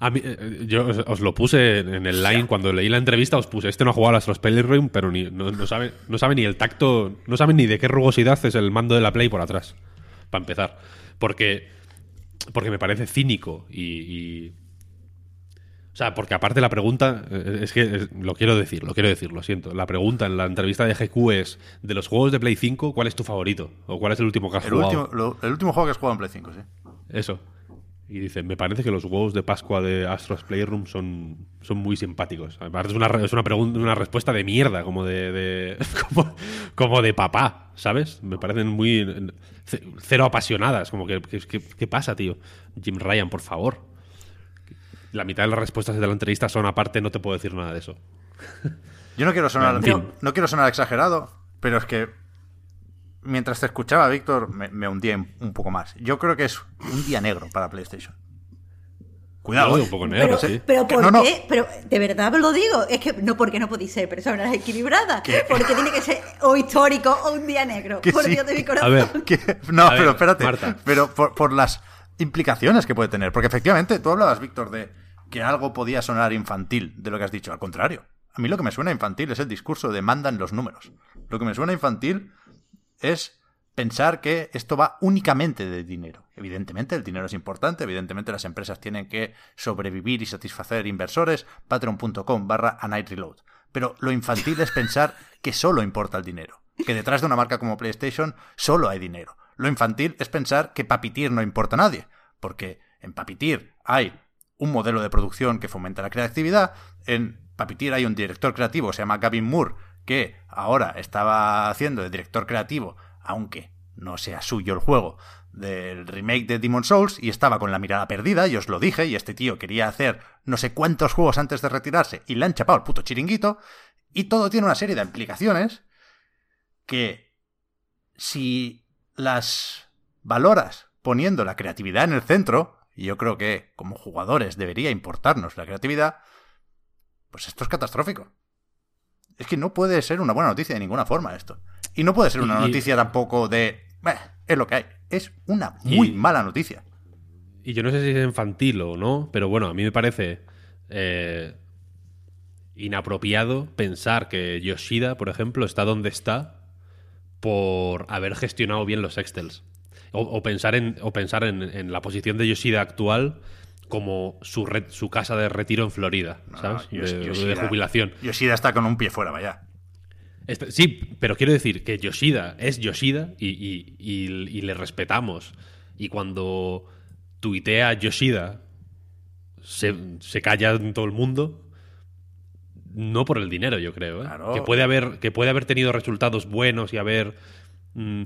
A mí, eh, yo os, os lo puse en el line cuando leí la entrevista, os puse, este no ha jugado a las Room, pero ni, no, no sabe, no sabe ni el tacto, no sabe ni de qué rugosidad es el mando de la Play por atrás, para empezar. Porque, porque me parece cínico y, y- O sea, porque aparte la pregunta, eh, es que eh, lo quiero decir, lo quiero decir, lo siento. La pregunta en la entrevista de GQ es, de los juegos de Play 5, ¿cuál es tu favorito? ¿O cuál es el último que has El jugado? último, lo- el último juego que has jugado en Play 5, sí. Eso. Y dice, me parece que los huevos de Pascua de Astros Playroom son, son muy simpáticos. Aparte es una, es una, pregunta, una respuesta de mierda, como de, de- como, como de papá, ¿sabes? Me parecen muy cero apasionadas. Como que, ¿qué pasa, tío? Jim Ryan, por favor. La mitad de las respuestas de la entrevista son aparte, no te puedo decir nada de eso. Yo no quiero sonar, no quiero sonar exagerado, pero es que mientras te escuchaba, Víctor, me, me hundía un poco más. Yo creo que es un día negro para PlayStation. Cuidado. Lo eh. un poco negro, Pero, sí. pero ¿por no, no. qué? Pero de verdad lo digo. Es que no, porque no podéis ser personas equilibradas. Porque tiene que ser o histórico o un día negro. Que Por sí. Dios de mi A corazón. ver, Que- no, A ver, pero espérate. Marta. Pero por, por las implicaciones que puede tener. Porque efectivamente, tú hablabas, Víctor, de que algo podía sonar infantil de lo que has dicho. Al contrario. A mí lo que me suena infantil es el discurso de mandan los números. Lo que me suena infantil es pensar que esto va únicamente de dinero. Evidentemente el dinero es importante, evidentemente las empresas tienen que sobrevivir y satisfacer inversores, patreon.com barra a night reload. Pero lo infantil es pensar que solo importa el dinero, que detrás de una marca como PlayStation solo hay dinero. Lo infantil es pensar que Papitir no importa a nadie, porque en Papitir hay un modelo de producción que fomenta la creatividad, en Papitir hay un director creativo, se llama Gavin Moore, que ahora estaba haciendo de director creativo, aunque no sea suyo el juego, del remake de Demon Souls y estaba con la mirada perdida, y os lo dije, y este tío quería hacer no sé cuántos juegos antes de retirarse y le han chapado el puto chiringuito, y todo tiene una serie de implicaciones que si las valoras poniendo la creatividad en el centro, y yo creo que como jugadores debería importarnos la creatividad, pues esto es catastrófico. Es que no puede ser una buena noticia de ninguna forma esto. Y no puede ser una Y- noticia tampoco de... "Beh, es lo que hay. Es una muy Y- mala noticia. Y yo no sé si es infantil o no, pero bueno, a mí me parece eh, inapropiado pensar que Yoshida, por ejemplo, está donde está por haber gestionado bien los Excels. O, o pensar, en, o pensar en, en la posición de Yoshida actual como su, su casa de retiro en Florida, ¿sabes? No, Yosh- de, de Yoshida- jubilación. Yoshida está con un pie fuera, vaya. Este- sí, pero quiero decir que Yoshida es Yoshida y, y- y- y le respetamos. Y cuando tuitea Yoshida, se, se calla en todo el mundo. No por el dinero, yo creo. ¿eh? Claro. Que, puede haber, que puede haber tenido resultados buenos y haber. mm,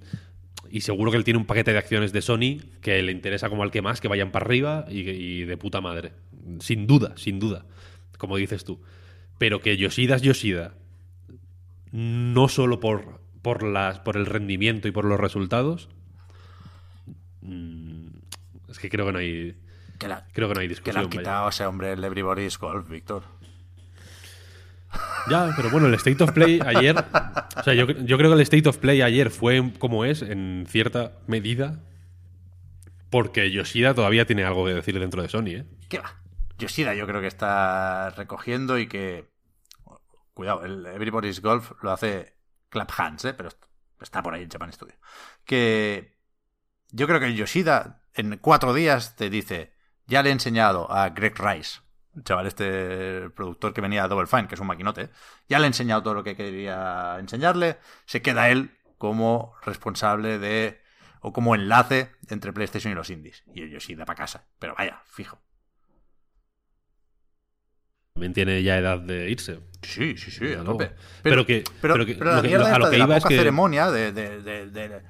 y seguro que él tiene un paquete de acciones de Sony que le interesa como al que más, que vayan para arriba y, y de puta madre. Sin duda, sin duda. Como dices tú. Pero que Yoshida es Yoshida no solo por, por, las, por el rendimiento y por los resultados. mm, Es que creo que no hay, Que la, creo que no hay que le discusión. han quitado ese hombre el Everybody's Golf, Víctor. Ya, pero bueno, el State of Play ayer. O sea, yo, yo creo que el State of Play ayer fue como es, en cierta medida, porque Yoshida todavía tiene algo que decir dentro de Sony, ¿eh? ¿Qué va? Yoshida yo creo que está recogiendo y que... Cuidado, el Everybody's Golf lo hace Clap Hands, ¿eh? pero está por ahí en Japan Studio. Que yo creo que Yoshida en cuatro días te dice, ya le he enseñado a Greg Rice, el chaval este productor que venía a Double Fine, que es un maquinote, ya le he enseñado todo lo que quería enseñarle, se queda él como responsable de o como enlace entre PlayStation y los indies. Y el Yoshida para casa. Pero vaya, fijo. También tiene ya edad de irse. Sí, sí, sí, a tope. luego. Pero que- pero, pero que- pero la lo que- mierda a lo que de la iba es poca que- ceremonia de, de- de- de-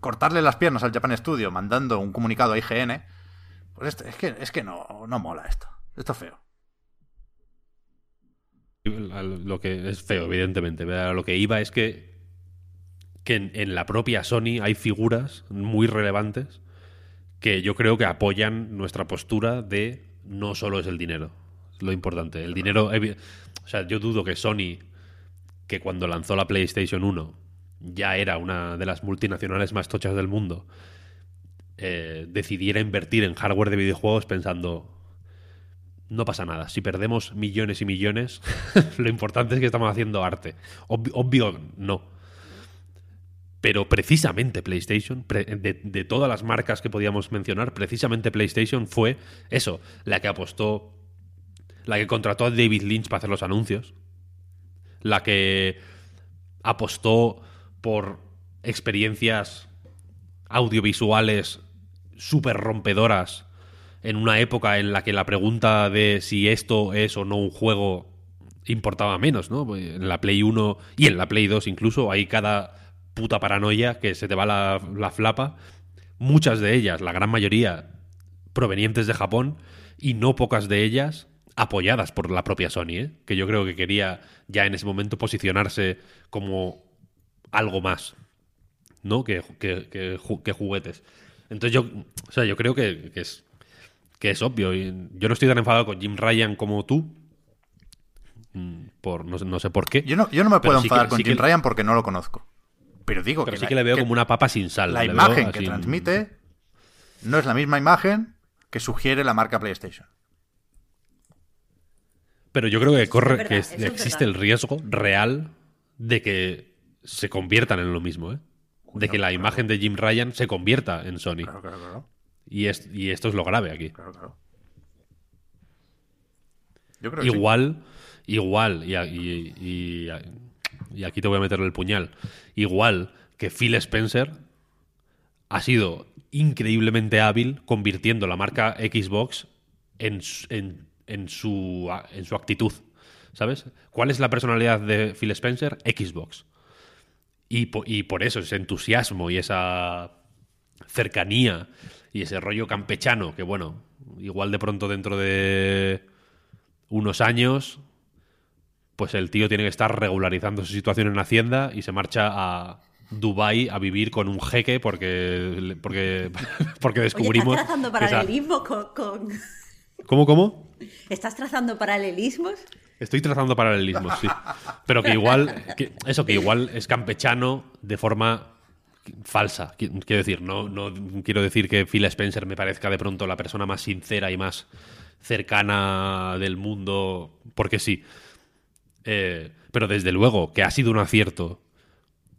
cortarle las piernas al Japan Studio mandando un comunicado a IGN, es que, es que no, no mola esto. Esto es feo. Lo que es feo, evidentemente. Lo que iba es que, que en, en la propia Sony hay figuras muy relevantes que yo creo que apoyan nuestra postura de no solo es el dinero. Lo importante. El dinero. O sea, yo dudo que Sony, que cuando lanzó la PlayStation 1 ya era una de las multinacionales más tochas del mundo, eh, decidiera invertir en hardware de videojuegos pensando. no pasa nada. Si perdemos millones y millones, lo importante es que estamos haciendo arte. Obvio, no. Pero precisamente PlayStation, de, de, todas las marcas que podíamos mencionar, precisamente PlayStation fue eso, la que apostó, la que contrató a David Lynch para hacer los anuncios, la que apostó por experiencias audiovisuales súper rompedoras en una época en la que la pregunta de si esto es o no un juego importaba menos, ¿no? Pues en la Play 1 y en la Play 2 incluso hay cada puta paranoia que se te va la, la flapa. Muchas de ellas, la gran mayoría, provenientes de Japón y no pocas de ellas apoyadas por la propia Sony, ¿eh? que yo creo que quería ya en ese momento posicionarse como algo más, ¿no? Que, que, juguetes. Entonces yo, o sea, yo creo que, es, que es obvio. yo no estoy tan enfadado con Jim Ryan como tú. Mm, por, no, sé por qué. Yo no, yo no me puedo enfadar con Jim Ryan porque no lo conozco. Pero digo que. sí que le veo como una papa sin sal. La imagen que transmite no es la misma imagen que sugiere la marca PlayStation. Pero yo creo que corre, que existe el riesgo real de que se conviertan en lo mismo, ¿eh? De que la imagen de Jim Ryan se convierta en Sony. Claro, claro, claro. Y, y esto es lo grave aquí. Claro, claro. Yo creo que igual, igual, y, y, aquí te voy a meter el puñal, igual que Phil Spencer ha sido increíblemente hábil convirtiendo la marca Xbox en, en, en, su, en su actitud. ¿Sabes? ¿Cuál es la personalidad de Phil Spencer? Xbox. Y, y por eso ese entusiasmo y esa cercanía y ese rollo campechano que, bueno, igual de pronto dentro de unos años, pues el tío tiene que estar regularizando su situación en Hacienda y se marcha a Dubai a vivir con un jeque porque porque porque descubrimos ¿Estás trazando paralelismo con, ¿Cómo cómo? ¿Estás trazando paralelismos? Estoy trazando paralelismos, sí. Pero que igual, eso, que igual es campechano de forma falsa. Quiero decir, no, no quiero decir que Phil Spencer me parezca de pronto la persona más sincera y más cercana del mundo, porque sí. Eh, pero desde luego que ha sido un acierto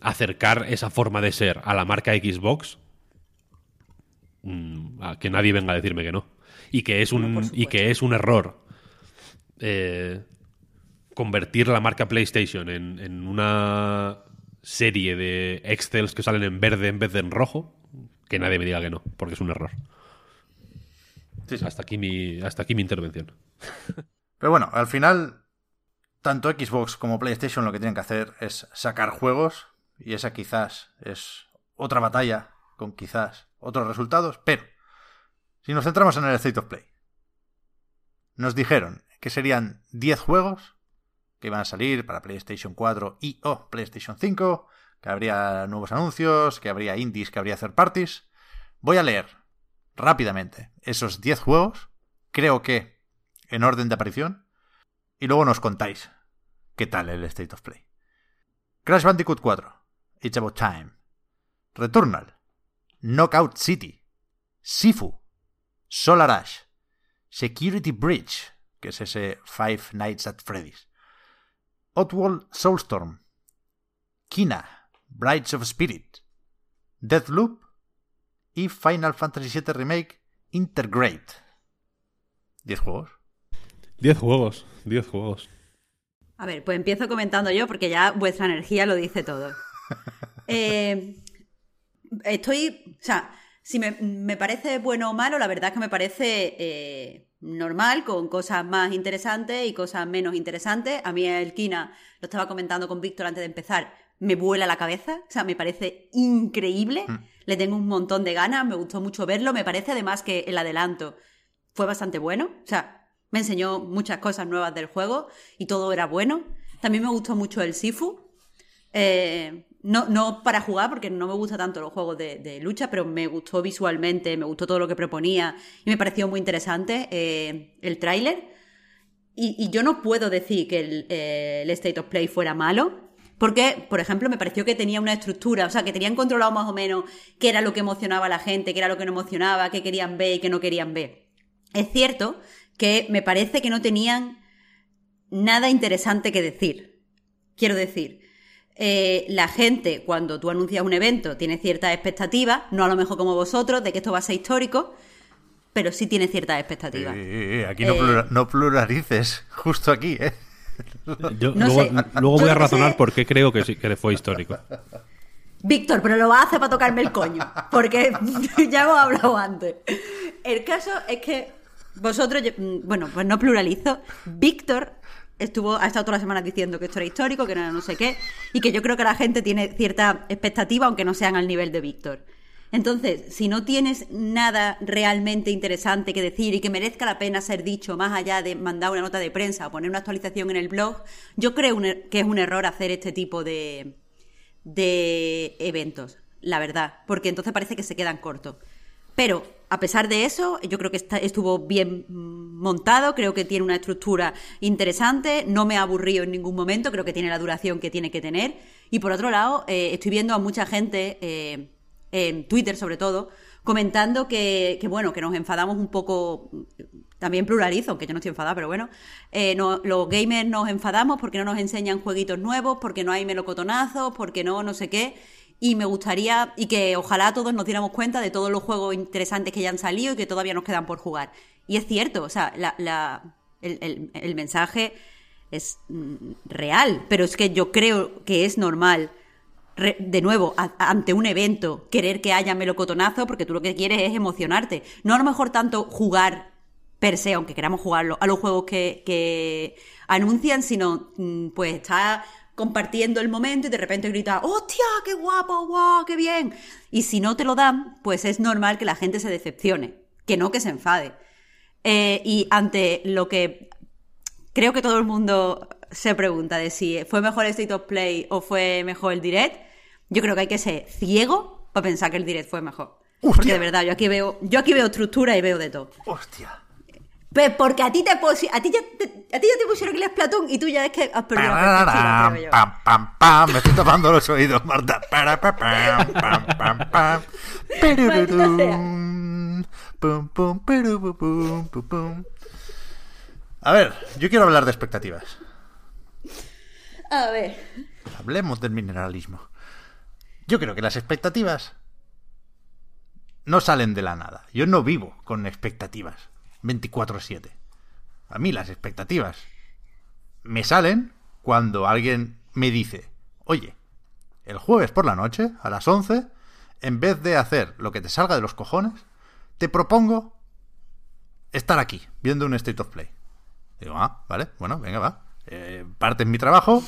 acercar esa forma de ser a la marca Xbox, mm, a que nadie venga a decirme que no. Y que es un, y que es un error eh, convertir la marca PlayStation en, una serie de Excels que salen en verde en vez de en rojo, que nadie me diga que no, porque es un error. Hasta, aquí mi, hasta aquí mi intervención. Pero bueno, al final, tanto Xbox como PlayStation lo que tienen que hacer es sacar juegos, y esa quizás es otra batalla con quizás otros resultados, pero si nos centramos en el State of Play, nos dijeron que serían 10 juegos que iban a salir para PlayStation 4 y o PlayStation 5, que habría nuevos anuncios, que habría indies, que habría third parties. Voy a leer rápidamente esos 10 juegos, creo que en orden de aparición, y luego nos contáis qué tal el State of Play. Crash Bandicoot 4, It's About Time. Returnal, Knockout City, Sifu, Solar Ash, Security Bridge, que es ese Five Nights at Freddy's, Outworld Soulstorm, Kina, Brides of Spirit, Deathloop y Final Fantasy VII Remake Intergrade. ¿Diez juegos? Diez juegos, diez juegos. A ver, pues empiezo comentando yo porque ya vuestra energía lo dice todo. Eh, estoy, o sea, si me, parece bueno o malo, la verdad es que me parece eh, normal, con cosas más interesantes y cosas menos interesantes. A mí el Kina, lo estaba comentando con Víctor antes de empezar, me vuela la cabeza, o sea, me parece increíble, mm. le tengo un montón de ganas, me gustó mucho verlo, me parece además que el adelanto fue bastante bueno, o sea, me enseñó muchas cosas nuevas del juego y todo era bueno. También me gustó mucho el Sifu. Eh, no, no para jugar, porque no me gusta tanto los juegos de, lucha, pero me gustó visualmente, me gustó todo lo que proponía y me pareció muy interesante eh, el tráiler. Y, yo no puedo decir que eh, el, State of Play fuera malo, porque, por ejemplo, me pareció que tenía una estructura, o sea, que tenían controlado más o menos qué era lo que emocionaba a la gente, qué era lo que no emocionaba, qué querían ver y qué no querían ver. Es cierto que me parece que no tenían nada interesante que decir. Quiero decir, eh, la gente, cuando tú anuncias un evento, tiene ciertas expectativas, no a lo mejor como vosotros, de que esto va a ser histórico, pero sí tiene ciertas expectativas. Eh, aquí no, plura- no pluralices, justo aquí, ¿eh? Yo No luego, sé. luego Yo voy a razonar sé. por qué creo que, sí, que fue histórico. Víctor, pero lo vas a hacer para tocarme el coño, porque ya hemos hablado antes. El caso es que vosotros, mm, bueno, pues no pluralizo. Víctor estuvo, ha estado todas las semanas diciendo que esto era histórico, que no era no sé qué, y que yo creo que la gente tiene cierta expectativa, aunque no sean al nivel de Víctor. Entonces, si no tienes nada realmente interesante que decir y que merezca la pena ser dicho, más allá de mandar una nota de prensa o poner una actualización en el blog, yo creo er- que es un error hacer este tipo de, de eventos, la verdad, porque entonces parece que se quedan cortos. Pero, a pesar de eso, yo creo que está- estuvo bien montado, creo que tiene una estructura interesante, no me ha aburrido en ningún momento, creo que tiene la duración que tiene que tener. Y por otro lado, eh, estoy viendo a mucha gente, eh, en Twitter sobre todo, comentando que, que, bueno, que nos enfadamos un poco, también pluralizo, aunque yo no estoy enfadada, pero bueno, eh, no- los gamers nos enfadamos porque no nos enseñan jueguitos nuevos, porque no hay melocotonazos, porque no, no sé qué. Y me gustaría, y que ojalá todos nos diéramos cuenta de todos los juegos interesantes que ya han salido y que todavía nos quedan por jugar. Y es cierto, o sea, la, la- el, el- mensaje es mm, real, pero es que yo creo que es normal, re- de nuevo, ante un evento, querer que haya melocotonazo, porque tú lo que quieres es emocionarte. No a lo mejor tanto jugar per se, aunque queramos jugarlo, a los juegos que, que anuncian, sino mm, pues estar compartiendo el momento y de repente grita, ¡hostia, qué guapo, guau, qué bien! Y si no te lo dan, pues es normal que la gente se decepcione, que no que se enfade. Eh, y ante lo que creo que todo el mundo se pregunta de si fue mejor el State of Play o fue mejor el Direct, yo creo que hay que ser ciego para pensar que el Direct fue mejor. Porque de verdad, yo aquí veo, yo aquí veo estructura y veo de todo. ¡Hostia! Pues porque a ti te a ti ya te, a ti ya te pusieron el Splatoon y tú ya es que has perdido la perspectiva, creo yo. Pam, pam, pam, me estoy tapando los oídos, Marta. Para, pa, pam, pam, pam, pam. Perururum. Pum, pum, peru, pu, pum, pu, pum. A ver, yo quiero hablar de expectativas. A ver. Hablemos del mineralismo. Yo creo que las expectativas no salen de la nada. Yo no vivo con expectativas 24/7. A mí las expectativas me salen cuando alguien me dice, oye, el jueves por la noche, a las 11, en vez de hacer lo que te salga de los cojones, te propongo estar aquí, viendo un State of Play. Digo, ah, vale, bueno, venga, va. Eh, parte en mi trabajo.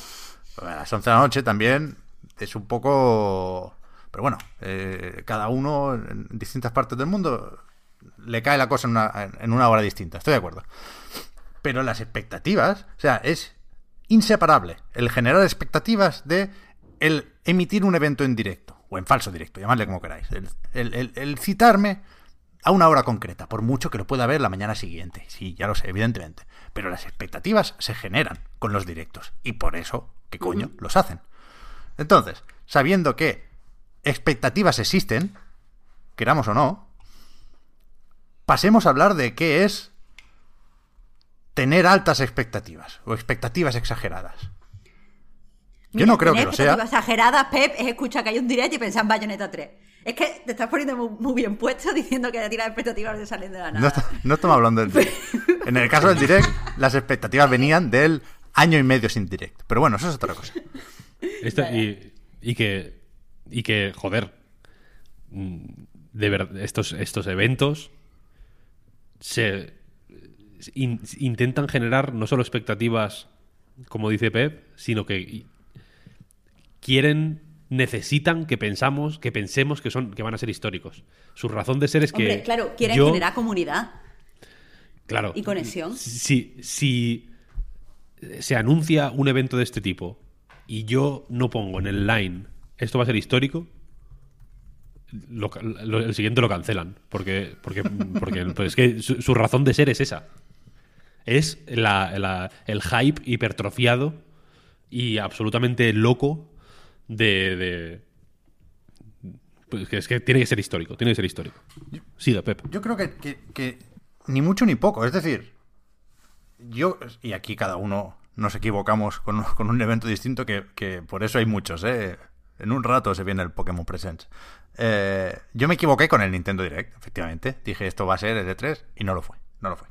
A las 11 de la noche también es un poco... Pero bueno, eh, cada uno en distintas partes del mundo le cae la cosa en una, en una hora distinta. Estoy de acuerdo. Pero las expectativas, o sea, es inseparable el generar expectativas de el emitir un evento en directo o en falso directo, llamadle como queráis. El, el- el- el citarme a una hora concreta, por mucho que lo pueda ver la mañana siguiente. Sí, ya lo sé, evidentemente. Pero las expectativas se generan con los directos y por eso, ¿qué coño? Los hacen. Entonces, sabiendo que expectativas existen, queramos o no, pasemos a hablar de qué es tener altas expectativas o expectativas exageradas. Yo no creo que lo sea. expectativas exageradas, Pep, es escuchar que hay un direct y pensar en Bayonetta 3. Es que te estás poniendo muy, muy bien puesto diciendo que tiras expectativas no te salen de la nada. No, est- no estamos hablando del direct. En el caso del direct, las expectativas venían del año y medio sin direct. Pero bueno, eso es otra cosa. Esto- y, y que, y que, joder, mm, de verdad, estos, estos eventos se in- intentan generar no solo expectativas, como dice Pep, sino que quieren, necesitan que pensamos, que pensemos que son, que van a ser históricos. Su razón de ser es que Hombre, claro, quieren yo- generar comunidad claro, y conexión. si, si se anuncia un evento de este tipo y yo no pongo en el line esto va a ser histórico, lo el siguiente lo cancelan. Porque, porque, porque pues es que su, su razón de ser es esa. Es la- la- el hype hipertrofiado y absolutamente loco de. de- pues que es que tiene que ser histórico. Tiene que ser histórico. Siga, Pep. Yo creo que, que- que ni mucho ni poco. Es decir, yo, y aquí cada uno nos equivocamos con, con un evento distinto, que, que, por eso hay muchos, ¿eh? En un rato se viene el Pokémon Presents. Eh, yo me equivoqué con el Nintendo Direct, efectivamente. Dije, esto va a ser el E3, y no lo fue, no lo fue.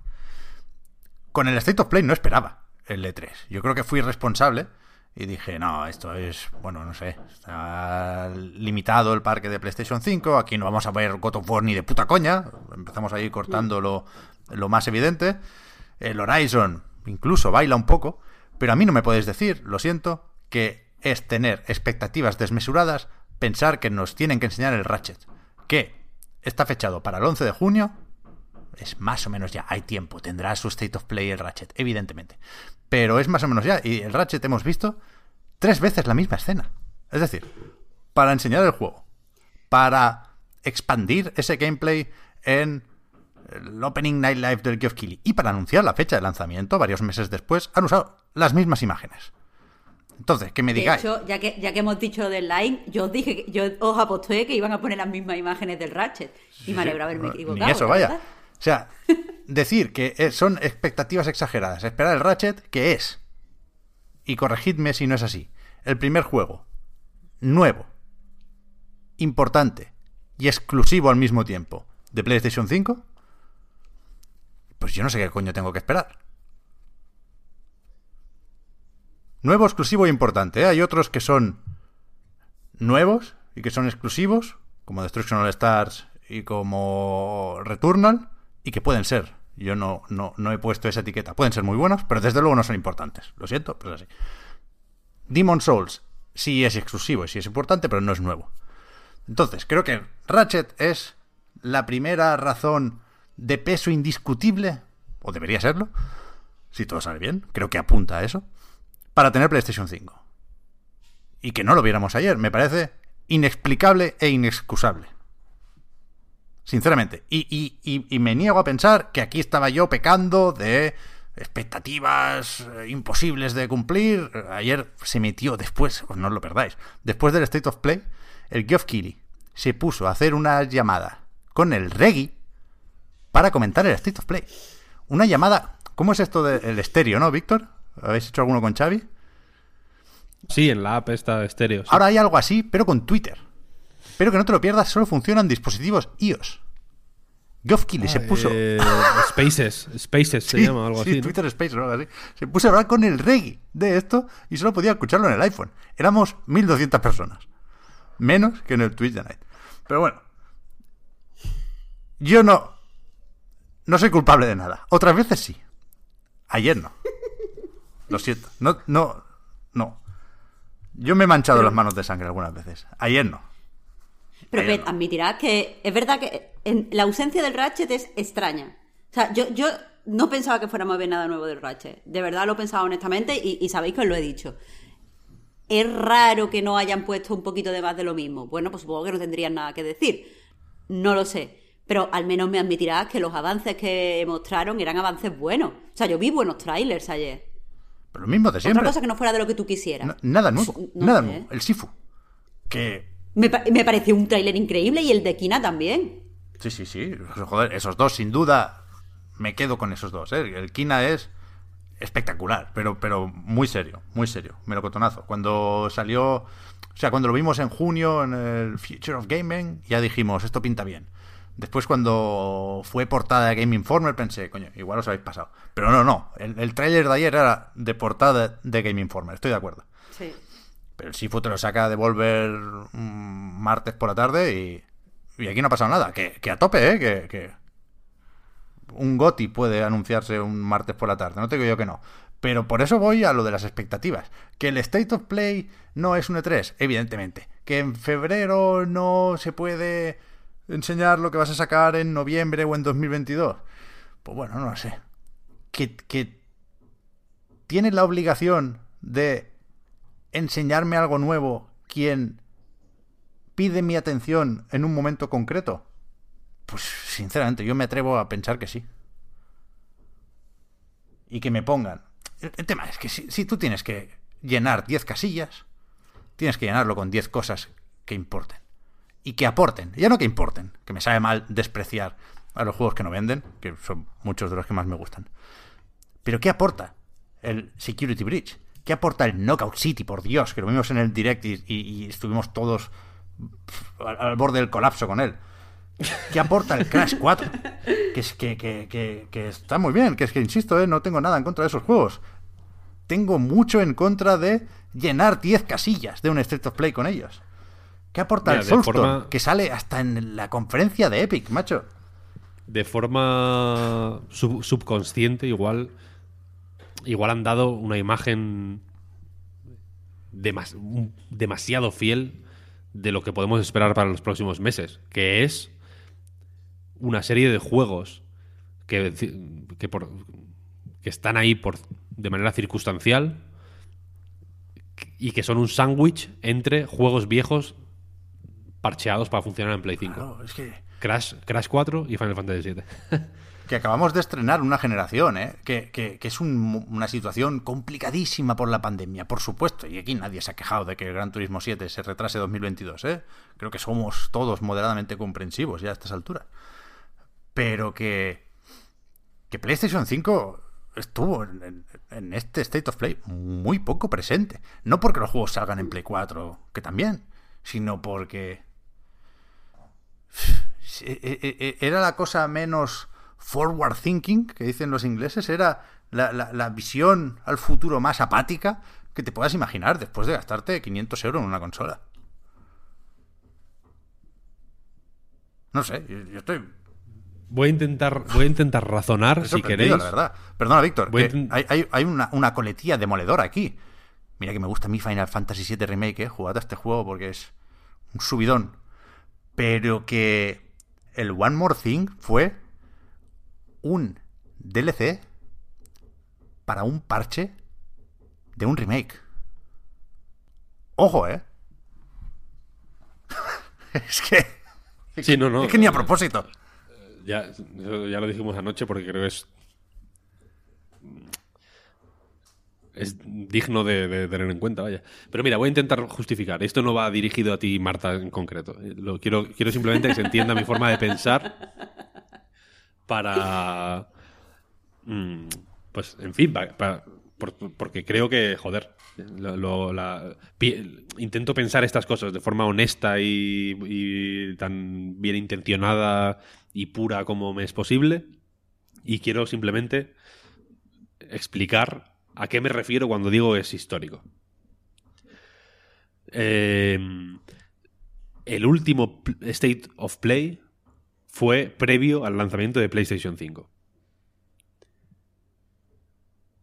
Con el State of Play no esperaba el E3. Yo creo que fui responsable y dije, no, esto es, bueno, no sé, está limitado el parque de PlayStation 5, aquí no vamos a ver God of War ni de puta coña, empezamos a ir cortando lo, lo más evidente. El Horizon incluso baila un poco, pero a mí no me podéis decir, lo siento, que es tener expectativas desmesuradas, pensar que nos tienen que enseñar el Ratchet, que está fechado para el 11 de junio, es más o menos ya, hay tiempo, tendrá su State of Play el Ratchet, evidentemente, pero es más o menos ya, y el Ratchet hemos visto tres veces la misma escena, es decir, para enseñar el juego, para expandir ese gameplay en el Opening Night Live del Geoff Keighley y para anunciar la fecha de lanzamiento varios meses después han usado las mismas imágenes. Entonces, que me digáis. De hecho, ya que, ya que hemos dicho lo del line, yo os dije, yo os aposté que iban a poner las mismas imágenes del Ratchet. Y me alegro haberme equivocado. Ni eso, vaya. O sea, decir que son expectativas exageradas, esperar el Ratchet, que es, y corregidme si no es así, el primer juego, nuevo, importante y exclusivo al mismo tiempo, de PlayStation 5, pues yo no sé qué coño tengo que esperar. Nuevo, exclusivo e importante. ¿eh? Hay otros que son nuevos y que son exclusivos, como Destruction All Stars y como Returnal, y que pueden ser. Yo no, no, no he puesto esa etiqueta. Pueden ser muy buenos, pero desde luego no son importantes. Lo siento, pero es así. Demon Souls sí es exclusivo y sí es importante, pero no es nuevo. Entonces, creo que Ratchet es la primera razón de peso indiscutible, o debería serlo, si todo sale bien, creo que apunta a eso, para tener PlayStation 5. Y que no lo viéramos ayer, me parece inexplicable e inexcusable. Sinceramente. Y, y, me niego a pensar que aquí estaba yo pecando de expectativas imposibles de cumplir. Ayer se metió después, pues no lo perdáis, después del State of Play, el Geoff Keighley se puso a hacer una llamada con el Reggie para comentar el State of Play. Una llamada... ¿Cómo es esto del estéreo, no, Víctor? ¿Habéis hecho alguno con Xavi? Sí, en la app está estéreo. Sí. Ahora hay algo así, pero con Twitter. Pero que no te lo pierdas, solo funcionan dispositivos iOS. Geoff Keighley ah, se puso. Eh, Spaces, Spaces se sí, llama algo sí, así. ¿no? Twitter Spaces o algo así. Se puso a hablar con el reggae de esto y solo podía escucharlo en el iPhone. Éramos 1200 personas. Menos que en el Twitch de Night. Pero bueno. Yo no. No soy culpable de nada. Otras veces sí. Ayer no. Lo siento. No, no, no. Yo me he manchado Pero- las manos de sangre algunas veces. Ayer no. Pero Ayer Pet, no. admitirás que es verdad que en- la ausencia del Ratchet es extraña. O sea, yo, yo no pensaba que fuéramos a ver nada nuevo del Ratchet. De verdad lo pensaba honestamente y, y sabéis que os lo he dicho. Es raro que no hayan puesto un poquito de más de lo mismo. Bueno, pues supongo que no tendrían nada que decir. No lo sé. Pero al menos me admitirás que los avances que mostraron eran avances buenos. O sea, yo vi buenos trailers ayer. Pero lo mismo de siempre. Otra cosa que no fuera de lo que tú quisieras. No- nada nuevo. No nada sé. nuevo. El Sifu. Que Me, pa- me pareció un tráiler increíble y el de Kina también. Sí, sí, sí. Joder, esos dos, sin duda, me quedo con esos dos. ¿eh? El Kina es espectacular, pero, pero muy serio, muy serio. Melocotonazo. Cuando salió, o sea, cuando lo vimos en junio en el Future of Gaming, ya dijimos, esto pinta bien. Después, cuando fue portada de Game Informer, pensé, coño, igual os habéis pasado. Pero no, no. El, el tráiler de ayer era de portada de Game Informer, estoy de acuerdo. Sí. Pero el Sifu te lo saca de volver un martes por la tarde y, y aquí no ha pasado nada. Que, que a tope, ¿eh? Que, que un GOTI puede anunciarse un martes por la tarde. No te digo yo que no. Pero por eso voy a lo de las expectativas. Que el State of Play no es un E3, evidentemente. Que en febrero no se puede enseñar lo que vas a sacar en noviembre o en 2022. Pues bueno, no lo sé. Que, que tiene la obligación de enseñarme algo nuevo quien pide mi atención en un momento concreto? Pues sinceramente, yo me atrevo a pensar que sí. Y que me pongan. El, tema es que si, si tú tienes que llenar 10 casillas, tienes que llenarlo con 10 cosas que importen. Y que aporten. Ya no que importen, que me sabe mal despreciar a los juegos que no venden, que son muchos de los que más me gustan. Pero ¿qué aporta el Security Breach? ¿Qué aporta el Knockout City, por Dios? Que lo vimos en el direct y, estuvimos todos al, borde del colapso con él. ¿Qué aporta el Crash 4? Que, es, que, que, que, que está muy bien, que es que, insisto, ¿eh? no tengo nada en contra de esos juegos. Tengo mucho en contra de llenar 10 casillas de un State of Play con ellos. ¿Qué aporta Mira, el de Soulstone? forma- Que sale hasta en la conferencia de Epic, macho. de forma sub- subconsciente igual igual han dado una imagen demas- demasiado fiel de lo que podemos esperar para los próximos meses, que es una serie de juegos que, que, por- que están ahí por, de manera circunstancial y que son un sándwich entre juegos viejos parcheados para funcionar en Play 5. Claro, es que, Crash, Crash 4 y Final Fantasy 7. que acabamos de estrenar una generación, ¿eh? que, que- que es un- una situación complicadísima por la pandemia, por supuesto. Y aquí nadie se ha quejado de que el Gran Turismo 7 se retrase 2022. ¿eh? Creo que somos todos moderadamente comprensivos ya a estas alturas. Pero que, que PlayStation 5 estuvo en, en- en este State of Play muy poco presente. No porque los juegos salgan en Play 4, que también, sino porque era la cosa menos forward thinking, que dicen los ingleses, era la, la- la visión al futuro más apática que te puedas imaginar después de gastarte 500 euros en una consola. No sé, yo, yo estoy... Voy a intentar, voy a intentar razonar, si queréis. La verdad. Perdona, Víctor, hay una, una coletilla demoledora aquí. Mira que me gusta mi Final Fantasy VII Remake, eh. Jugad a este juego porque es un subidón. Pero que el One More Thing fue un DLC para un parche de un remake. Ojo, ¿eh? es que... Sí, no, no. Es que ni a propósito. Ya, ya lo dijimos anoche porque creo que es. Es digno de, tener en cuenta, vaya. Pero mira, voy a intentar justificar. Esto no va dirigido a ti, Marta, en concreto. Lo quiero, quiero simplemente que se entienda mi forma de pensar para. mm, Pues, en fin, porque creo que, joder, intento pensar estas cosas de forma honesta y, y tan bien intencionada y pura como me es posible. Y quiero simplemente explicar a qué me refiero cuando digo es histórico. Eh, el último State of Play fue previo al lanzamiento de PlayStation 5.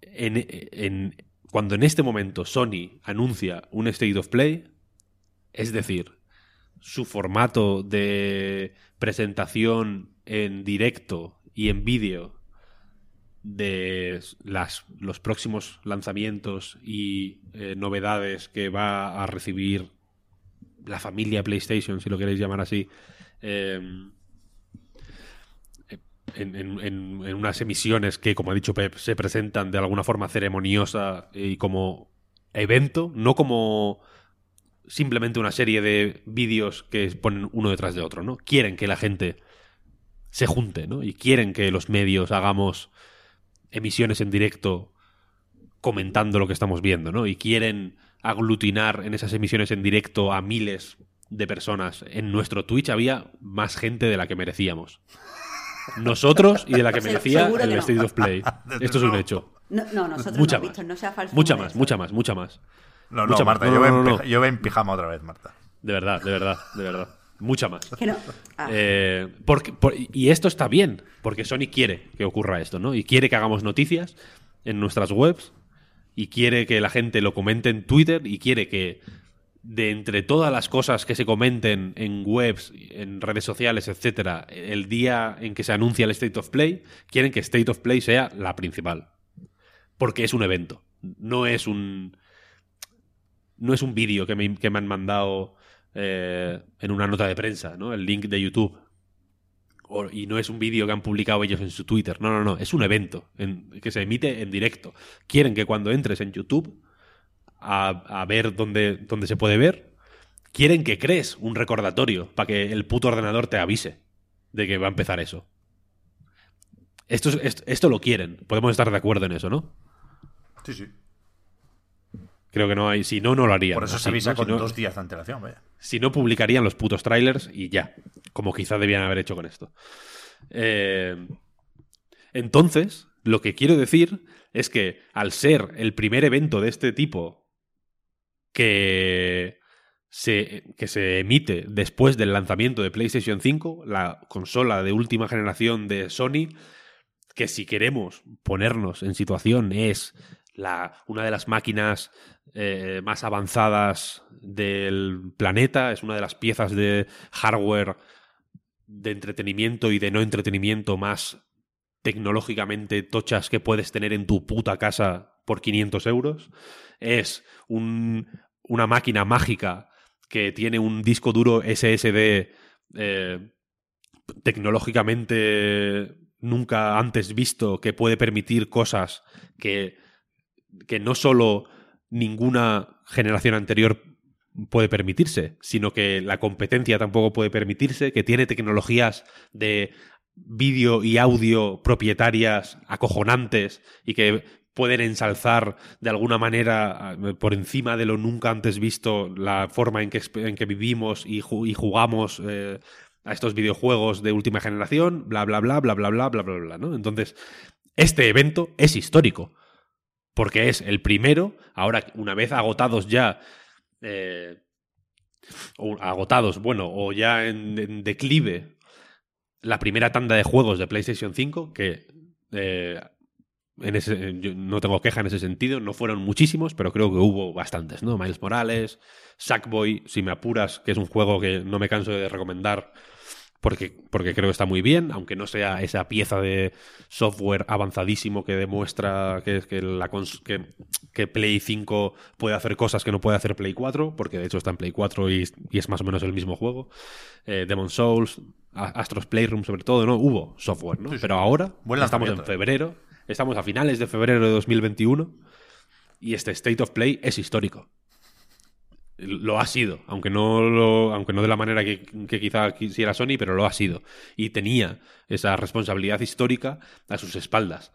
En, en- cuando en este momento Sony anuncia un State of Play, es decir, su formato de presentación en directo y en vídeo de las, los próximos lanzamientos y eh, novedades que va a recibir la familia PlayStation, si lo queréis llamar así, en, en- en- en unas emisiones que, como ha dicho Pep, se presentan de alguna forma ceremoniosa y como evento, no como simplemente una serie de vídeos que ponen uno detrás de otro, ¿no? Quieren que la gente se junte, ¿no? Y quieren que los medios hagamos emisiones en directo comentando lo que estamos viendo, ¿no? Y quieren aglutinar en esas emisiones en directo a miles de personas. En nuestro Twitch había más gente de la que merecíamos. Nosotros y de la que merecía el que no. State of Play. Esto es un hecho. No, no, nosotros Mucha no, más. Víctor, no sea falso. Mucha más, mucha más, mucha más. No, no, Mucha más. Marta, No, yo, no, ven no, no. pija- yo ven pijama otra vez, Marta. De verdad, de verdad, de verdad. Mucha más. Que no. Ah, Eh, porque, por- y esto está bien, porque Sony quiere que ocurra esto, ¿no? Y quiere que hagamos noticias en nuestras webs, y quiere que la gente lo comente en Twitter, y quiere que de entre todas las cosas que se comenten en webs, en redes sociales, etcétera, el día en que se anuncia el State of Play, quieren que State of Play sea la principal. Porque es un evento. No es un. No es un vídeo que me, que me han mandado eh, en una nota de prensa, ¿no? El link de YouTube. O- y no es un vídeo que han publicado ellos en su Twitter. No, no, no. Es un evento en- que se emite en directo. Quieren que cuando entres en YouTube a, a ver dónde, dónde se puede ver, quieren que crees un recordatorio para que el puto ordenador te avise de que va a empezar eso. Esto, es- esto, esto lo quieren. Podemos estar de acuerdo en eso, ¿no? Sí, sí. Creo que no hay. Si no, no lo harían. Por eso Así, se avisa ¿no? Si con no- dos días de antelación, vaya. Si no, publicarían los putos trailers y ya. Como quizá debían haber hecho con esto. Eh, entonces, lo que quiero decir es que al ser el primer evento de este tipo que se, que se emite después del lanzamiento de PlayStation 5, la consola de última generación de Sony, que si queremos ponernos en situación es la, una de las máquinas eh, más avanzadas del planeta, es una de las piezas de hardware de entretenimiento y de no entretenimiento más tecnológicamente tochas que puedes tener en tu puta casa por 500 euros. Es un- una máquina mágica que tiene un disco duro SSD eh, tecnológicamente nunca antes visto que puede permitir cosas que, que no solo ninguna generación anterior puede permitirse, sino que la competencia tampoco puede permitirse, que tiene tecnologías de vídeo y audio propietarias acojonantes y que pueden ensalzar de alguna manera eh, por encima de lo nunca antes visto la forma en que, en que vivimos y jugamos eh, a estos videojuegos de última generación, bla, bla, bla, bla, bla, bla, bla, bla, bla, ¿no? Entonces, este evento es histórico, porque es el primero, ahora una vez agotados ya, eh, agotados, bueno, o ya en, declive la primera tanda de juegos de PlayStation 5, que eh, en ese, no tengo queja en ese sentido, no fueron muchísimos, pero creo que hubo bastantes, ¿no? Miles Morales, Sackboy, si me apuras, que es un juego que no me canso de recomendar porque, porque creo que está muy bien, aunque no sea esa pieza de software avanzadísimo que demuestra que, que, la cons- que, que Play 5 puede hacer cosas que no puede hacer Play 4, porque de hecho está en Play 4 y, y es más o menos el mismo juego. Eh, Demon Souls, Astros Playroom sobre todo, ¿no? Hubo software, ¿no? Sí, sí. Pero ahora Buen estamos en eh. febrero, estamos a finales de febrero de 2021 y este State of Play es histórico. Lo ha sido, aunque no, aunque no de la manera que, quizá quisiera Sony, pero lo ha sido. Y tenía esa responsabilidad histórica a sus espaldas.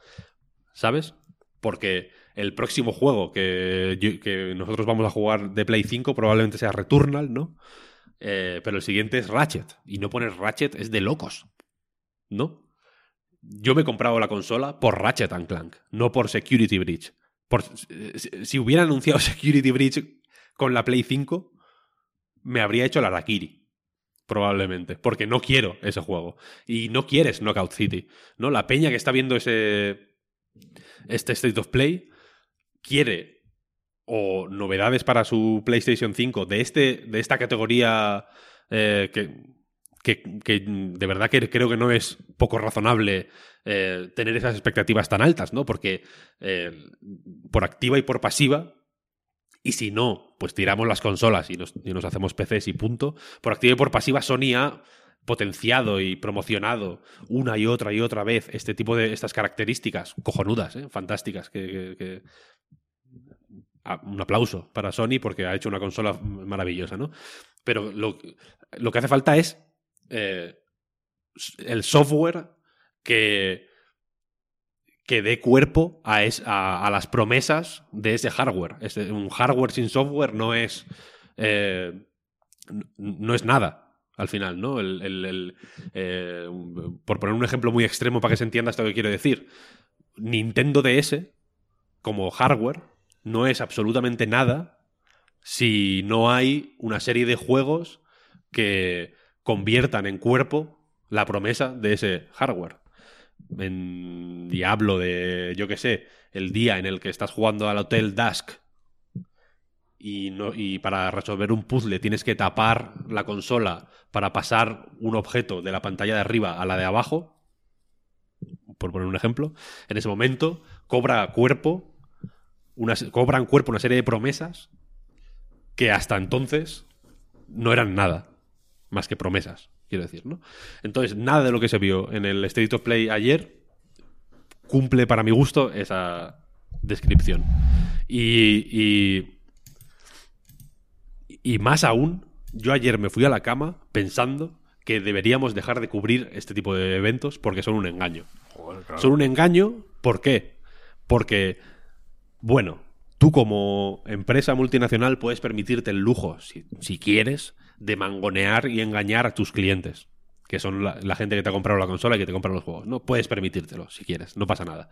¿Sabes? Porque el próximo juego que nosotros vamos a jugar de Play 5 probablemente sea Returnal, ¿no? Eh, pero el siguiente es Ratchet. Y no poner Ratchet es de locos. ¿No? Yo me he comprado la consola por Ratchet and Clank, no por Security Breach. Por, eh, si, si hubiera anunciado Security Breach con la Play 5, me habría hecho la Rakiri. Probablemente. Porque no quiero ese juego. Y no quieres Knockout City. ¿No? La peña que está viendo ese. Este State of Play quiere o novedades para su PlayStation 5 de, este, de esta categoría eh, que, que, que de verdad que creo que no es poco razonable eh, tener esas expectativas tan altas, ¿no? Porque eh, por activa y por pasiva, y si no, pues tiramos las consolas y nos, y nos hacemos PCs y punto. Por activa y por pasiva, Sony ha potenciado y promocionado una y otra y otra vez este tipo de estas características cojonudas, ¿eh? fantásticas, que, Ah, un aplauso para Sony porque ha hecho una consola maravillosa, ¿no? Pero lo, lo que hace falta es eh, el software que, que dé cuerpo a, es- a, las promesas de ese hardware. Un hardware sin software no es, eh, no es nada al final, ¿no? El- el- eh, por poner un ejemplo muy extremo para que se entienda esto que quiero decir, Nintendo DS como hardware no es absolutamente nada si no hay una serie de juegos que conviertan en cuerpo la promesa de ese hardware. En Diablo de, yo qué sé, el día en el que estás jugando al Hotel Dusk y, no, y para resolver un puzzle tienes que tapar la consola para pasar un objeto de la pantalla de arriba a la de abajo, por poner un ejemplo, en ese momento cobra cuerpo, una, cobran cuerpo una serie de promesas que hasta entonces no eran nada más que promesas, quiero decir, ¿no? Entonces, nada de lo que se vio en el State of Play ayer cumple para mi gusto esa descripción. Y, y, y más aún, yo ayer me fui a la cama pensando que deberíamos dejar de cubrir este tipo de eventos porque son un engaño. Joder, claro. Son un engaño, ¿por qué? Porque, bueno, tú como empresa multinacional puedes permitirte el lujo, si, si quieres, de mangonear y engañar a tus clientes, que son la, gente que te ha comprado la consola y que te compra los juegos. No puedes permitírtelo, si quieres, no pasa nada.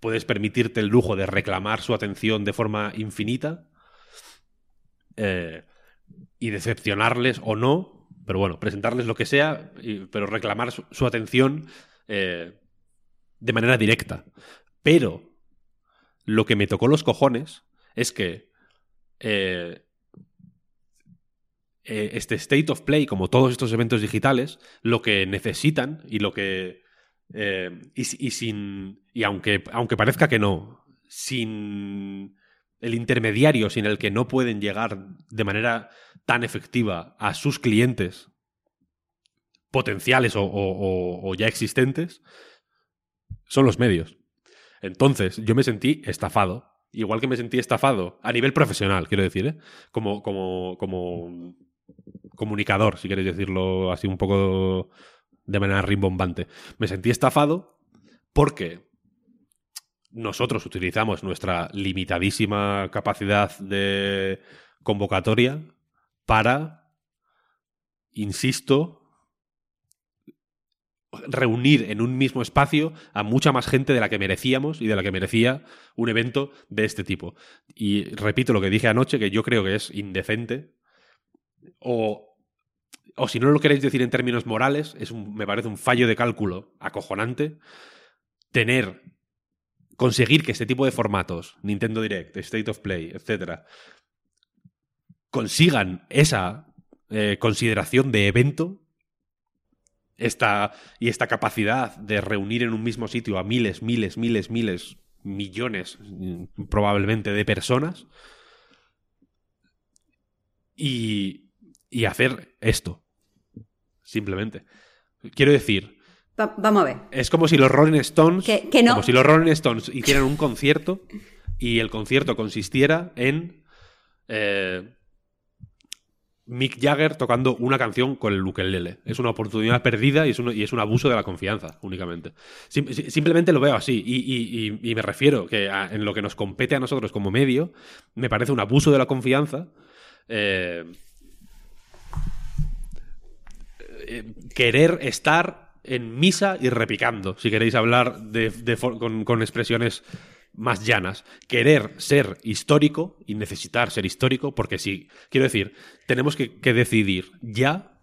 Puedes permitirte el lujo de reclamar su atención de forma infinita eh, y decepcionarles o no, pero bueno, presentarles lo que sea, y- pero reclamar su, su atención eh, de manera directa. Pero lo que me tocó los cojones es que eh, eh, este State of Play, como todos estos eventos digitales, lo que necesitan y lo que. eh, y, si- y sin. Y aunque, aunque parezca que no, sin el intermediario sin el que no pueden llegar de manera tan efectiva a sus clientes potenciales o- o ya existentes, son los medios. Entonces, yo me sentí estafado. Igual que me sentí estafado a nivel profesional, quiero decir, ¿eh? Como, como, como comunicador, si queréis decirlo así un poco de manera rimbombante. Me sentí estafado porque nosotros utilizamos nuestra limitadísima capacidad de convocatoria para, insisto, reunir en un mismo espacio a mucha más gente de la que merecíamos y de la que merecía un evento de este tipo. Y repito lo que dije anoche, que yo creo que es indecente, o, o si no lo queréis decir en términos morales, es un- me parece un fallo de cálculo acojonante tener, conseguir que este tipo de formatos, Nintendo Direct, State of Play, etcétera, consigan esa eh, consideración de evento esta, y esta capacidad de reunir en un mismo sitio a miles, miles, miles, miles, millones mm, probablemente de personas y, y hacer esto. Simplemente. Quiero decir, Va- vamos a ver. es como si los Rolling Stones, Que- que no. como si los Rolling Stones hicieran un concierto y el concierto consistiera en eh, Mick Jagger tocando una canción con el ukelele. Es una oportunidad perdida y es un, y es un abuso de la confianza, únicamente. Sim- si- simplemente lo veo así y, y- y- y me refiero que a- en lo que nos compete a nosotros como medio, me parece un abuso de la confianza. eh, eh, querer estar en misa y repicando, si queréis hablar de, con, expresiones más llanas. Querer ser histórico y necesitar ser histórico, porque si, quiero decir, tenemos que, que decidir ya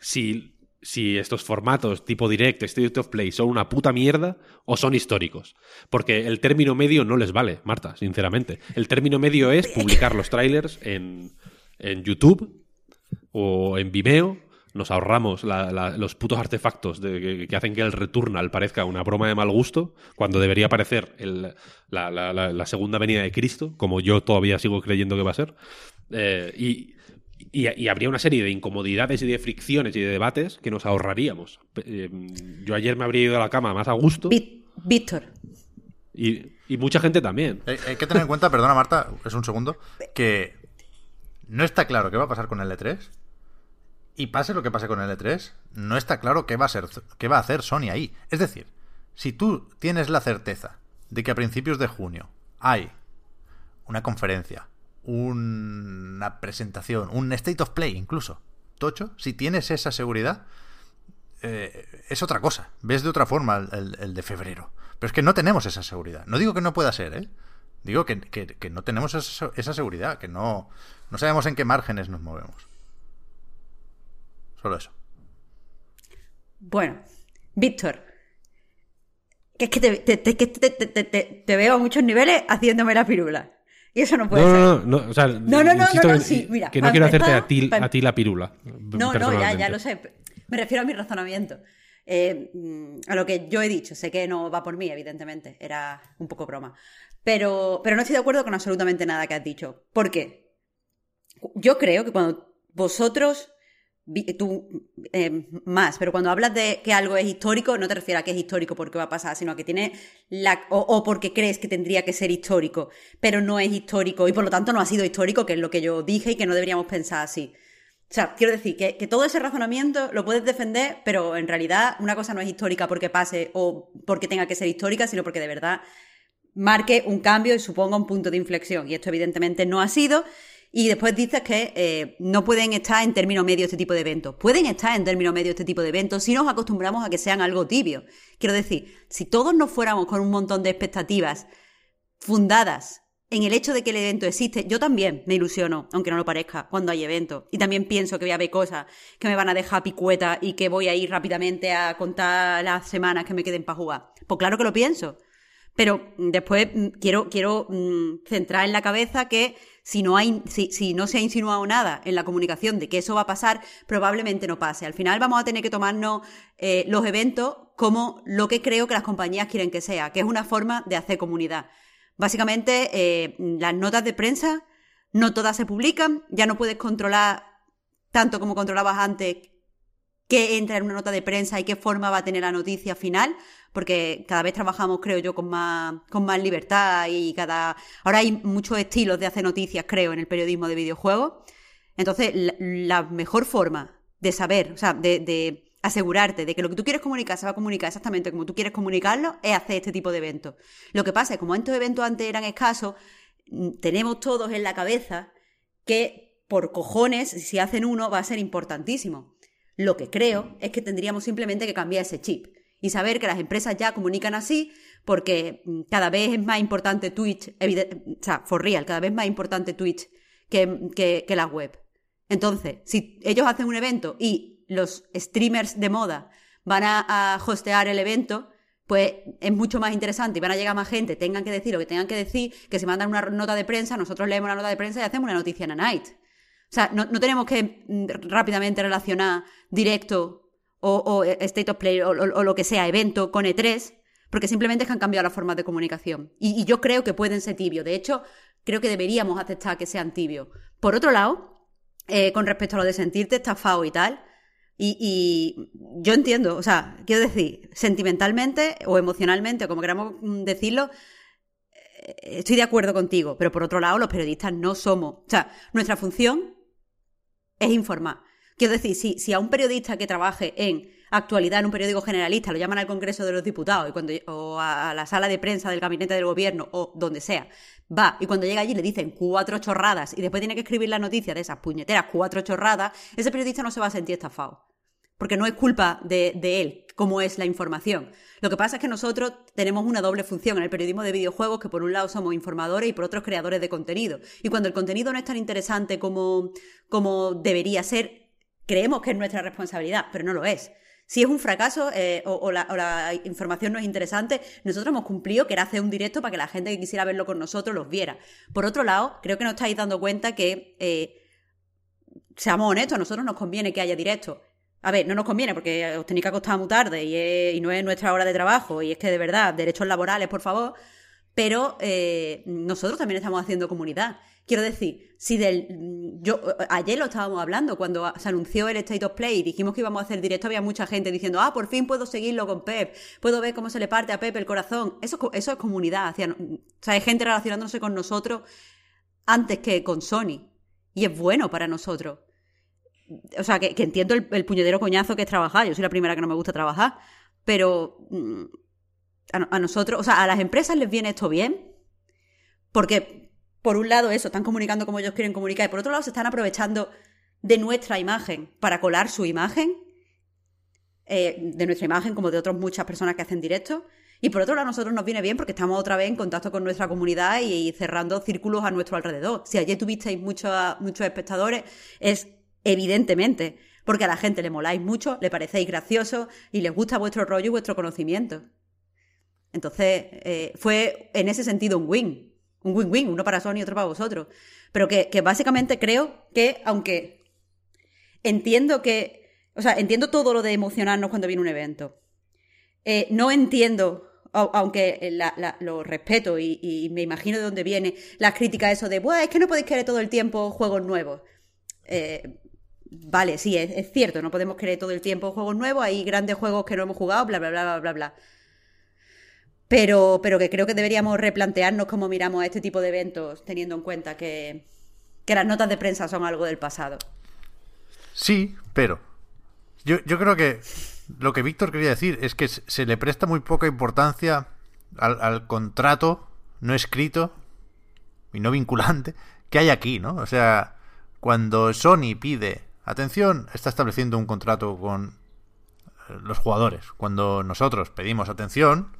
si, si estos formatos tipo Direct, State of Play son una puta mierda o son históricos. Porque el término medio no les vale, Marta, sinceramente. El término medio es publicar los trailers en, en YouTube o en Vimeo. Nos ahorramos la- la- los putos artefactos de- que, que hacen que el Returnal parezca una broma de mal gusto, cuando debería parecer el- la, la- la- la segunda venida de Cristo, como yo todavía sigo creyendo que va a ser. Eh, y, y- y habría una serie de incomodidades y de fricciones y de debates que nos ahorraríamos. Eh, yo ayer me habría ido a la cama más a gusto Ví- Víctor, y, y mucha gente también. Hay, hay que tener en cuenta, perdona Marta, es un segundo, que no está claro qué va a pasar con el E3. Y pase lo que pase con el E3, no está claro qué va a, ser, qué va a hacer Sony ahí. Es decir, si tú tienes la certeza de que a principios de junio hay una conferencia, una presentación, un State of Play incluso, Tocho, si tienes esa seguridad, eh, es otra cosa. Ves de otra forma el, de febrero. Pero es que no tenemos esa seguridad. No digo que no pueda ser, ¿eh? Digo que no tenemos esa, esa seguridad, que no, no sabemos en qué márgenes nos movemos. Solo eso. Bueno, Víctor, que es que te, te- te- que te- te- te- te- te veo a muchos niveles haciéndome la pirula. Y eso no puede No, ser. no, no, no, o sea, no, no, no, sí, mira, que no quiero hacerte a ti, a ti la pirula. No, no, ya, ya lo sé. Me refiero a mi razonamiento. Eh, mm, a lo que yo he dicho. Sé que no va por mí, evidentemente. Era un poco broma. Pero, pero no estoy de acuerdo con absolutamente nada que has dicho. ¿Por qué? Yo creo que cuando vosotros, tú eh, más, pero cuando hablas de que algo es histórico, no te refieres a que es histórico porque va a pasar, sino a que tiene la. o, o porque crees que tendría que ser histórico, pero no es histórico y por lo tanto no ha sido histórico, que es lo que yo dije y que no deberíamos pensar así. O sea, quiero decir que, que, todo ese razonamiento lo puedes defender, pero en realidad una cosa no es histórica porque pase o porque tenga que ser histórica, sino porque de verdad marque un cambio y suponga un punto de inflexión. Y esto evidentemente no ha sido. Y después dices que eh, no pueden estar en término medio este tipo de eventos. Pueden estar en término medio este tipo de eventos si nos acostumbramos a que sean algo tibio. Quiero decir, si todos nos fuéramos con un montón de expectativas fundadas en el hecho de que el evento existe, yo también me ilusiono, aunque no lo parezca, cuando hay eventos. Y también pienso que voy a ver cosas que me van a dejar picueta y que voy a ir rápidamente a contar las semanas que me queden para jugar. Pues claro que lo pienso. Pero después mm, quiero, quiero mm, centrar en la cabeza que si no, hay, si, no se ha insinuado nada en la comunicación de que eso va a pasar, probablemente no pase. Al final vamos a tener que tomarnos eh, los eventos como lo que creo que las compañías quieren que sea, que es una forma de hacer comunidad. Básicamente, eh, las notas de prensa no todas se publican, ya no puedes controlar tanto como controlabas antes qué entra en una nota de prensa y qué forma va a tener la noticia final, porque cada vez trabajamos, creo yo, con más, con más libertad y cada... Ahora hay muchos estilos de hacer noticias, creo, en el periodismo de videojuegos. Entonces, la, mejor forma de saber, o sea, de, asegurarte de que lo que tú quieres comunicar se va a comunicar exactamente como tú quieres comunicarlo, es hacer este tipo de eventos. Lo que pasa es que como estos eventos antes eran escasos, mm, tenemos todos en la cabeza que por cojones, si hacen uno, va a ser importantísimo. Lo que creo es que tendríamos simplemente que cambiar ese chip y saber que las empresas ya comunican así porque mm, cada vez es más importante Twitch, o sea, for real, cada vez más importante Twitch que, que, la web. Entonces, si ellos hacen un evento y los streamers de moda van a, hostear el evento, pues es mucho más interesante y van a llegar más gente, tengan que decir lo que tengan que decir, que se mandan una nota de prensa, nosotros leemos la nota de prensa y hacemos una noticia en a night. O sea, no, no tenemos que mm, rápidamente relacionar directo o, State of Play o, lo que sea, evento con E3, porque simplemente es que han cambiado las formas de comunicación. Y, yo creo que pueden ser tibios. De hecho, creo que deberíamos aceptar que sean tibios. Por otro lado, eh, con respecto a lo de sentirte estafado y tal, y, yo entiendo, o sea, quiero decir, sentimentalmente o emocionalmente, o como queramos mm, decirlo, eh, estoy de acuerdo contigo, pero por otro lado, los periodistas no somos. O sea, nuestra función es informar. Quiero decir, si, a un periodista que trabaje en actualidad en un periódico generalista lo llaman al Congreso de los Diputados y cuando, o a, la sala de prensa del gabinete del gobierno o donde sea, va y cuando llega allí le dicen cuatro chorradas y después tiene que escribir la noticia de esas puñeteras cuatro chorradas, ese periodista no se va a sentir estafado. Porque no es culpa de, de él cómo es la información. Lo que pasa es que nosotros tenemos una doble función en el periodismo de videojuegos, que por un lado somos informadores y por otro creadores de contenido. Y cuando el contenido no es tan interesante como, como debería ser, creemos que es nuestra responsabilidad, pero no lo es. Si es un fracaso eh, o, la, información no es interesante, nosotros hemos cumplido que era hacer un directo para que la gente que quisiera verlo con nosotros los viera. Por otro lado, creo que no estáis dando cuenta que, eh, seamos honestos, a nosotros nos conviene que haya directo. A ver, no nos conviene porque os tenéis que acostar muy tarde y, no es nuestra hora de trabajo y es que de verdad, derechos laborales, por favor, pero eh, nosotros también estamos haciendo comunidad. Quiero decir, si del. Yo, ayer lo estábamos hablando, cuando se anunció el State of Play y dijimos que íbamos a hacer directo, había mucha gente diciendo, ah, por fin puedo seguirlo con Pep, puedo ver cómo se le parte a Pep el corazón. Eso, eso es comunidad. o sea, hay gente relacionándose con nosotros antes que con Sony. Y es bueno para nosotros. O sea, que, entiendo el, puñedero coñazo que es trabajar. Yo soy la primera que no me gusta trabajar. Pero mm, a nosotros, o sea, a las empresas les viene esto bien. Porque por un lado eso, están comunicando como ellos quieren comunicar, y por otro lado se están aprovechando de nuestra imagen para colar su imagen, eh, de nuestra imagen como de otras muchas personas que hacen directo. Y por otro lado, a nosotros nos viene bien porque estamos otra vez en contacto con nuestra comunidad y, cerrando círculos a nuestro alrededor. Si ayer tuvisteis muchos, muchos espectadores, es evidentemente porque a la gente le moláis mucho, le parecéis graciosos y les gusta vuestro rollo y vuestro conocimiento. Entonces, eh, fue en ese sentido un win un win-win, uno para Sony y otro para vosotros. Pero que, básicamente creo que, aunque entiendo que, o sea, entiendo todo lo de emocionarnos cuando viene un evento, eh, no entiendo, aunque lo respeto y, me imagino de dónde viene las críticas eso de, Buah, es que no podéis querer todo el tiempo juegos nuevos. Eh, vale, sí, es, cierto, no podemos querer todo el tiempo juegos nuevos, hay grandes juegos que no hemos jugado, bla, bla, bla, bla, bla, bla pero, pero que creo que deberíamos replantearnos cómo miramos a este tipo de eventos, teniendo en cuenta que, las notas de prensa son algo del pasado. Sí, pero. Yo, yo creo que lo que Víctor quería decir es que se le presta muy poca importancia al, al contrato no escrito y no vinculante que hay aquí, ¿no? O sea, cuando Sony pide atención, está estableciendo un contrato con eh, los jugadores. Cuando nosotros pedimos atención,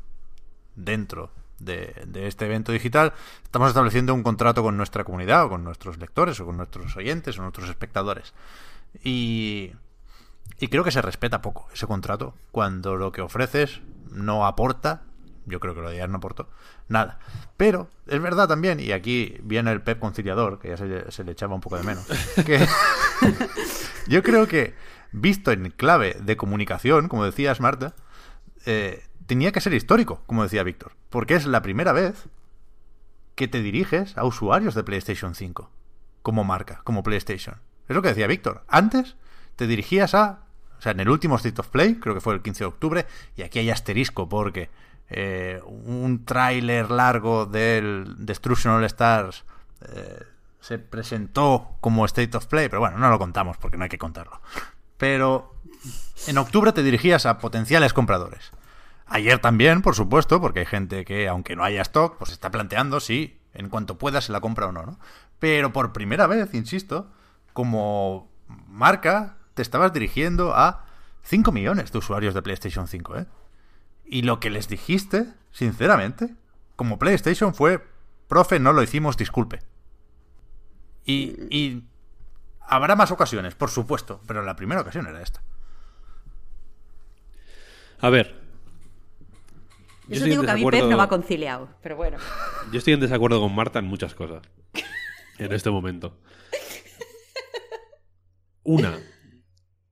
dentro de, este evento digital, estamos estableciendo un contrato con nuestra comunidad, o con nuestros lectores, o con nuestros oyentes, o nuestros espectadores. Y, y creo que se respeta poco ese contrato cuando lo que ofreces no aporta yo creo que lo de ayer no aportó nada. Pero es verdad también, y aquí viene el Pep conciliador, que ya se, se le echaba un poco de menos, que yo creo que, visto en clave de comunicación, como decías Marta, eh, tenía que ser histórico, como decía Víctor, porque es la primera vez que te diriges a usuarios de PlayStation 5 como marca, como PlayStation. Es lo que decía Víctor. Antes te dirigías a... O sea, en el último State of Play, creo que fue el 15 de octubre, y aquí hay asterisco porque eh, un tráiler largo del Destruction All Stars eh, se presentó como State of Play, pero bueno, no lo contamos porque no hay que contarlo. Pero en octubre te dirigías a potenciales compradores. Ayer también, por supuesto, porque hay gente que, aunque no haya stock, pues está planteando si en cuanto pueda se la compra o no, ¿no? Pero por primera vez, insisto, como marca, te estabas dirigiendo a 5 millones de usuarios de PlayStation 5, ¿eh? Y lo que les dijiste, sinceramente, como PlayStation fue, profe, no lo hicimos, disculpe. Y, y habrá más ocasiones, por supuesto, pero la primera ocasión era esta. A ver. Eso digo que a mí Pep no me ha conciliado, pero bueno. Yo estoy en desacuerdo con Marta en muchas cosas. En este momento. Una,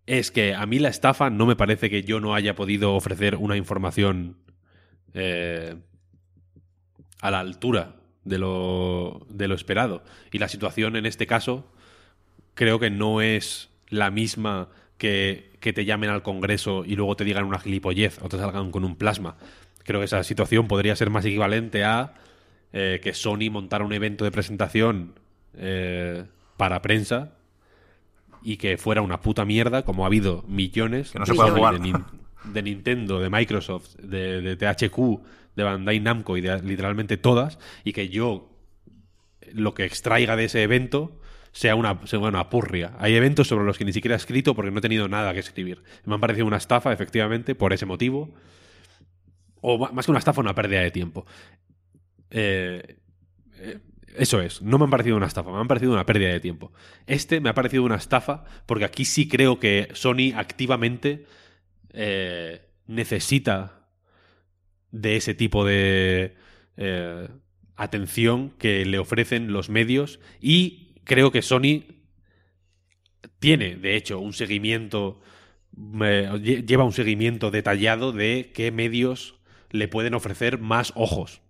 es que a mí la estafa no me parece que yo no haya podido ofrecer una información eh, a la altura de lo, de lo esperado. Y la situación en este caso creo que no es la misma que, que te llamen al Congreso y luego te digan una gilipollez o te salgan con un plasma. Creo que esa situación podría ser más equivalente a eh, que Sony montara un evento de presentación eh, para prensa y que fuera una puta mierda, como ha habido millones que no se puede jugar. De, de, Nintendo, de Microsoft, de, de, THQ, de Bandai Namco y de literalmente todas, y que yo lo que extraiga de ese evento sea una, sea una purria. Hay eventos sobre los que ni siquiera he escrito porque no he tenido nada que escribir. Me han parecido una estafa, efectivamente, por ese motivo. O más que una estafa, una pérdida de tiempo. Eh, eh, eso es, no me han parecido una estafa, me han parecido una pérdida de tiempo. Este me ha parecido una estafa porque aquí sí creo que Sony activamente eh, necesita de ese tipo de eh, atención que le ofrecen los medios y creo que Sony tiene, de hecho, un seguimiento, eh, lleva un seguimiento detallado de qué medios le pueden ofrecer más ojos.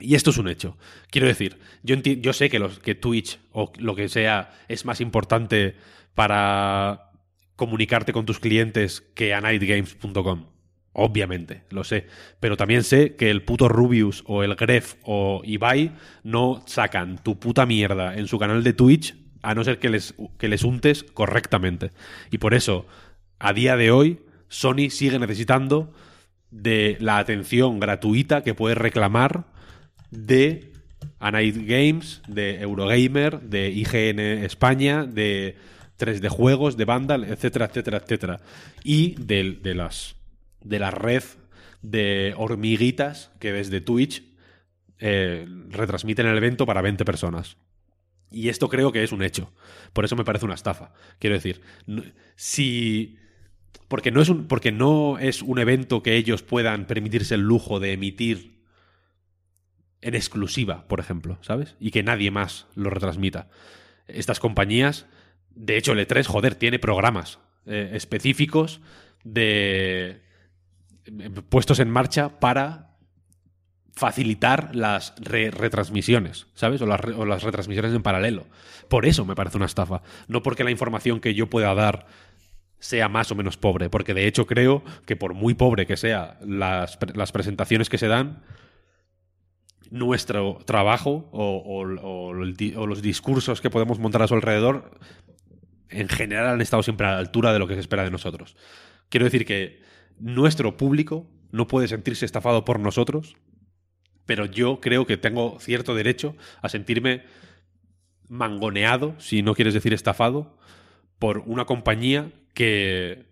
Y esto es un hecho. Quiero decir, yo, sé que, que Twitch o lo que sea es más importante para comunicarte con tus clientes que a nightgames.com. Obviamente, lo sé. Pero también sé que el puto Rubius o el Gref o Ibai no sacan tu puta mierda en su canal de Twitch a no ser que les, que les untes correctamente. Y por eso, a día de hoy, Sony sigue necesitando de la atención gratuita que puede reclamar de A Night Games, de Eurogamer, de IGN España, de 3D Juegos, de Vandal, etcétera, etcétera, etcétera. Y de, de, las, de la red de hormiguitas que desde Twitch eh, retransmiten el evento para 20 personas. Y esto creo que es un hecho. Por eso me parece una estafa. Quiero decir, si. Porque no, es un, porque no es un evento que ellos puedan permitirse el lujo de emitir en exclusiva, por ejemplo, ¿sabes? Y que nadie más lo retransmita. Estas compañías, de hecho, el E3, joder, tiene programas eh, específicos de puestos en marcha para facilitar las retransmisiones, ¿sabes? O las, retransmisiones en paralelo. Por eso me parece una estafa. No porque la información que yo pueda dar sea más o menos pobre, porque de hecho creo que por muy pobre que sea las presentaciones que se dan, nuestro trabajo o, los discursos que podemos montar a su alrededor en general han estado siempre a la altura de lo que se espera de nosotros. Quiero decir que nuestro público no puede sentirse estafado por nosotros, pero yo creo que tengo cierto derecho a sentirme mangoneado, si no quieres decir estafado, por una compañía que,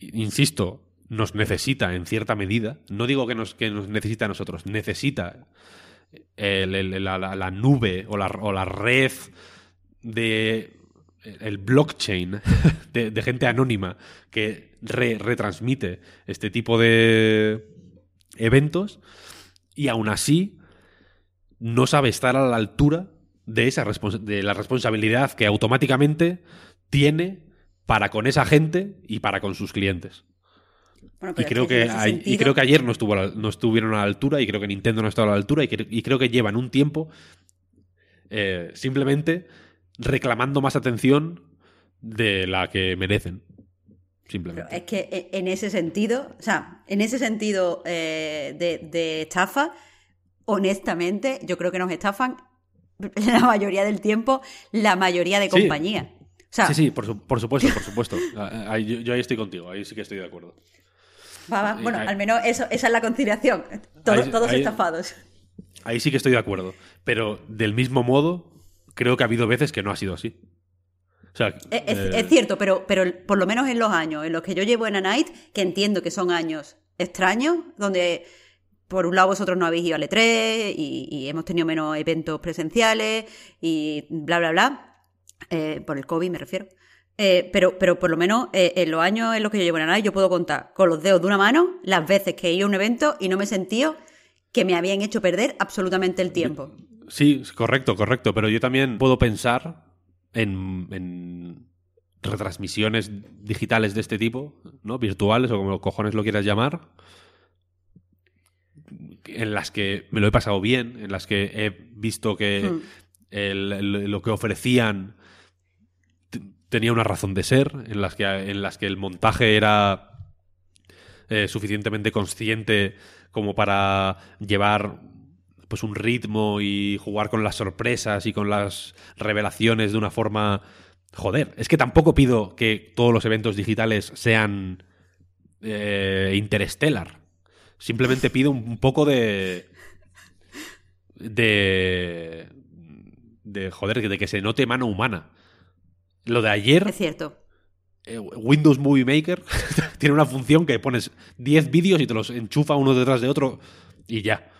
insisto, nos necesita en cierta medida. No digo que nos, que nos necesita a nosotros, necesita la, nube o la, red de el blockchain de, gente anónima que re- retransmite este tipo de eventos y aún así no sabe estar a la altura de esa de la responsabilidad que automáticamente tiene para con esa gente y para con sus clientes. Bueno, Y creo que, y creo que ayer no, estuvo la- no estuvieron a la altura y creo que Nintendo no estaba a la altura y, cre- y creo que llevan un tiempo eh, simplemente reclamando más atención de la que merecen. Pero Simplemente. es que e- en ese sentido, o sea, en ese sentido eh, de, de estafa, honestamente, yo creo que nos estafan la mayoría del tiempo, la mayoría de Sí. compañías. O sea, sí, sí, por, su- por supuesto, por supuesto. Ah, ahí- yo, yo ahí estoy contigo, ahí sí que estoy de acuerdo. Va, va, bueno, al menos eso, esa es la conciliación. Todos, ahí- todos ahí- estafados. Ahí sí que estoy de acuerdo. Pero del mismo modo, creo que ha habido veces que no ha sido así. O sea, Es, es- eh, es cierto, pero, pero por lo menos en los años en los que yo llevo en A Night, que entiendo que son años extraños, donde por un lado vosotros no habéis ido al E3 y, y hemos tenido menos eventos presenciales y bla, bla, bla, eh, por el COVID me refiero. Eh, pero, pero por lo menos eh, en los años en los que yo llevo en A Night, yo puedo contar con los dedos de una mano las veces que he ido a un evento y no me he sentido que me habían hecho perder absolutamente el tiempo. Sí, correcto, correcto. Pero yo también puedo pensar en, en retransmisiones digitales de este tipo, ¿no? Virtuales o como cojones lo quieras llamar. En las que me lo he pasado bien, en las que he visto que Hmm. el- el- lo que ofrecían tenía una razón de ser, en las que, en las que el montaje era eh, suficientemente consciente como para llevar pues un ritmo y jugar con las sorpresas y con las revelaciones de una forma joder es que tampoco pido que todos los eventos digitales sean eh, interstellar simplemente pido un, poco de de de joder de que se note mano humana lo de ayer Es cierto. eh, Windows Movie Maker tiene una función que pones 10 vídeos y te los enchufa uno detrás de otro y ya.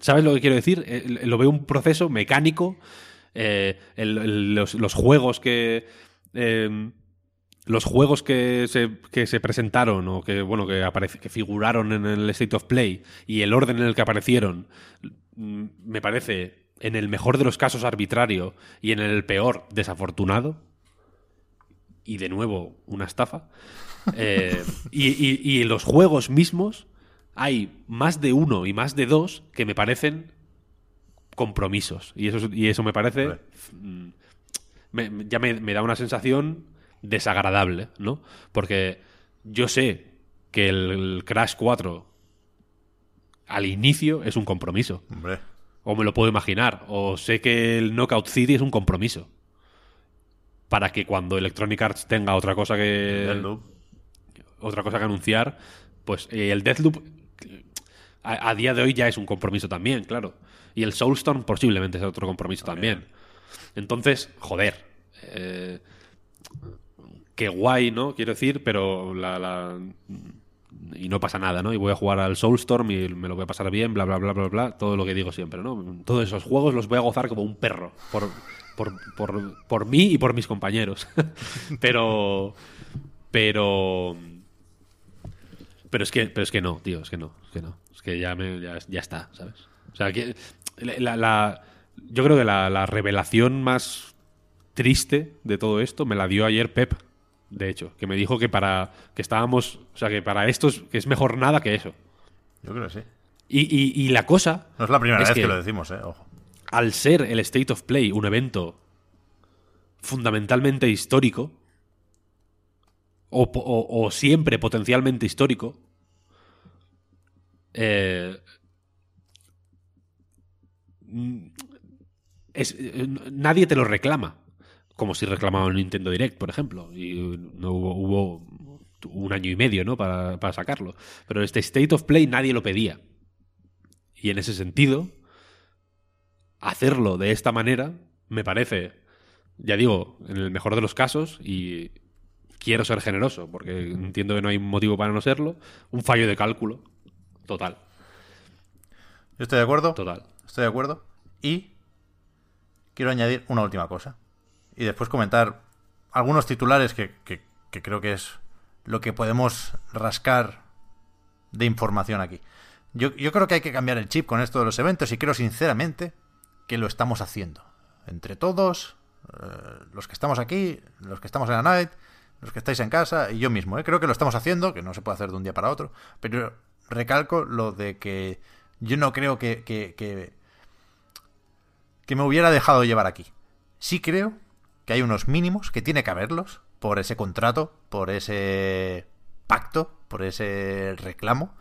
¿Sabes lo que quiero decir? Eh, lo veo un proceso mecánico. eh, el- el- los, los juegos que. los juegos que se, que se presentaron o que, bueno, que, que figuraron en el State of Play y el orden en el que aparecieron, mm, me parece, en el mejor de los casos, arbitrario y en el peor, desafortunado y de nuevo una estafa. Eh, y, y- y en los juegos mismos hay más de uno y más de dos que me parecen compromisos. Y eso, es- y eso me parece. Mm, me- ya me, me da una sensación desagradable, ¿no? Porque yo sé que el, el Crash 4 al inicio es un compromiso. Hombre. O me lo puedo imaginar. O sé que el Knockout City es un compromiso. Para que cuando Electronic Arts tenga otra cosa que. Deathloop. Otra cosa que anunciar. Pues eh, el Deathloop. A, a día de hoy ya es un compromiso también, claro. Y el Soulstorm posiblemente es otro compromiso también. Entonces, joder. eh, qué guay, ¿no? Quiero decir, pero la, la- y no pasa nada, ¿no? Y voy a jugar al Soulstorm y me lo voy a pasar bien, bla, bla, bla, bla, bla, todo lo que digo siempre, ¿no? Todos esos juegos los voy a gozar como un perro, por, por, por, por mí y por mis compañeros. pero, pero, pero es que, pero es que no, tío, es que no, es que no, es que ya, me, ya, ya está, ¿sabes? O sea, que la, la- yo creo que la, la revelación más triste de todo esto me la dio ayer Pep, de hecho, que me dijo que para que estábamos, o sea, que para esto es, que es mejor nada que eso. Yo creo que sí. Y, y- y la cosa, No es la primera Es vez que... que- lo decimos, ¿eh? Ojo. Al ser el State of Play un evento fundamentalmente histórico, o, siempre potencialmente histórico, eh, es- eh, nadie te lo reclama. como si reclamaba un Nintendo Direct, por ejemplo. Y no hubo, hubo un año y medio ¿no? para, para sacarlo. Pero este State of Play nadie lo pedía. Y en ese sentido, hacerlo de esta manera me parece, ya digo, en el mejor de los casos, y quiero ser generoso, porque entiendo que no hay motivo para no serlo, un fallo de cálculo total. Yo estoy de acuerdo. Total. Estoy de acuerdo. Y quiero añadir una última cosa. Y después comentar algunos titulares que, que- que creo que es lo que podemos rascar de información aquí. Yo, yo creo que hay que cambiar el chip con esto de los eventos y creo sinceramente que lo estamos haciendo. Entre todos, eh, los que estamos aquí, los que estamos en la night, los que estáis en casa y yo mismo. ¿eh? Creo que lo estamos haciendo, que no se puede hacer de un día para otro, pero recalco lo de que yo no creo que, que, que, que me hubiera dejado llevar aquí. Sí creo que hay unos mínimos, que tiene que haberlos, por ese contrato, por ese pacto, por ese reclamo.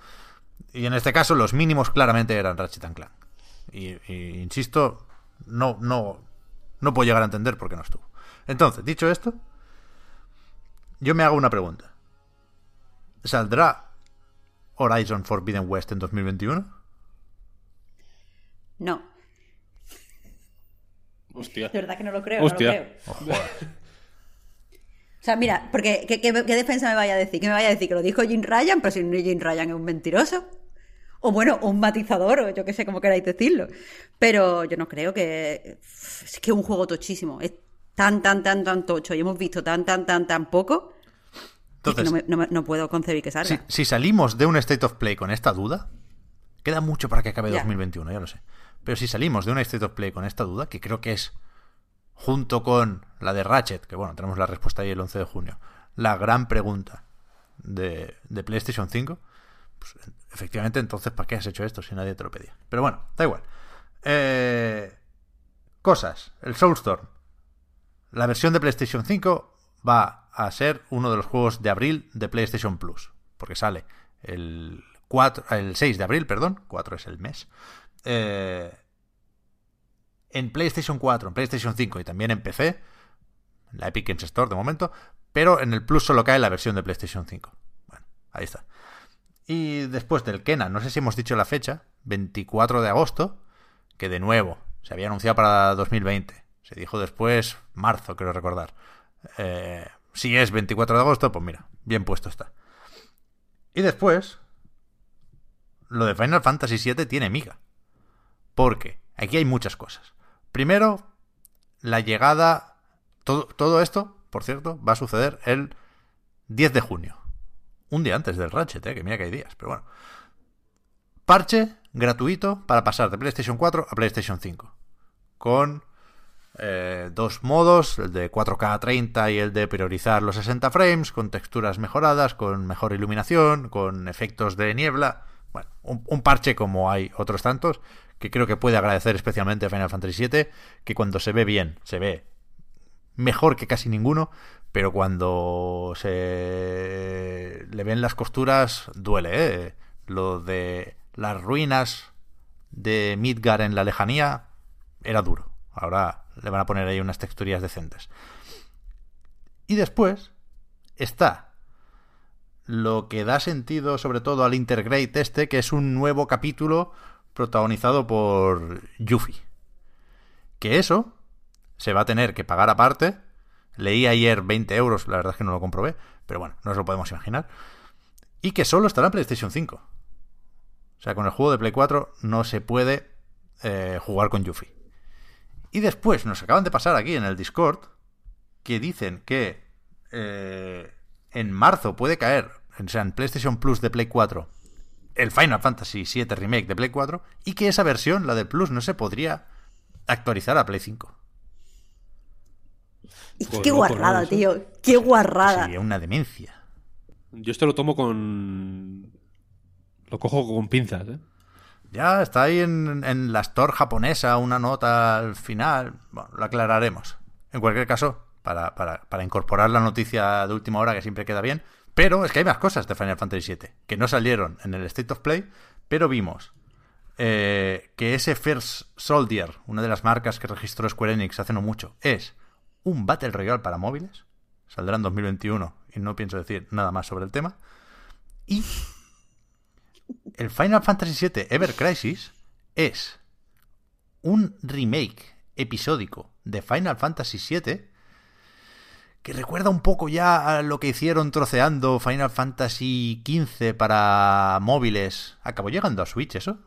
Y en este caso los mínimos claramente eran Ratchet Clank. Y, y, insisto, no, no, no puedo llegar a entender por qué no estuvo. Entonces, dicho esto, yo me hago una pregunta. ¿Saldrá Horizon Forbidden West en 2021? No, Hostia. de verdad que no lo creo. Hostia. No lo creo. O sea, mira, porque ¿qué, qué, qué defensa me vaya a decir? ¿Que me vaya a decir que lo dijo Jim Ryan? Pero si Jim Ryan es un mentiroso. O bueno, un matizador, o yo qué sé cómo queráis decirlo. Pero yo no creo que. Es que es un juego tochísimo. Es tan, tan, tan, tan tocho. Y hemos visto tan, tan, tan, tan poco. que Entonces, no, me- no me- no puedo concebir que salga. si, si salimos de un State of Play con esta duda, queda mucho para que acabe Ya. 2021, ya lo sé. Pero si salimos de un State of Play con esta duda, que creo que es junto con la de Ratchet, que bueno, tenemos la respuesta ahí el 11 de junio, la gran pregunta de, de PlayStation 5, pues efectivamente entonces, ¿para qué has hecho esto si nadie te lo pedía? Pero bueno, da igual. Eh, cosas. El Soulstorm. La versión de PlayStation 5 va a ser uno de los juegos de abril de PlayStation Plus. Porque sale el, 4, el 6 de abril, perdón. 4 es el mes. Eh, en PlayStation 4, en PlayStation 5 y también en PC. En la Epic Games Store de momento. Pero en el Plus solo cae la versión de PlayStation 5. Bueno, ahí está. Y después del Kena, no sé si hemos dicho la fecha, 24 de agosto, que de nuevo se había anunciado para 2020. Se dijo después marzo, creo recordar. Eh, si es 24 de agosto, pues mira, bien puesto está. Y después, lo de Final Fantasy VII tiene miga. Porque aquí hay muchas cosas. Primero, la llegada... Todo, todo esto, por cierto, va a suceder el 10 de junio. Un día antes del Ratchet, eh, que mira que hay días, pero bueno. Parche gratuito para pasar de PlayStation 4 a PlayStation 5. Con eh, dos modos, el de 4K 30 y el de priorizar los 60 frames, con texturas mejoradas, con mejor iluminación, con efectos de niebla. Bueno, un, un parche como hay otros tantos, que creo que puede agradecer especialmente a Final Fantasy VII, que cuando se ve bien, se ve mejor que casi ninguno, pero cuando se le ven las costuras duele, ¿eh? Lo de las ruinas de Midgar en la lejanía era duro. Ahora le van a poner ahí unas texturías decentes. Y después está lo que da sentido sobre todo al Intergrade este, que es un nuevo capítulo protagonizado por Yuffie. Que eso se va a tener que pagar aparte. Leí ayer 20 euros, la verdad es que no lo comprobé, pero bueno, no nos lo podemos imaginar. Y que solo estará en PlayStation 5. O sea, con el juego de Play 4 no se puede eh, jugar con Yuffie. Y después nos acaban de pasar aquí en el Discord que dicen que eh, en marzo puede caer, o sea, en PlayStation Plus de Play 4, el Final Fantasy VII Remake de Play 4 y que esa versión, la de Plus, no se podría actualizar a Play 5. Y Pues qué guarrada, Eso. tío. Qué guarrada. Sería una demencia. Yo esto lo tomo con. Lo cojo con pinzas, ¿eh? Ya está ahí en, en la store japonesa una nota al final. Bueno, lo aclararemos. En cualquier caso, para, para, para incorporar la noticia de última hora que siempre queda bien. Pero es que hay más cosas de Final Fantasy VII que no salieron en el State of Play, pero vimos eh, que ese First Soldier, una de las marcas que registró Square Enix hace no mucho, es un Battle Royale para móviles. Saldrá en 2021 y no pienso decir nada más sobre el tema. Y el Final Fantasy VII Ever Crisis es un remake episódico de Final Fantasy VII que recuerda un poco ya a lo que hicieron troceando Final Fantasy XV para móviles. ¿Acabó llegando a Switch eso?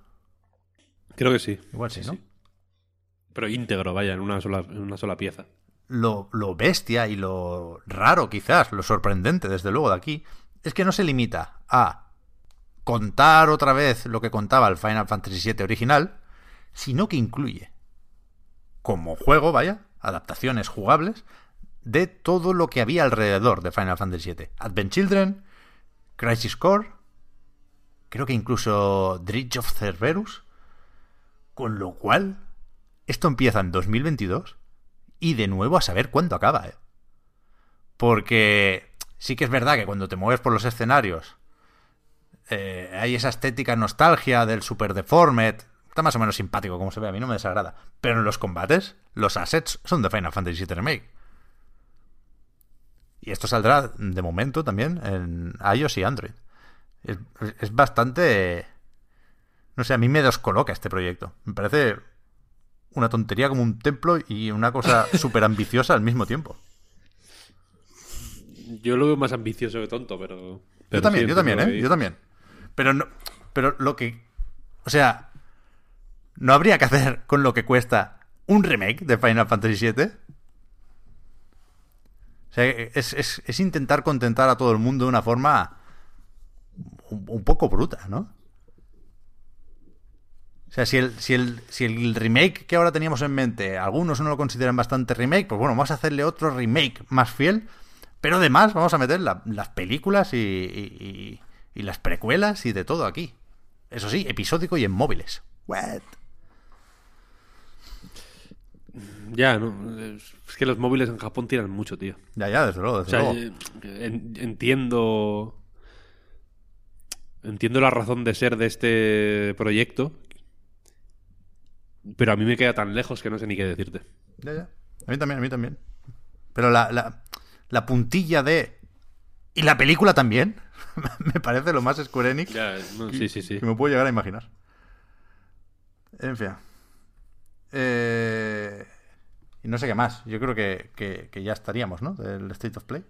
Creo que sí. Igual sí, ¿no? Pero íntegro, vaya, en una sola, en una sola pieza. Lo, lo bestia y lo raro quizás, lo sorprendente desde luego de aquí, es que no se limita a contar otra vez lo que contaba el Final Fantasy VII original, sino que incluye, como juego, vaya, adaptaciones jugables, de todo lo que había alrededor de Final Fantasy VII. Advent Children, Crisis Core, creo que incluso Dredge of Cerberus, con lo cual esto empieza en 2022 y de nuevo a saber cuándo acaba, ¿eh? Porque sí que es verdad que cuando te mueves por los escenarios eh, hay esa estética nostalgia del Super Deformed. Está más o menos simpático como se ve, a mí no me desagrada. Pero en los combates, los assets son de Final Fantasy VII Remake. Y esto saldrá de momento también en iOS y Android. Es, es bastante... No sé, a mí me descoloca este proyecto. Me parece una tontería como un templo y una cosa súper ambiciosa al mismo tiempo. Yo lo veo más ambicioso que tonto, pero... pero yo también, yo también, ¿eh? Yo también. Pero no, pero lo que... O sea, ¿no habría que hacer con lo que cuesta un remake de Final Fantasy VII? O sea, es, es- es intentar contentar a todo el mundo de una forma un, un poco bruta, ¿no? O sea, si el, si, el, si el remake que ahora teníamos en mente, algunos no lo consideran bastante remake, pues bueno, vamos a hacerle otro remake más fiel, pero además vamos a meter la- las películas y, y- y- y las precuelas y de todo aquí. Eso sí, episódico y en móviles. What? Ya, ¿no? Es que los móviles en Japón tiran mucho, tío. Ya, ya, desde luego, O sea, luego. eh, en- entiendo. Entiendo la razón de ser de este proyecto. Pero a mí me queda tan lejos que no sé ni qué decirte. Ya, ya. A mí también, a mí también. Pero la, la, la puntilla de... Y la película también. me parece lo más Square Enix Ya, no, sí, sí, sí. que me puedo llegar a imaginar. En fin. Eh, Y no sé qué más. Yo creo que, que- que ya estaríamos, ¿no? Del State of Play.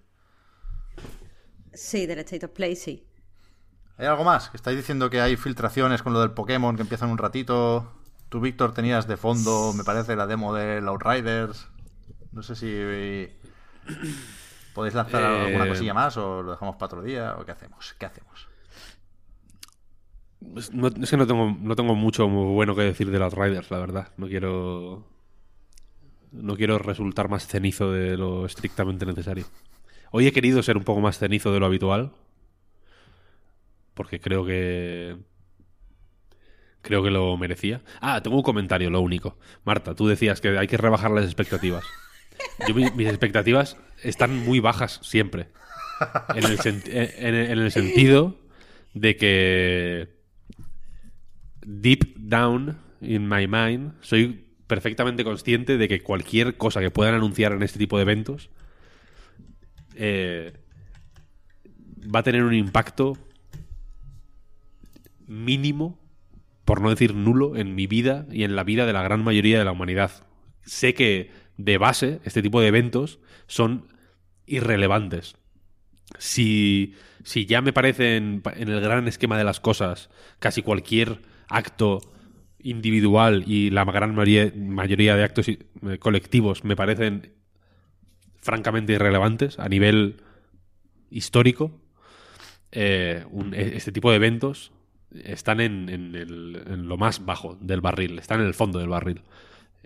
Sí, del State of Play, sí. ¿Hay algo más? Que estáis diciendo que hay filtraciones con lo del Pokémon que empiezan un ratito. Tú, Víctor, tenías de fondo, me parece, la demo del Outriders. No sé si podéis lanzar Eh, alguna cosilla más o lo dejamos para otro día o qué hacemos. ¿Qué hacemos? Es, no- es que no tengo, no tengo mucho muy bueno que decir de los Riders, la verdad. No quiero. No quiero resultar más cenizo de lo estrictamente necesario. Hoy he querido ser un poco más cenizo de lo habitual. Porque creo que. Creo que lo merecía. Ah, tengo un comentario, lo único. Marta, tú decías que hay que rebajar las expectativas. Mis expectativas están muy bajas siempre. En el sentido de que deep down in my mind soy perfectamente consciente de que cualquier cosa que puedan anunciar en este tipo de eventos eh, va a tener un impacto mínimo, por no decir nulo, en mi vida y en la vida de la gran mayoría de la humanidad. Sé que de base este tipo de eventos son irrelevantes. Si, si ya me parece en, el gran esquema de las cosas casi cualquier acto individual y la gran mayoría, mayoría de actos eh, colectivos me parecen francamente irrelevantes a nivel histórico, eh, e- este tipo de eventos están en, en lo más bajo del barril, están en el fondo del barril,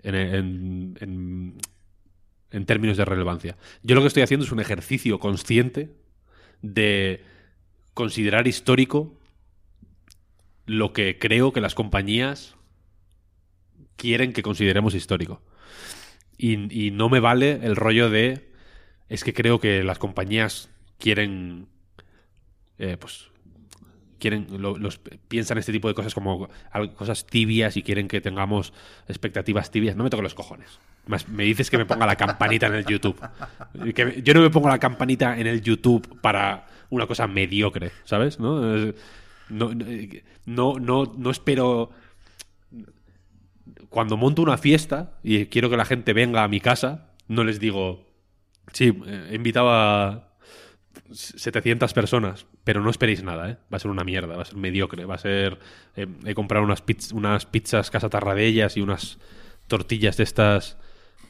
en- en términos de relevancia. Yo lo que estoy haciendo es un ejercicio consciente de considerar histórico lo que creo que las compañías quieren que consideremos histórico. Y, y no me vale el rollo de es que creo que las compañías quieren eh, pues quieren lo- los piensan este tipo de cosas como cosas tibias y quieren que tengamos expectativas tibias. No me toques los cojones. Más, me dices que me ponga la campanita en el YouTube. Yo no me pongo la campanita en el YouTube para una cosa mediocre, ¿sabes? ¿No? No, no, no, no, no espero cuando monto una fiesta y quiero que la gente venga a mi casa, no les digo, sí, eh, he invitado a 700 personas, pero no esperéis nada, ¿eh? Va a ser una mierda, va a ser mediocre, va a ser... eh, he comprado unas, piz- unas pizzas Casa Tarradellas y unas tortillas de estas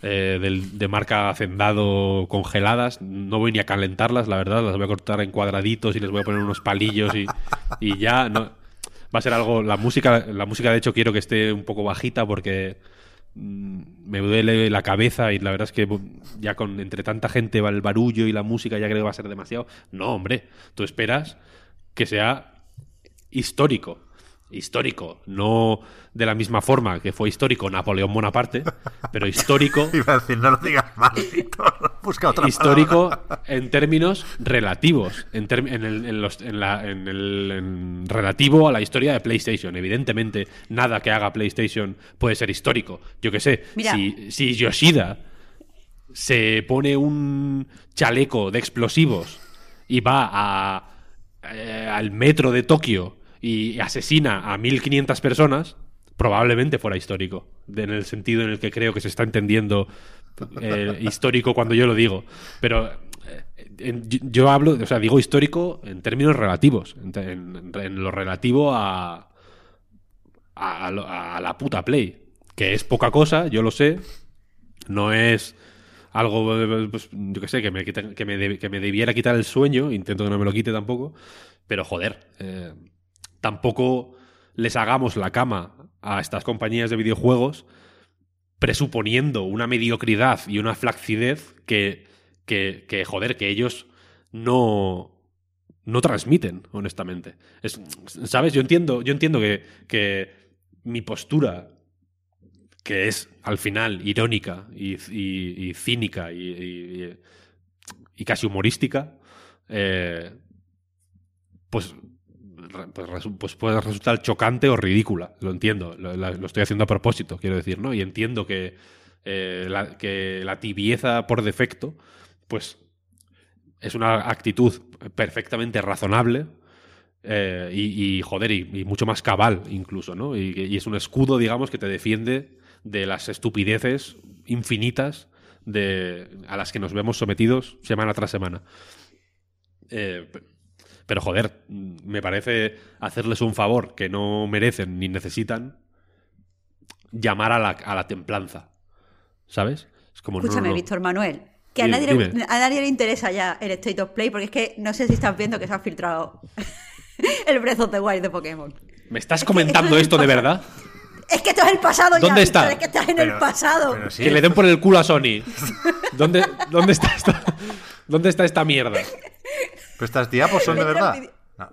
eh, del- de marca Hacendado congeladas. No voy ni a calentarlas, la verdad, las voy a cortar en cuadraditos y les voy a poner unos palillos y, y ya... No, va a ser algo... La música, la música, de hecho, quiero que esté un poco bajita porque me duele la cabeza y la verdad es que ya con entre tanta gente va el barullo y la música ya creo que va a ser demasiado. No, hombre, tú esperas que sea histórico. Histórico, no de la misma forma que fue histórico Napoleón Bonaparte, pero histórico Iba a decir, no lo digas más, Víctor. Busca otra histórico en términos relativos, en, en el, en los- en la- en el- en relativo a la historia de PlayStation. Evidentemente, nada que haga PlayStation puede ser histórico. Yo qué sé, Mira. si, si Yoshida se pone un chaleco de explosivos y va a, eh, al metro de Tokio y asesina a 1500 personas, probablemente fuera histórico, en el sentido en el que creo que se está entendiendo eh, histórico cuando yo lo digo. Pero eh, yo- hablo, o sea, digo histórico en términos relativos, en, lo relativo a, a, la puta Play, que es poca cosa, yo lo sé, no es algo, pues, yo que sé, que me, que, me de- que me debiera quitar el sueño, intento que no me lo quite tampoco, pero joder, eh, tampoco les hagamos la cama a estas compañías de videojuegos presuponiendo una mediocridad y una flacidez que, que, que, joder, que ellos no, no transmiten, honestamente. Es, ¿Sabes? Yo entiendo, yo entiendo que, que mi postura, que es al final irónica y, y- cínica y, y- casi humorística, eh, pues, pues, pues puede resultar chocante o ridícula. Lo entiendo. Lo, estoy haciendo a propósito, quiero decir, ¿no? Y entiendo que, eh, la, que tibieza por defecto, pues es una actitud perfectamente razonable eh, y, joder, y, mucho más cabal incluso, ¿no? Y, es un escudo, digamos, que te defiende de las estupideces infinitas de, a las que nos vemos sometidos semana tras semana. Eh, pero joder, me parece hacerles un favor que no merecen ni necesitan llamar a la, a la templanza. ¿Sabes? Es como no, no, Escúchame, no. Víctor Manuel. Que a nadie, le, a nadie le interesa ya el State of Play, porque es que no sé si estás viendo que se ha filtrado el Breath of the Wild de Pokémon. ¿Me estás comentando esto de verdad? Es que esto es el pasado ya. ¿Dónde está? Víctor, Es que estás en Pero- el pasado. sí. Que le den por el culo a Sony. ¿Dónde, dónde, está, esta, ¿Dónde está esta mierda? ¿Pero estas diapos son de verdad? No.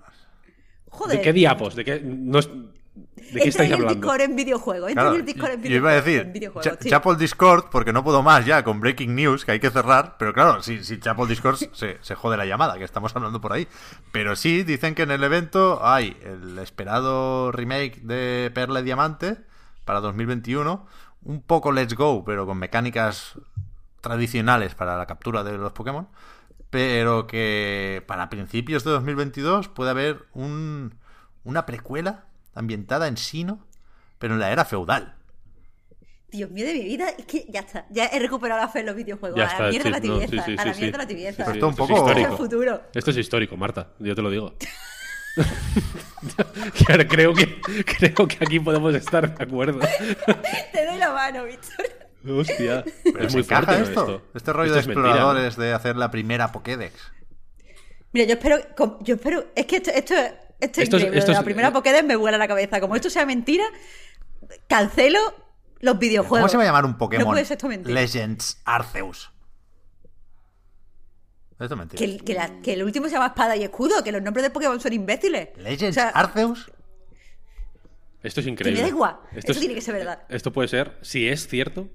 Joder. ¿De qué diapos? ¿De qué, no es- ¿de qué Entra estáis en el hablando? Discord en videojuego. Entra Claro, en el Discord en yo iba a videojuego. decir, videojuego, cha- sí. chapo el Discord porque no puedo más ya con Breaking News, que hay que cerrar. Pero claro, si, si chapo el Discord se, se jode la llamada, que estamos hablando por ahí. Pero sí, dicen que en el evento hay el esperado remake de Perla y Diamante para 2021. Un poco Let's Go, pero con mecánicas tradicionales para la captura de los Pokémon. Pero que para principios de 2022 puede haber un, una precuela ambientada en Sino, pero en la era feudal. Dios mío de mi vida, es que ya está. Ya he recuperado la fe en los videojuegos. Ya a la está, mierda sí, la no, tibieza. sí, sí, a la sí, mierda sí. la tibieza. Pero esto un esto es poco- Es el histórico. futuro. Esto es histórico, Marta, yo te lo digo. Creo, que, creo que aquí podemos estar de acuerdo. Te doy la mano, Víctor. Hostia, Pero es se muy encaja fuerte esto? esto. Este rollo Esto de es mentira, exploradores de hacer la primera Pokédex. Mira, yo espero, yo espero, es que esto, esto, esto es Esto es- increíble. la primera Pokédex me vuela la cabeza. Como esto sea mentira, cancelo los videojuegos. ¿Cómo se va a llamar un Pokémon? No puede ser esto mentira. Legends Arceus. Esto es mentira. Que el, que, la- que el último se llama Espada y Escudo, que los nombres de Pokémon son imbéciles. Legends O sea, Arceus. Esto es que increíble. me da igual. Esto es- tiene que ser verdad. Esto puede ser, si es cierto.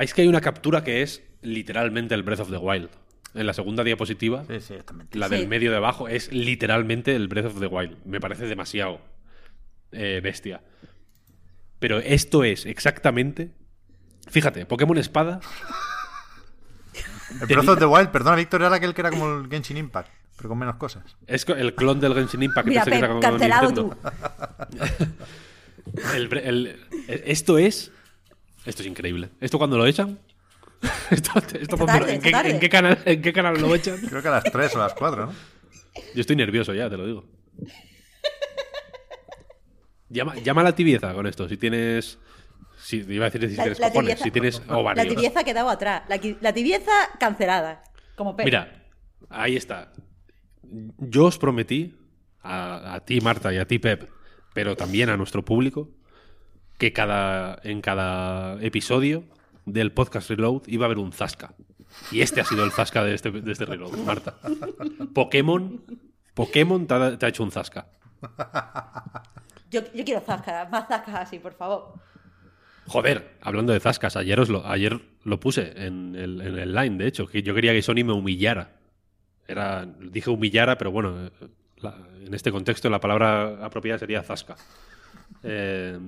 Ah, Es que hay una captura que es literalmente el Breath of the Wild. en la segunda diapositiva, Sí, sí, la Sí. del medio de abajo, es literalmente el Breath of the Wild. Me parece demasiado eh, bestia. Pero esto es exactamente. Fíjate, Pokémon Espada. El Breath of the Wild, perdona, Víctor, era aquel que era como el Genshin Impact, pero con menos cosas. Es el clon del Genshin Impact que Mira, que Pep, cancelado Nintendo. tú. El el- esto es. Esto es increíble. ¿Esto cuando lo echan? ¿Esto, esto tarde, ¿en, qué, en qué canal, ¿En qué canal lo echan? Creo que a las 3 o a las 4, ¿no? Yo estoy nervioso ya, te lo digo. Llama, llama a la tibieza con esto. Si tienes. Si, iba a decir si La- tienes la cojones, tibieza- si tienes La ovarios. tibieza ha quedado atrás. La, la tibieza cancelada. Como Pep. Mira, ahí está. Yo os prometí a, a ti, Marta, y a ti, Pep, pero también a nuestro público, que cada, en cada episodio del podcast Reload iba a haber un Zasca. Y este ha sido el Zasca de este, de este Reload, Marta. Pokémon, Pokémon te ha, te ha hecho un Zasca. Yo, yo quiero zascas, más zascas así, por favor. Joder, hablando de Zascas, ayer, os lo, ayer lo puse en el, en el line, de hecho, que yo quería que Sony me humillara. Era, dije humillara, pero bueno, eh, la- en este contexto la palabra apropiada sería Zasca. Eh,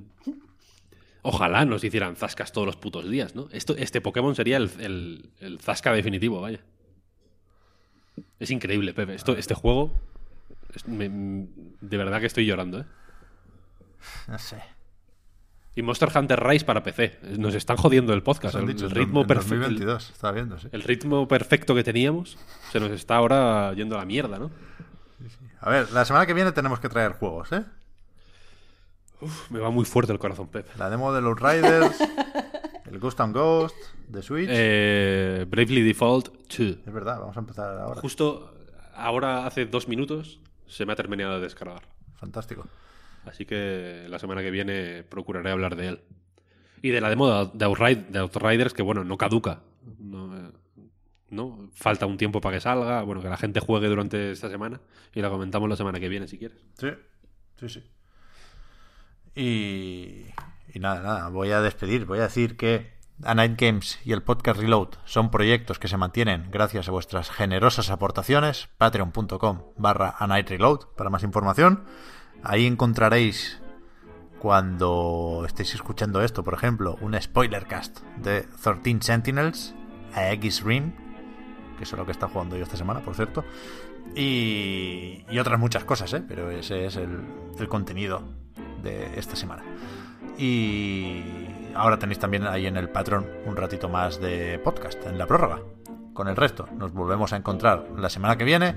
ojalá nos hicieran Zascas todos los putos días, ¿no? Esto, este Pokémon sería el, el, el Zasca definitivo, vaya. Es increíble, Pepe. Esto, este juego, es- me- de verdad que estoy llorando, ¿eh? No sé. Y Monster Hunter Rise para PC. Nos están jodiendo el podcast. El, dicho, el en ritmo perfecto. 2022, estaba viendo, sí. El ritmo perfecto que teníamos se nos está ahora yendo a la mierda, ¿no? A ver, la semana que viene tenemos que traer juegos, ¿eh? Uf, me va muy fuerte el corazón, Pep. La demo de los Riders, el Ghost and Ghost, de Switch. Eh, Bravely Default 2. Es verdad, vamos a empezar ahora. Justo ahora, hace dos minutos, se me ha terminado de descargar. Fantástico. Así que la semana que viene procuraré hablar de él. Y de la demo de, de Outride- de Outriders, que bueno, no caduca. No, eh, no, falta un tiempo para que salga. Bueno, que la gente juegue durante esta semana. Y la comentamos la semana que viene, si quieres. Sí, sí, sí. Y, y nada, nada, voy a despedir. Voy a decir que A Night Games y el podcast Reload son proyectos que se mantienen gracias a vuestras generosas aportaciones. Patreon.com barra A Night Reload para más información. Ahí encontraréis cuando estéis escuchando esto, por ejemplo, un spoiler cast de 13 Sentinels a X Rim, que es lo que está jugando yo esta semana, por cierto. Y, otras muchas cosas, ¿eh? pero ese es el contenido de esta semana. Y ahora tenéis también ahí en el Patreon un ratito más de podcast, en la prórroga. Con el resto, nos volvemos a encontrar la semana que viene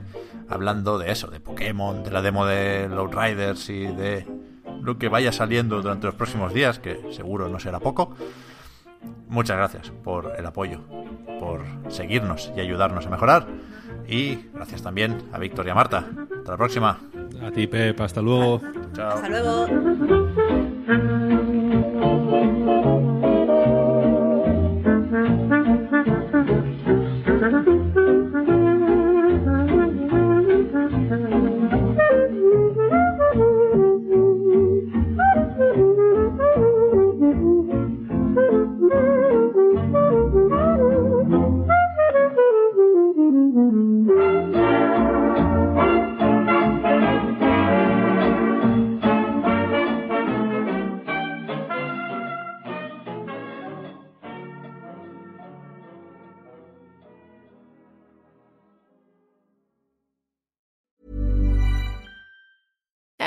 hablando de eso, de Pokémon, de la demo de Load Riders y de lo que vaya saliendo durante los próximos días, que seguro no será poco. Muchas gracias por el apoyo, por seguirnos y ayudarnos a mejorar. Y gracias también a Víctor y a Marta. Hasta la próxima. A ti, Pep, hasta luego. Chao. Hasta luego.